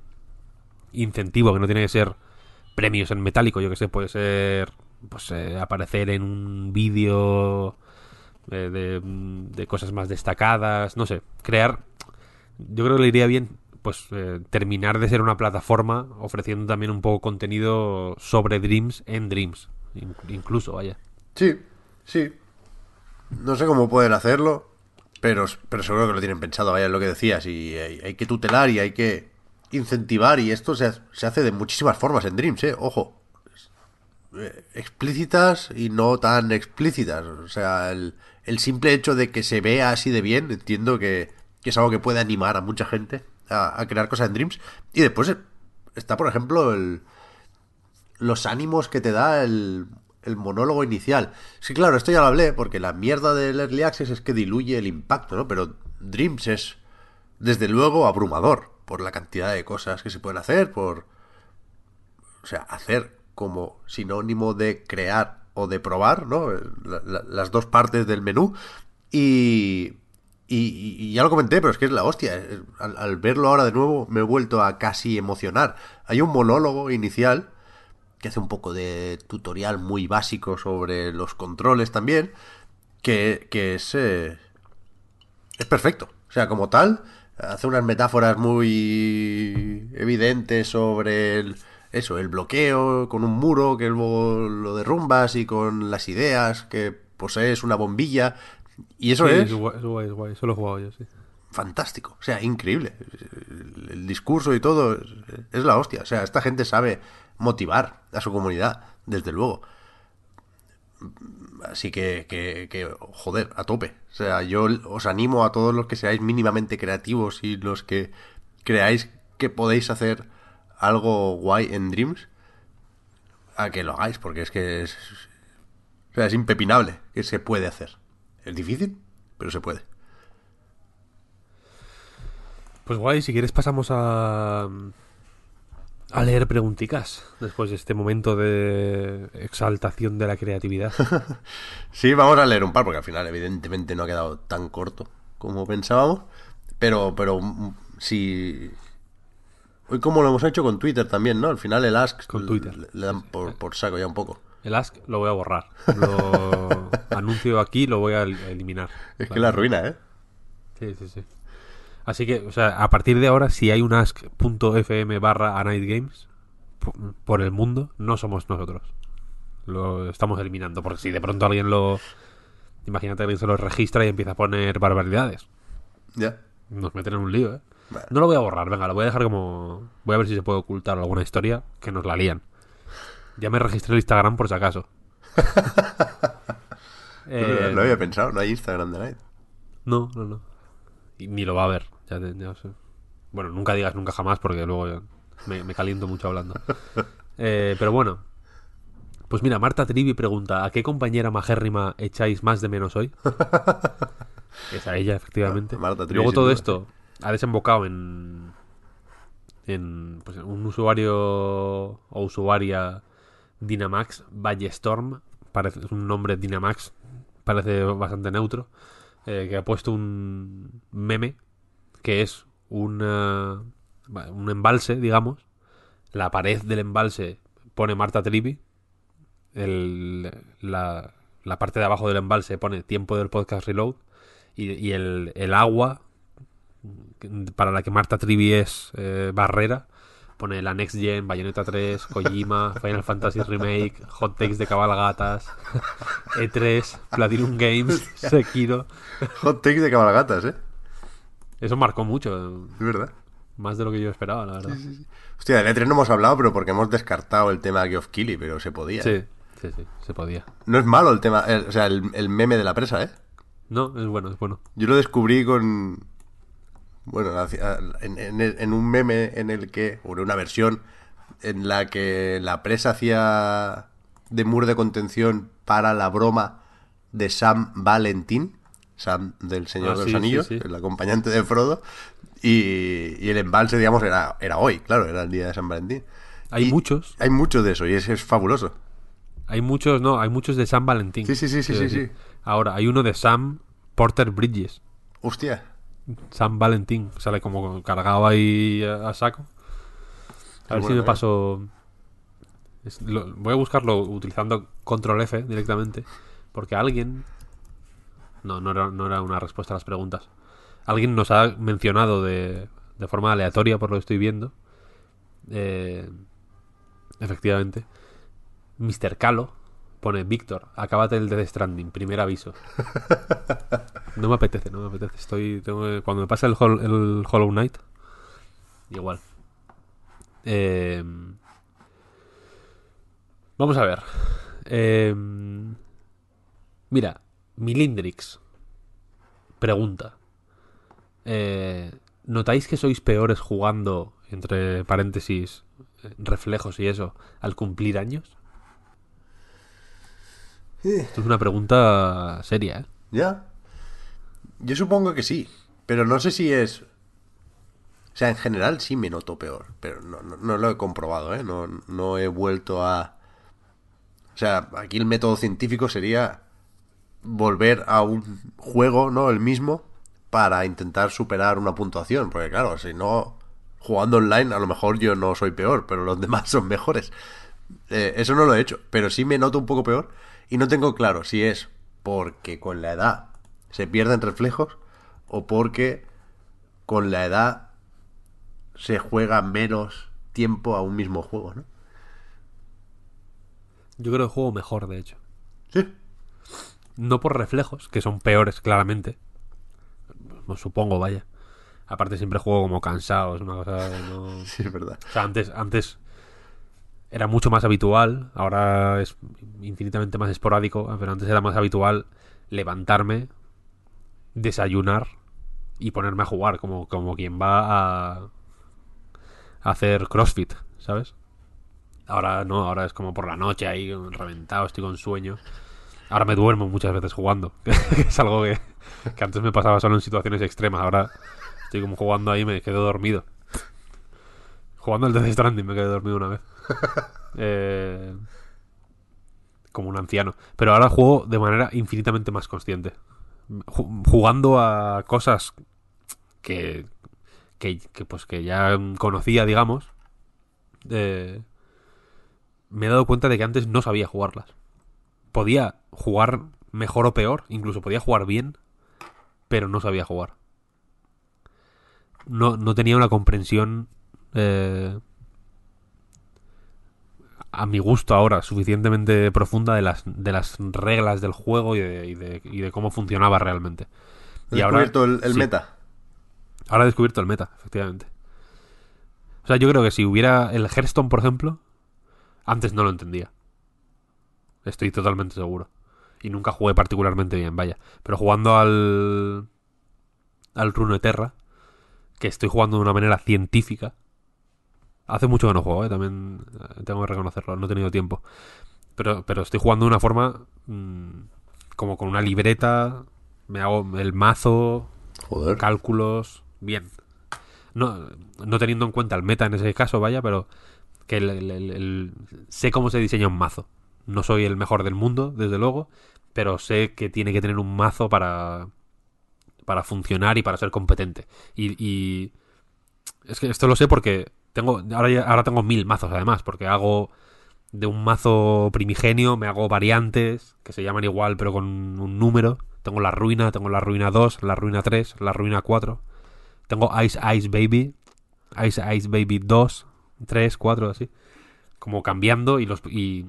incentivo que no tiene que ser premios en metálico, yo que sé, puede ser pues eh, aparecer en un vídeo eh, de, cosas más destacadas, no sé, crear, yo creo que le iría bien pues eh, terminar de ser una plataforma ofreciendo también un poco contenido sobre Dreams en Dreams, in- incluso, vaya. Sí, sí. No sé cómo pueden hacerlo, pero, pero seguro que lo tienen pensado, vaya, lo que decías. Y hay, que tutelar y hay que incentivar. Y esto se, se hace de muchísimas formas en Dreams, ¿eh? Ojo. Eh, Explícitas y no tan explícitas. O sea, el, el simple hecho de que se vea así de bien, entiendo que, que es algo que puede animar a mucha gente a, a crear cosas en Dreams. Y después está, por ejemplo, el, los ánimos que te da el, el monólogo inicial. Sí, claro, esto ya lo hablé, porque la mierda del Early Access es que diluye el impacto, ¿no? Pero Dreams es, desde luego, abrumador por la cantidad de cosas que se pueden hacer, por... O sea, hacer como sinónimo de crear o de probar, ¿no? La- la- las dos partes del menú. Y, y, y ya lo comenté, pero es que es la hostia. Al verlo ahora de nuevo me he vuelto a casi emocionar. Hay un monólogo inicial que hace un poco de tutorial muy básico sobre los controles también, que, que es, eh, es perfecto. O sea, como tal, hace unas metáforas muy evidentes sobre el, eso, el bloqueo con un muro que luego lo derrumbas y con las ideas que posees una bombilla. Y eso Sí, es guay, es guay, es guay, eso lo he jugado yo, sí. fantástico. O sea, increíble. El, discurso y todo es la hostia. O sea, esta gente sabe motivar a su comunidad, desde luego. Así que, que, joder, a tope. O sea, yo os animo a todos los que seáis mínimamente creativos y los que creáis que podéis hacer algo guay en Dreams, a que lo hagáis, porque es que es, o sea, es impepinable que se puede hacer. Es difícil, pero se puede. Pues guay, si quieres pasamos a a leer pregunticas después de este momento de exaltación de la creatividad. Sí, vamos a leer un par, porque al final, evidentemente, no ha quedado tan corto como pensábamos. Pero, pero mm, sí. Hoy, como lo hemos hecho con Twitter también, ¿no? Al final, el Ask Con Twitter. le, le dan por, por saco ya un poco. El ask lo voy a borrar. Lo anuncio aquí, lo voy a el- eliminar. Es que la ruina, ¿eh? Sí, sí, sí. Así que, o sea, a partir de ahora, si hay un ask.fm barra a Night Games po- por el mundo, no somos nosotros. Lo estamos eliminando. Porque si de pronto alguien lo. Imagínate que alguien se lo registra y empieza a poner barbaridades. Ya. Nos meten en un lío, ¿eh? Vale. No lo voy a borrar, venga, lo voy a dejar como. Voy a ver si se puede ocultar alguna historia que nos la lían. Ya me registré el Instagram por si acaso. Eh, no lo había pensado, no hay Instagram de Night. no, no, no. Y ni lo va a ver. Ya, te- ya sé. Bueno, nunca digas nunca jamás porque luego me, me caliento mucho hablando. Eh, pero bueno. Pues mira, Marta Trivi pregunta, ¿a qué compañera majérrima echáis más de menos hoy? es a ella, efectivamente. Marta Trivi, Luego todo duda, esto ha desembocado en, en pues, un usuario o usuaria Dynamax Ballestorm, parece, es un nombre Dynamax, parece bastante neutro, eh, que ha puesto un meme que es una, un embalse, digamos. La pared del embalse pone Marta Trivi. El, la, la parte de abajo del embalse pone tiempo del podcast reload. Y, y el, el agua para la que Marta Trivi es eh, barrera pone la Next Gen, Bayonetta 3, Kojima, Final Fantasy Remake, Hot Takes de cabalgatas, E3, Platinum Games, Sekiro. Hot take de cabalgatas, ¿eh? Eso marcó mucho. Es verdad. Más de lo que yo esperaba, la verdad. Hostia, del E3 no hemos hablado, pero porque hemos descartado el tema de Geoff Keighley, pero se podía. Sí, sí, sí, se podía. No es malo el tema, el- o sea, el, el meme de la presa, ¿eh? No, es bueno, es bueno. Yo lo descubrí con. Bueno, en- en un meme en el que. O en una versión en la que la presa hacía de muro de contención para la broma de Sam Valentín. Sam del Señor Ah, de los sí, Anillos, sí. el acompañante de Frodo. Y, y el embalse, digamos, era, era hoy, claro, era el día de San Valentín. Hay Y muchos, Hay mucho de eso y es, es fabuloso. hay muchos, no, hay muchos de Sam Valentín. Sí, sí, sí, sí, sí. Ahora, hay uno de Sam Porter Bridges. Hostia. Sam Valentín. Sale como cargado ahí a, a saco. A ver si me eh. paso. es- lo- voy a buscarlo utilizando control F directamente. Porque alguien. No, no era, no era una respuesta a las preguntas. Alguien nos ha mencionado de, de forma aleatoria, por lo que estoy viendo. Eh, efectivamente. Mr. Calo pone Víctor, acábate el Death Stranding, primer aviso. No me apetece, no me apetece. Estoy. tengo cuando me pase el, Hol- el Hollow Knight. Igual. Eh, vamos a ver. Eh, mira, Milindrix pregunta. Eh, ¿Notáis que sois peores jugando, entre paréntesis, reflejos y eso, al cumplir años? Esto es una pregunta seria, ¿eh? ¿Ya? Yo supongo que sí, pero no sé si es... O sea, en general sí me noto peor, pero no, no, no lo he comprobado, ¿eh? No, no he vuelto a... O sea, aquí el método científico sería volver a un juego, ¿no? El mismo, para intentar superar una puntuación, porque claro, si no, jugando online a lo mejor yo no soy peor, pero los demás son mejores. Eh, eso no lo he hecho, pero sí me noto un poco peor y no tengo claro si es porque con la edad se pierden reflejos o porque con la edad se juega menos tiempo a un mismo juego, ¿no? Yo creo que juego mejor, de hecho. Sí. No por reflejos, que son peores, claramente. Pues supongo, vaya. Aparte siempre juego como cansado, es una cosa que no... Sí, es verdad. O sea, antes, antes era mucho más habitual, ahora es infinitamente más esporádico, pero antes era más habitual levantarme, desayunar y ponerme a jugar, como, como quien va a, a hacer CrossFit, ¿sabes? Ahora no, ahora es como por la noche ahí reventado, estoy con sueño. Ahora me duermo muchas veces jugando, es algo que, que antes me pasaba solo en situaciones extremas, ahora estoy como jugando ahí y me quedo dormido. Jugando al Death Stranding me quedé dormido una vez. Eh, como un anciano. Pero ahora juego de manera infinitamente más consciente. Ju- Jugando a cosas que, que, que, pues que ya conocía, digamos. eh, me he dado cuenta de que antes no sabía jugarlas. Podía jugar mejor o peor, incluso podía jugar bien, pero no sabía jugar. No, no tenía una comprensión eh, a mi gusto ahora suficientemente profunda de las, de las reglas del juego y de, y de, y de cómo funcionaba realmente. ¿Has Y ahora, descubierto el, el sí, meta? ahora he descubierto el meta, efectivamente. O sea, yo creo que si hubiera el Hearthstone, por ejemplo, antes no lo entendía. Estoy totalmente seguro. Y nunca jugué particularmente bien, vaya. Pero jugando al. al Runeterra, que estoy jugando de una manera científica. Hace mucho que no juego, ¿eh? también eh, tengo que reconocerlo, no he tenido tiempo. Pero, pero estoy jugando de una forma. mm, como con una libreta. Me hago el mazo, Joder. cálculos, bien. No, no teniendo en cuenta el meta en ese caso, vaya, pero que el- el- el- el- sé cómo se diseña un mazo. No soy el mejor del mundo, desde luego, pero sé que tiene que tener un mazo para para funcionar y para ser competente. Y, y es que esto lo sé porque tengo ahora ahora tengo mil mazos además, porque hago de un mazo primigenio me hago variantes que se llaman igual pero con un número. Tengo la ruina, tengo la ruina 2, la ruina 3, la ruina 4. Tengo Ice Ice Baby, Ice Ice Baby 2, 3, 4, así. Como cambiando y los, y,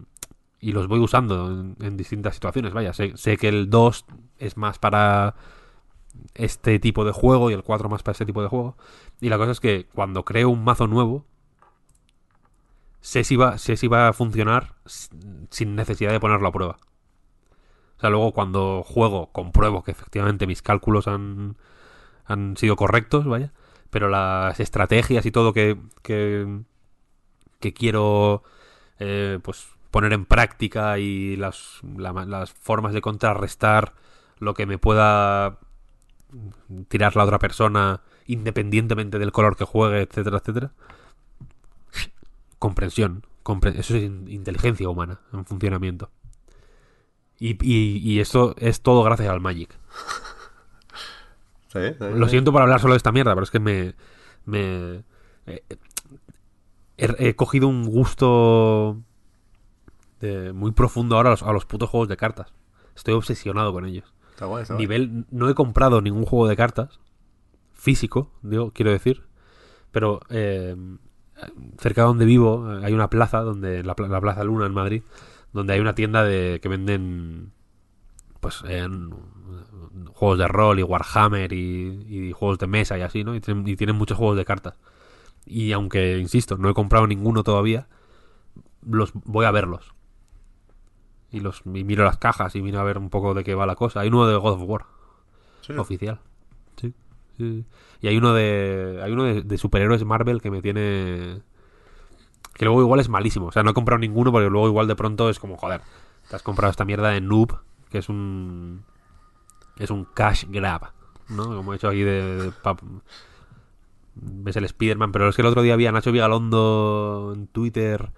y los voy usando en, distintas situaciones. Vaya, sé, sé que el 2 es más para este tipo de juego y el 4 más para este tipo de juego. Y la cosa es que cuando creo un mazo nuevo, sé si va, sé si va a funcionar sin necesidad de ponerlo a prueba. O sea, luego cuando juego compruebo que efectivamente mis cálculos han, han sido correctos, vaya. Pero las estrategias y todo que, que, que quiero eh, pues poner en práctica y las, las formas de contrarrestar lo que me pueda tirar la otra persona independientemente del color que juegue, etcétera, etcétera. Comprensión. eso es inteligencia humana en funcionamiento. Y, y, esto es todo gracias al Magic. Lo siento por hablar solo de esta mierda, pero es que me. me eh, he, cogido un gusto muy profundo ahora a los, a los putos juegos de cartas. Estoy obsesionado con ellos. Nivel, no he comprado ningún juego de cartas físico, digo, quiero decir, pero eh, cerca de donde vivo hay una plaza, donde la, Plaza Luna en Madrid, donde hay una tienda de que venden pues juegos de rol y Warhammer y, juegos de mesa y así, ¿no? Y y tienen muchos juegos de cartas. Y aunque, insisto, no he comprado ninguno todavía, los voy a verlos y los miro las cajas y miro a ver un poco de qué va la cosa. Hay uno de God of War oficial. Sí, Y hay uno de hay uno de, superhéroes Marvel que me tiene que luego igual es malísimo. O sea, no he comprado ninguno porque luego igual de pronto es como, joder, te has comprado esta mierda de Noob, que es un es un cash grab, ¿no? Como he hecho aquí de, ves el Spider-Man, pero es que el otro día había Nacho Vigalondo en Twitter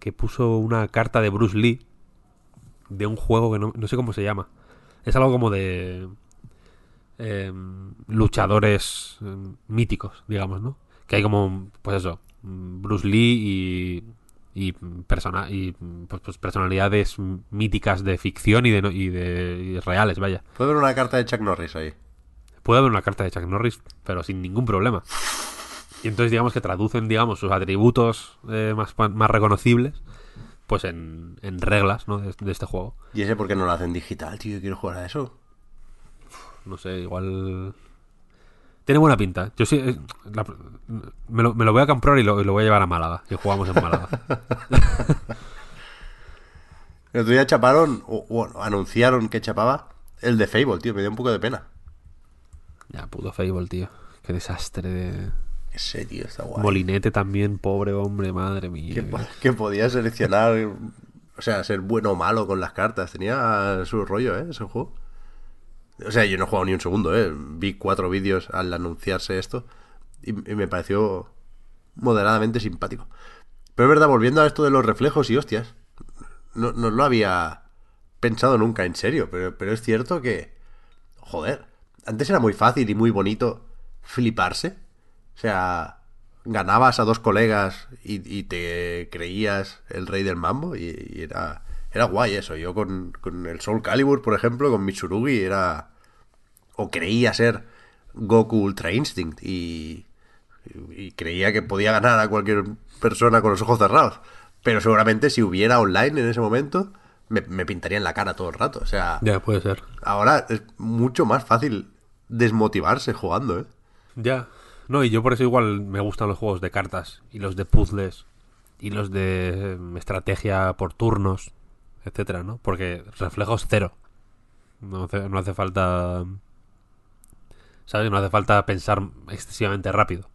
que puso una carta de Bruce Lee de un juego que no, no sé cómo se llama. Es algo como de em, luchadores em, míticos, digamos, ¿no? Que hay como, pues eso, Bruce Lee y, y, persona, y pues, pues personalidades míticas de ficción y de, y de reales, vaya. Puede haber una carta de Chuck Norris ahí. Puede haber una carta de Chuck Norris, pero sin ningún problema. Y entonces digamos que traducen, digamos, sus atributos eh, más, más reconocibles pues en, en reglas ¿no? de, este juego. ¿Y ese por qué no lo hacen digital, tío? quiero jugar a eso. No sé, igual... Tiene buena pinta. Yo sí... Eh, me, lo, me, lo, voy a comprar y lo, lo, voy a llevar a Málaga. Y jugamos en Málaga. el otro día chaparon, o bueno, anunciaron que chapaba el de Fable, tío. Me dio un poco de pena. Ya, puto Fable, tío. Qué desastre de serio, está guay. Molinete también, pobre hombre, madre mía. Que, podía seleccionar, o sea, ser bueno o malo con las cartas. Tenía su rollo, ¿eh? Ese juego. O sea, yo no he jugado ni un segundo, ¿eh? Vi cuatro vídeos al anunciarse esto y, me pareció moderadamente simpático. Pero es verdad, volviendo a esto de los reflejos y hostias, no, no lo había pensado nunca en serio, pero, pero es cierto que, joder, antes era muy fácil y muy bonito fliparse o sea, ganabas a dos colegas y, te creías el rey del mambo y, era, era guay eso. Yo con, el Soul Calibur, por ejemplo, con Mitsurugi, era... o creía ser Goku Ultra Instinct y, y creía que podía ganar a cualquier persona con los ojos cerrados. Pero seguramente si hubiera online en ese momento, me, me, pintaría en la cara todo el rato. O sea. Ya, puede ser. Ahora es mucho más fácil desmotivarse jugando, ¿eh? Ya. No, y yo por eso igual me gustan los juegos de cartas y los de puzzles y los de em, estrategia por turnos, etcétera, ¿no? Porque reflejos cero. No hace, no hace falta. ¿Sabes? No hace falta pensar excesivamente rápido.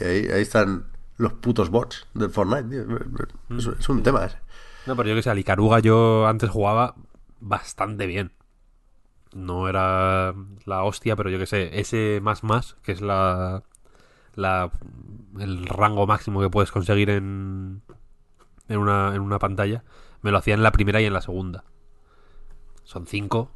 ahí, están los putos bots del Fortnite, Es, un tema ese. No, pero yo que sé, al Icaruga yo antes jugaba bastante bien no era la hostia, pero yo que sé, ese más más, que es la, la el rango máximo que puedes conseguir en, en, una, en una pantalla, me lo hacía en la primera y en la segunda. Son cinco.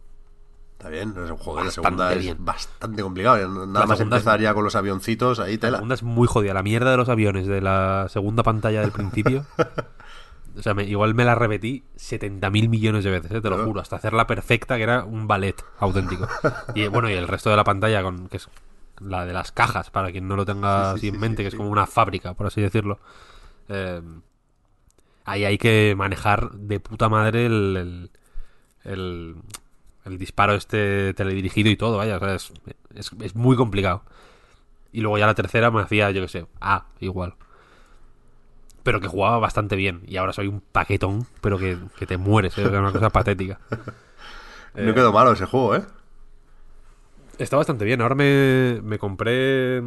Está bien, el juego de la segunda es bastante complicado. Nada más empezar ya con los avioncitos, ahí tela. La segunda es muy jodida. La mierda de los aviones de la segunda pantalla del principio O sea, igual me la repetí 70.000 millones de veces, ¿eh? te lo juro, hasta hacerla perfecta, que era un ballet auténtico. Y bueno, y el resto de la pantalla, con que es la de las cajas, para quien no lo tenga así en mente, que es como una fábrica, por así decirlo. Eh, ahí hay que manejar de puta madre el, el, el disparo este teledirigido y todo, vaya, o sea, es, es, es muy complicado. Y luego ya la tercera me hacía, yo qué sé, ah, igual. Pero que jugaba bastante bien. Y ahora soy un paquetón, pero que, que te mueres, ¿eh? es una cosa patética. No quedó malo ese juego, ¿eh? Está bastante bien. Ahora me, me compré.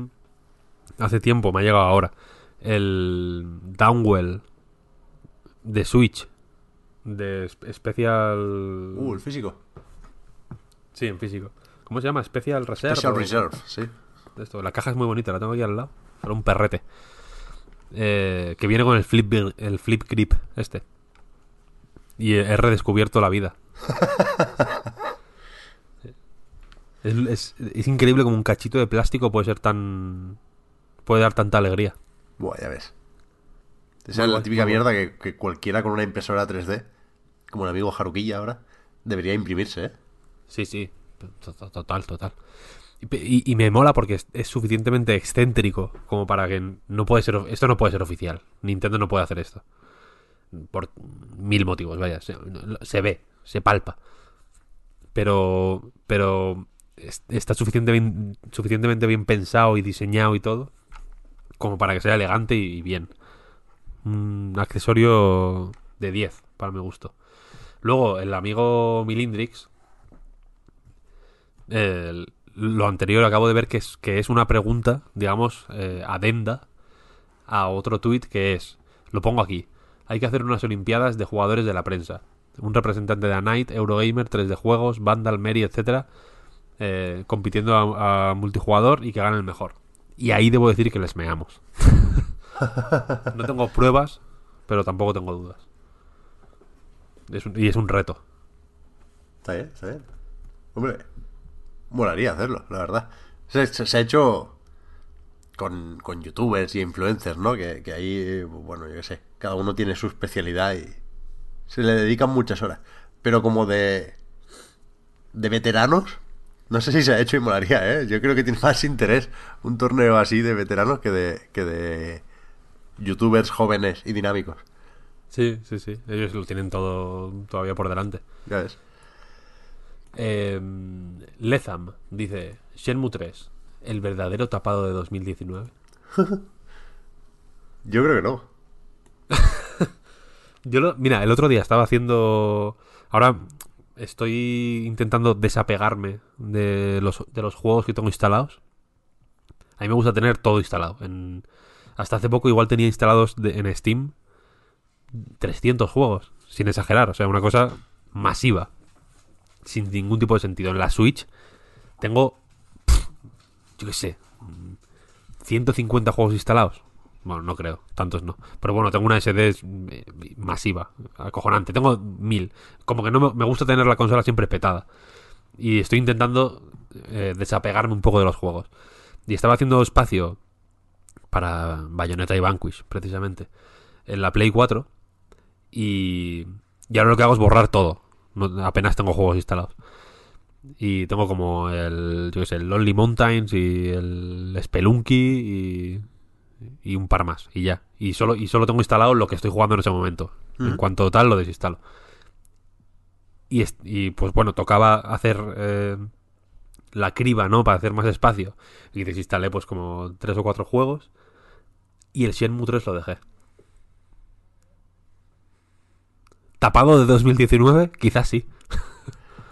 Hace tiempo, me ha llegado ahora. El Downwell de Switch. De espe- Special. Uh, el físico. Sí, en físico. ¿Cómo se llama? Special Reserve. Special Reserve, sí. Esto, la caja es muy bonita, la tengo aquí al lado. Era un perrete. Eh, que viene con el flip, el flip grip este. Y he redescubierto la vida. es, es- es increíble como un cachito de plástico puede ser tan... Puede dar tanta alegría. Buah, ya ves. Esa es la típica mierda que, que cualquiera con una impresora 3D, como el amigo Haruquilla ahora, debería imprimirse, ¿eh? Sí, sí. To- to- Total, total. Y, me mola porque es, suficientemente excéntrico como para que no puede ser... Esto no puede ser oficial. Nintendo no puede hacer esto. Por mil motivos, vaya. Se, ve, se palpa. Pero... Pero... es- Está suficientemente, suficientemente bien pensado y diseñado y todo como para que sea elegante y bien. Un accesorio de 10 para mi gusto. Luego, el amigo Milindrix. el- lo anterior acabo de ver que es, que es una pregunta, digamos, eh, adenda a otro tuit que es, lo pongo aquí, hay que hacer unas olimpiadas de jugadores de la prensa. Un representante de Night, Eurogamer, 3D Juegos, Vandal, Mary, etcétera, eh, compitiendo a, a multijugador y que gane el mejor. Y ahí debo decir que les meamos. no tengo pruebas, pero tampoco tengo dudas. Es un- y es un reto. Está bien, está bien. Hombre, molaría hacerlo, la verdad. Se, se- se ha hecho con, con youtubers y influencers, ¿no? Que, que ahí, bueno, yo qué sé, cada uno tiene su especialidad y se le dedican muchas horas. Pero como de, de veteranos, no sé si se ha hecho y molaría, ¿eh? Yo creo que tiene más interés un torneo así de veteranos que de, que de youtubers jóvenes y dinámicos. Sí, sí, sí. Ellos lo tienen todo todavía por delante. Ya ves. Eh, Lezam dice: Shenmue 3, el verdadero tapado de 2019. Yo creo que no. Yo lo, mira, el otro día estaba haciendo. Ahora estoy intentando desapegarme de los, de los juegos que tengo instalados. A mí me gusta tener todo instalado. En, hasta hace poco igual tenía instalados de- en Steam 300 juegos, sin exagerar. O sea, una cosa masiva. Sin ningún tipo de sentido. En la Switch tengo, yo qué sé, mm, 150 juegos instalados. Bueno, no creo, tantos no. Pero bueno, tengo una SD eh, masiva, acojonante. Tengo mil. Como que no me, me gusta tener la consola siempre petada. Y estoy intentando eh, desapegarme un poco de los juegos. Y estaba haciendo espacio para Bayonetta y Vanquish, precisamente, en la Play 4. Y, y ahora lo que hago es borrar todo. No- apenas tengo juegos instalados. Y tengo como el, yo qué sé, el Lonely Mountains y el Spelunky y, y un par más. Y ya. Y solo, y solo tengo instalado lo que estoy jugando en ese momento. En Ujú. cuanto tal, lo desinstalo. Y, es- y pues bueno, tocaba hacer eh, la criba, ¿no? Para hacer más espacio. Y desinstalé pues como tres o cuatro juegos. Y el Shenmue 3 lo dejé. ¿Tapado de 2019? Quizás sí.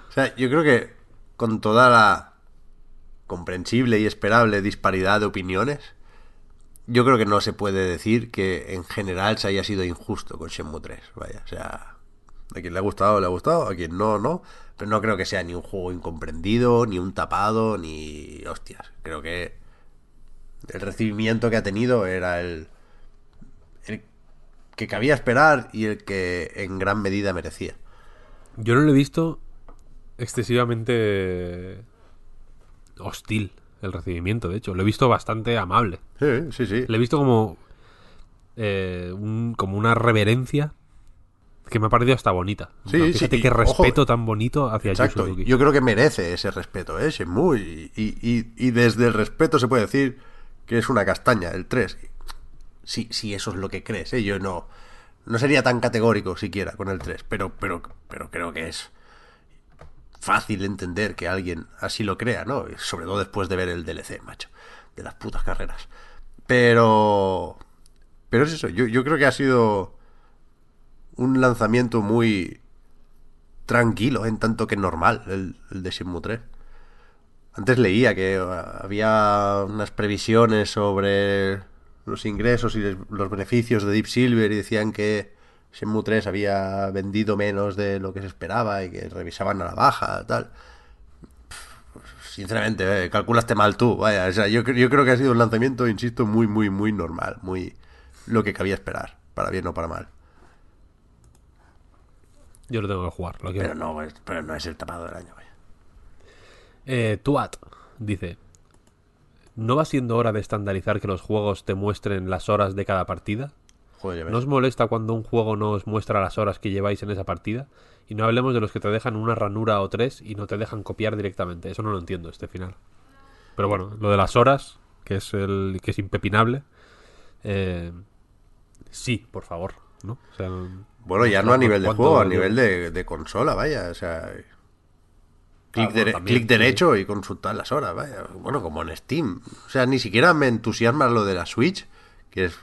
O sea, yo creo que con toda la comprensible y esperable disparidad de opiniones, yo creo que no se puede decir que en general se haya sido injusto con Shenmue 3. Vaya, o sea, a quien le ha gustado, le ha gustado, a quien no, no. Pero no creo que sea ni un juego incomprendido, ni un tapado, ni hostias. Creo que el recibimiento que ha tenido era el, el que cabía esperar y el que en gran medida merecía. Yo no lo he visto excesivamente hostil el recibimiento, de hecho. Lo he visto bastante amable. Sí, sí, sí. Le he visto como eh, un- como una reverencia que me ha parecido hasta bonita. Sí, sí, qué ojo, respeto tan bonito hacia Exacto, yo creo que merece ese respeto, ¿eh? Shenmue. Y, y, y- y desde el respeto se puede decir que es una castaña, el 3. Si, si eso es lo que crees, ¿eh? Yo no, no sería tan categórico siquiera con el 3, pero, pero, pero creo que es fácil entender que alguien así lo crea, ¿no? Sobre todo después de ver el DLC, macho, de las putas carreras. Pero... Pero es eso, yo, yo creo que ha sido un lanzamiento muy tranquilo, en tanto que normal, el, el de Shenmue 3. Antes leía que había unas previsiones sobre los ingresos y los beneficios de Deep Silver y decían que Shenmue 3 había vendido menos de lo que se esperaba y que revisaban a la baja, tal. Sinceramente, eh, calculaste mal tú, vaya. O sea, yo, yo creo que ha sido un lanzamiento, insisto, muy, muy, muy normal, muy lo que cabía esperar, para bien o para mal. Yo lo tengo que jugar, lo quiero. Pero no, pero no es el tapado del año, vaya. Eh, Tuat dice: ¿No va siendo hora de estandarizar que los juegos te muestren las horas de cada partida? Joder. ¿No os molesta cuando un juego no os muestra las horas que lleváis en esa partida? Y no hablemos de los que te dejan una ranura o tres y no te dejan copiar directamente. Eso no lo entiendo, este final. Pero bueno, lo de las horas, que es el que es impepinable. eh, sí, por favor, ¿no? O sea, Bueno, ya no a nivel de ¿cuánto- juego, a nivel de, de consola, vaya. O sea, clic, bueno, dere- también, clic derecho y consultar las horas, vaya. Bueno, como en Steam. O sea, ni siquiera me entusiasma lo de la Switch, que es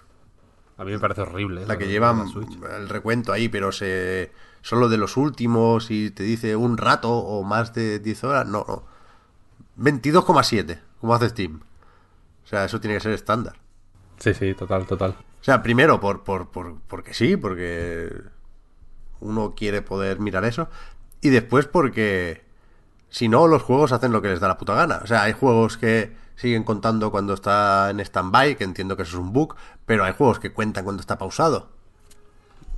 A mí me parece horrible. la que de lleva la Switch. el recuento ahí, pero se solo de los últimos y te dice un rato o más de 10 horas. No, no. 22,7, como hace Steam. O sea, eso tiene que ser estándar. Sí, sí, total, total. O sea, primero por, por, por, porque sí, porque uno quiere poder mirar eso. Y después porque si no, los juegos hacen lo que les da la puta gana. O sea, hay juegos que siguen contando cuando está en stand-by, que entiendo que eso es un bug, pero hay juegos que cuentan cuando está pausado.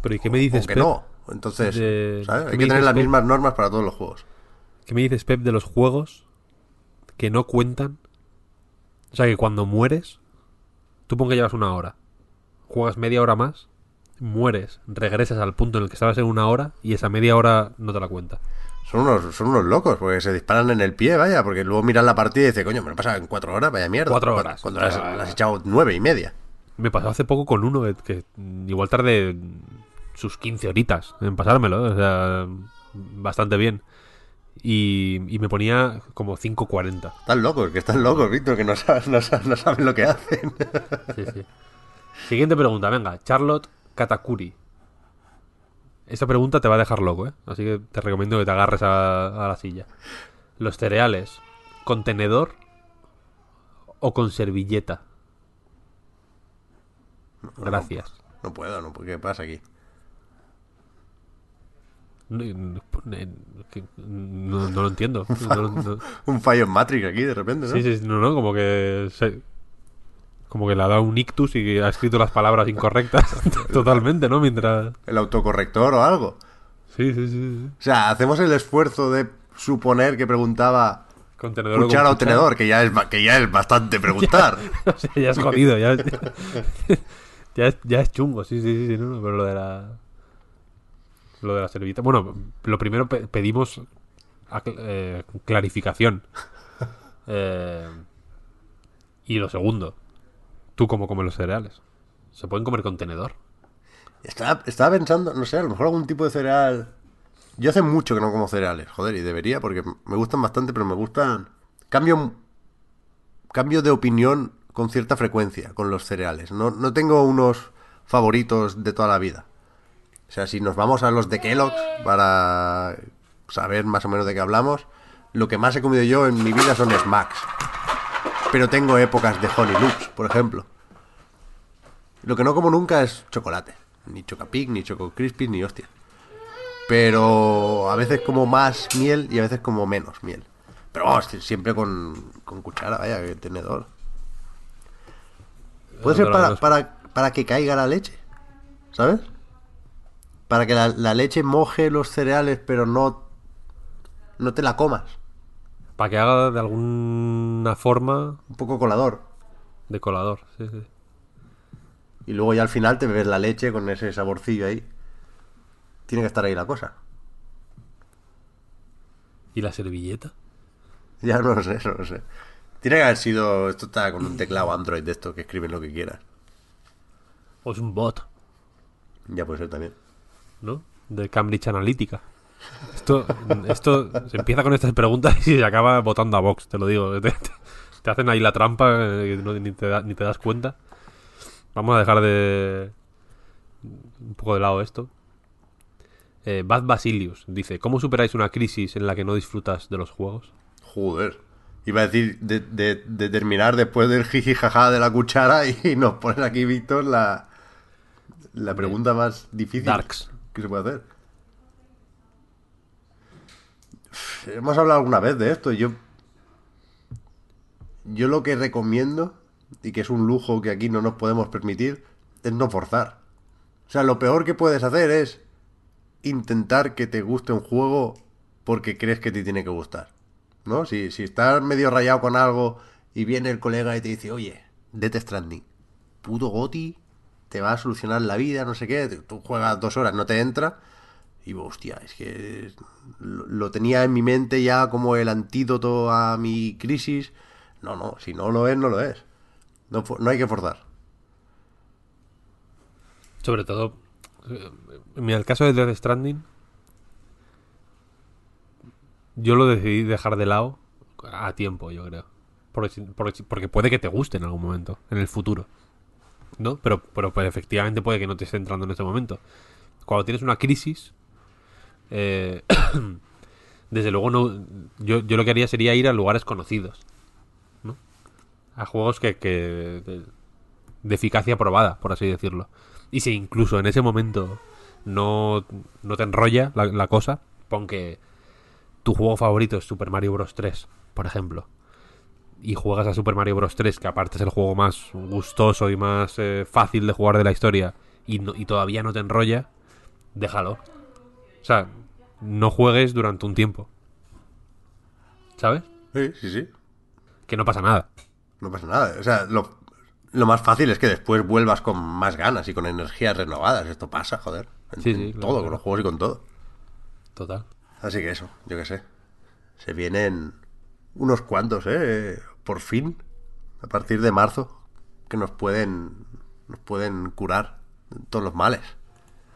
Pero ¿y qué me dices, Pep? no. Entonces, de- ¿sabes? ¿qué Hay que tener las Pep? mismas normas para todos los juegos. ¿Qué me dices, Pep, de los juegos que no cuentan? O sea, que cuando mueres, tú pon que llevas una hora, juegas media hora más, mueres, regresas al punto en el que estabas en una hora y esa media hora no te la cuenta. Son unos, son unos locos, porque se disparan en el pie, vaya, porque luego miran la partida y dicen, coño, me lo he pasado en cuatro horas, vaya mierda. Cuatro horas. Cuando las, las has echado nueve y media. Me pasó hace poco con uno que, que igual tardé sus 15 horitas en pasármelo, o sea, bastante bien. Y, y me ponía como 5.40. Están locos, que están locos, Víctor, que no saben, no saben, no saben lo que hacen. Sí, sí. Siguiente pregunta, venga. Charlotte Katakuri. Esta pregunta te va a dejar loco, ¿eh? Así que te recomiendo que te agarres a, a la silla. Los cereales, ¿con tenedor o con servilleta? Gracias. No puedo, no, ¿qué pasa aquí? No, no- no- no lo entiendo. No no- Un fallo en Matrix aquí de repente, ¿no? Sí, sí, no, no, como que se- como que le ha dado un ictus y ha escrito las palabras incorrectas totalmente, ¿no? Mientras... El autocorrector o algo. Sí, sí, sí. sí. O sea, hacemos el esfuerzo de suponer que preguntaba Con tenedor o con cuchara o tenedor, que ya es, que ya es bastante preguntar. O sea, ya es jodido, ya, ya, es, ya es chungo, sí, sí, sí, sí, no, pero lo de la lo de la servilleta. Bueno, lo primero pe- pedimos eh, clarificación. Eh, y lo segundo, tú cómo comes los cereales. ¿Se pueden comer con tenedor? Estaba, estaba pensando, no sé, a lo mejor algún tipo de cereal. Yo hace mucho que no como cereales, joder, y debería, porque me gustan bastante, pero me gustan. Cambio, cambio de opinión con cierta frecuencia con los cereales. No, no tengo unos favoritos de toda la vida. O sea, si nos vamos a los de Kellogg's para saber más o menos de qué hablamos, lo que más he comido yo en mi vida son Smacks. Pero tengo épocas de Honey Loops, por ejemplo. Lo que no como nunca es chocolate. Ni Chocapic, ni Choco Crispy, ni hostia. Pero a veces como más miel y a veces como menos miel. Pero vamos, si- siempre con, con cuchara, vaya, que tenedor. Puede ser para, para, para que caiga la leche. ¿Sabes? Para que la, la leche moje los cereales, pero no, no te la comas. Para que haga de alguna forma Un poco colador. de colador. Sí, sí. Y luego ya al final te bebes la leche con ese saborcillo ahí. Tiene que estar ahí la cosa. ¿Y la servilleta? Ya no lo sé, no lo sé. Tiene que haber sido. Esto está con un teclado Android de esto que escriben lo que quieras. ¿O es un bot? Ya puede ser también. ¿No? De Cambridge Analytica. Esto, esto se empieza con estas preguntas y se acaba votando a Vox, te lo digo. Te, te- hacen ahí la trampa eh, que no- ni, te da- ni te das cuenta. Vamos a dejar de. un poco de lado esto. Eh, Bad Basilius dice: ¿Cómo superáis una crisis en la que no disfrutas de los juegos? Joder. Iba a decir de, de- de terminar después del jiji jaja de la cuchara y nos ponen aquí, Víctor, la, la pregunta más difícil Darks. que se puede hacer. Hemos hablado alguna vez de esto. Yo, yo lo que recomiendo, y que es un lujo que aquí no nos podemos permitir, es no forzar. O sea, lo peor que puedes hacer es intentar que te guste un juego porque crees que te tiene que gustar. ¿No? Si, si estás medio rayado con algo y viene el colega y te dice, oye, Death Stranding, puto Goti, te va a solucionar la vida, no sé qué, tú juegas dos horas, no te entra. Y hostia, es que lo, lo tenía en mi mente ya como el antídoto a mi crisis. No, no, si no lo es, no lo es. No, no hay que forzar. Sobre todo, eh, mira, el caso de Death Stranding, yo lo decidí dejar de lado a tiempo, yo creo. Porque, porque, puede que te guste en algún momento, en el futuro. ¿No? Pero, pero pues, efectivamente puede que no te esté entrando en ese momento. Cuando tienes una crisis, eh, desde luego no. Yo lo que haría sería ir a lugares conocidos. A juegos que, que de, de eficacia probada, por así decirlo. Y si incluso en ese momento no, no te enrolla la, la cosa, pon que tu juego favorito es Super Mario Bros. 3, por ejemplo, y juegas a Super Mario Bros. 3, que aparte es el juego más gustoso y más eh, fácil de jugar de la historia, y, no- y todavía no te enrolla, déjalo. O sea, no juegues durante un tiempo. ¿Sabes? Sí, sí, sí. Que no pasa nada. No pasa nada. O sea, lo, lo más fácil es que después vuelvas con más ganas y con energías renovadas. Esto pasa, joder. En, Sí, en sí, claro, todo, claro. con los juegos y con todo. Total. Así que eso, yo qué sé. Se vienen unos cuantos, ¿eh? Por fin, a partir de marzo, que nos pueden, nos pueden curar todos los males.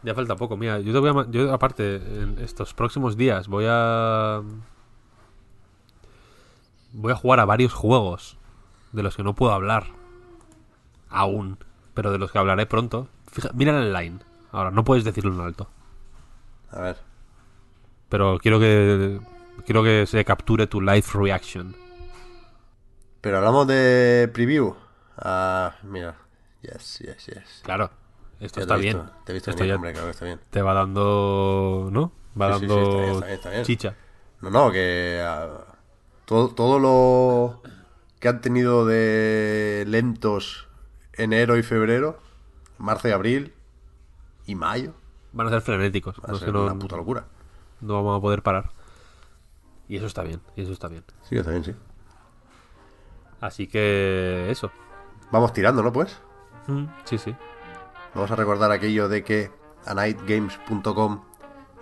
Ya falta poco, mira, yo te voy a... Yo aparte, en estos próximos días voy a... Voy a jugar a varios juegos de los que no puedo hablar aún, pero de los que hablaré pronto. Fija, mira el line. Ahora, no puedes decirlo en alto, A ver. pero quiero que quiero que se capture tu live reaction. Pero hablamos de preview. Ah, mira. Yes, yes, yes. Claro, esto está bien. Te he visto Esto ya hombre, claro que está bien. te va dando, ¿no? Va Sí, sí, sí, dando está bien, está bien, está bien. chicha. No, no, que ah, todo, todo lo que han tenido de lentos enero y febrero, marzo y abril y mayo, Van a ser frenéticos. va a no, es ser que no- una puta locura. no vamos a poder parar. Y eso está bien, y eso está bien. Sí, está bien, sí. Así que eso. Vamos tirando, ¿no? Pues Mm, Sí, sí. vamos a recordar aquello de que anightgames.com,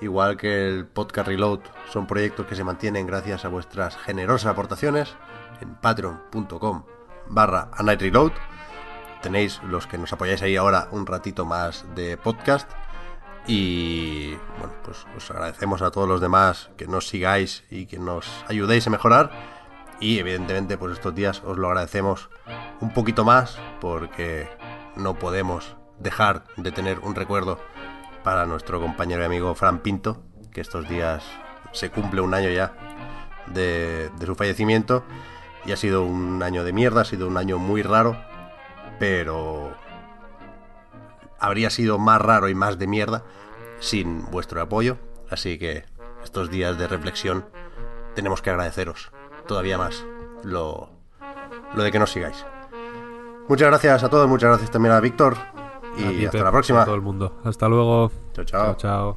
igual que el podcast Reload, son proyectos que se mantienen gracias a vuestras generosas aportaciones en patreon.com barra anightreload. Tenéis los que nos apoyáis ahí ahora un ratito más de podcast. Y bueno, pues os agradecemos a todos los demás que nos sigáis y que nos ayudéis a mejorar. Y evidentemente, pues estos días os lo agradecemos un poquito más porque no podemos dejar de tener un recuerdo para nuestro compañero y amigo Fran Pinto, que estos días se cumple un año ya de su fallecimiento. Y ha sido un año de mierda, ha sido un año muy raro, pero habría sido más raro y más de mierda sin vuestro apoyo. Así que estos días de reflexión tenemos que agradeceros todavía más lo, lo de que nos sigáis. Muchas gracias a todos, muchas gracias también a Víctor y A ti, hasta Pep, la a próxima. todo el mundo. Hasta luego. Chao, chao.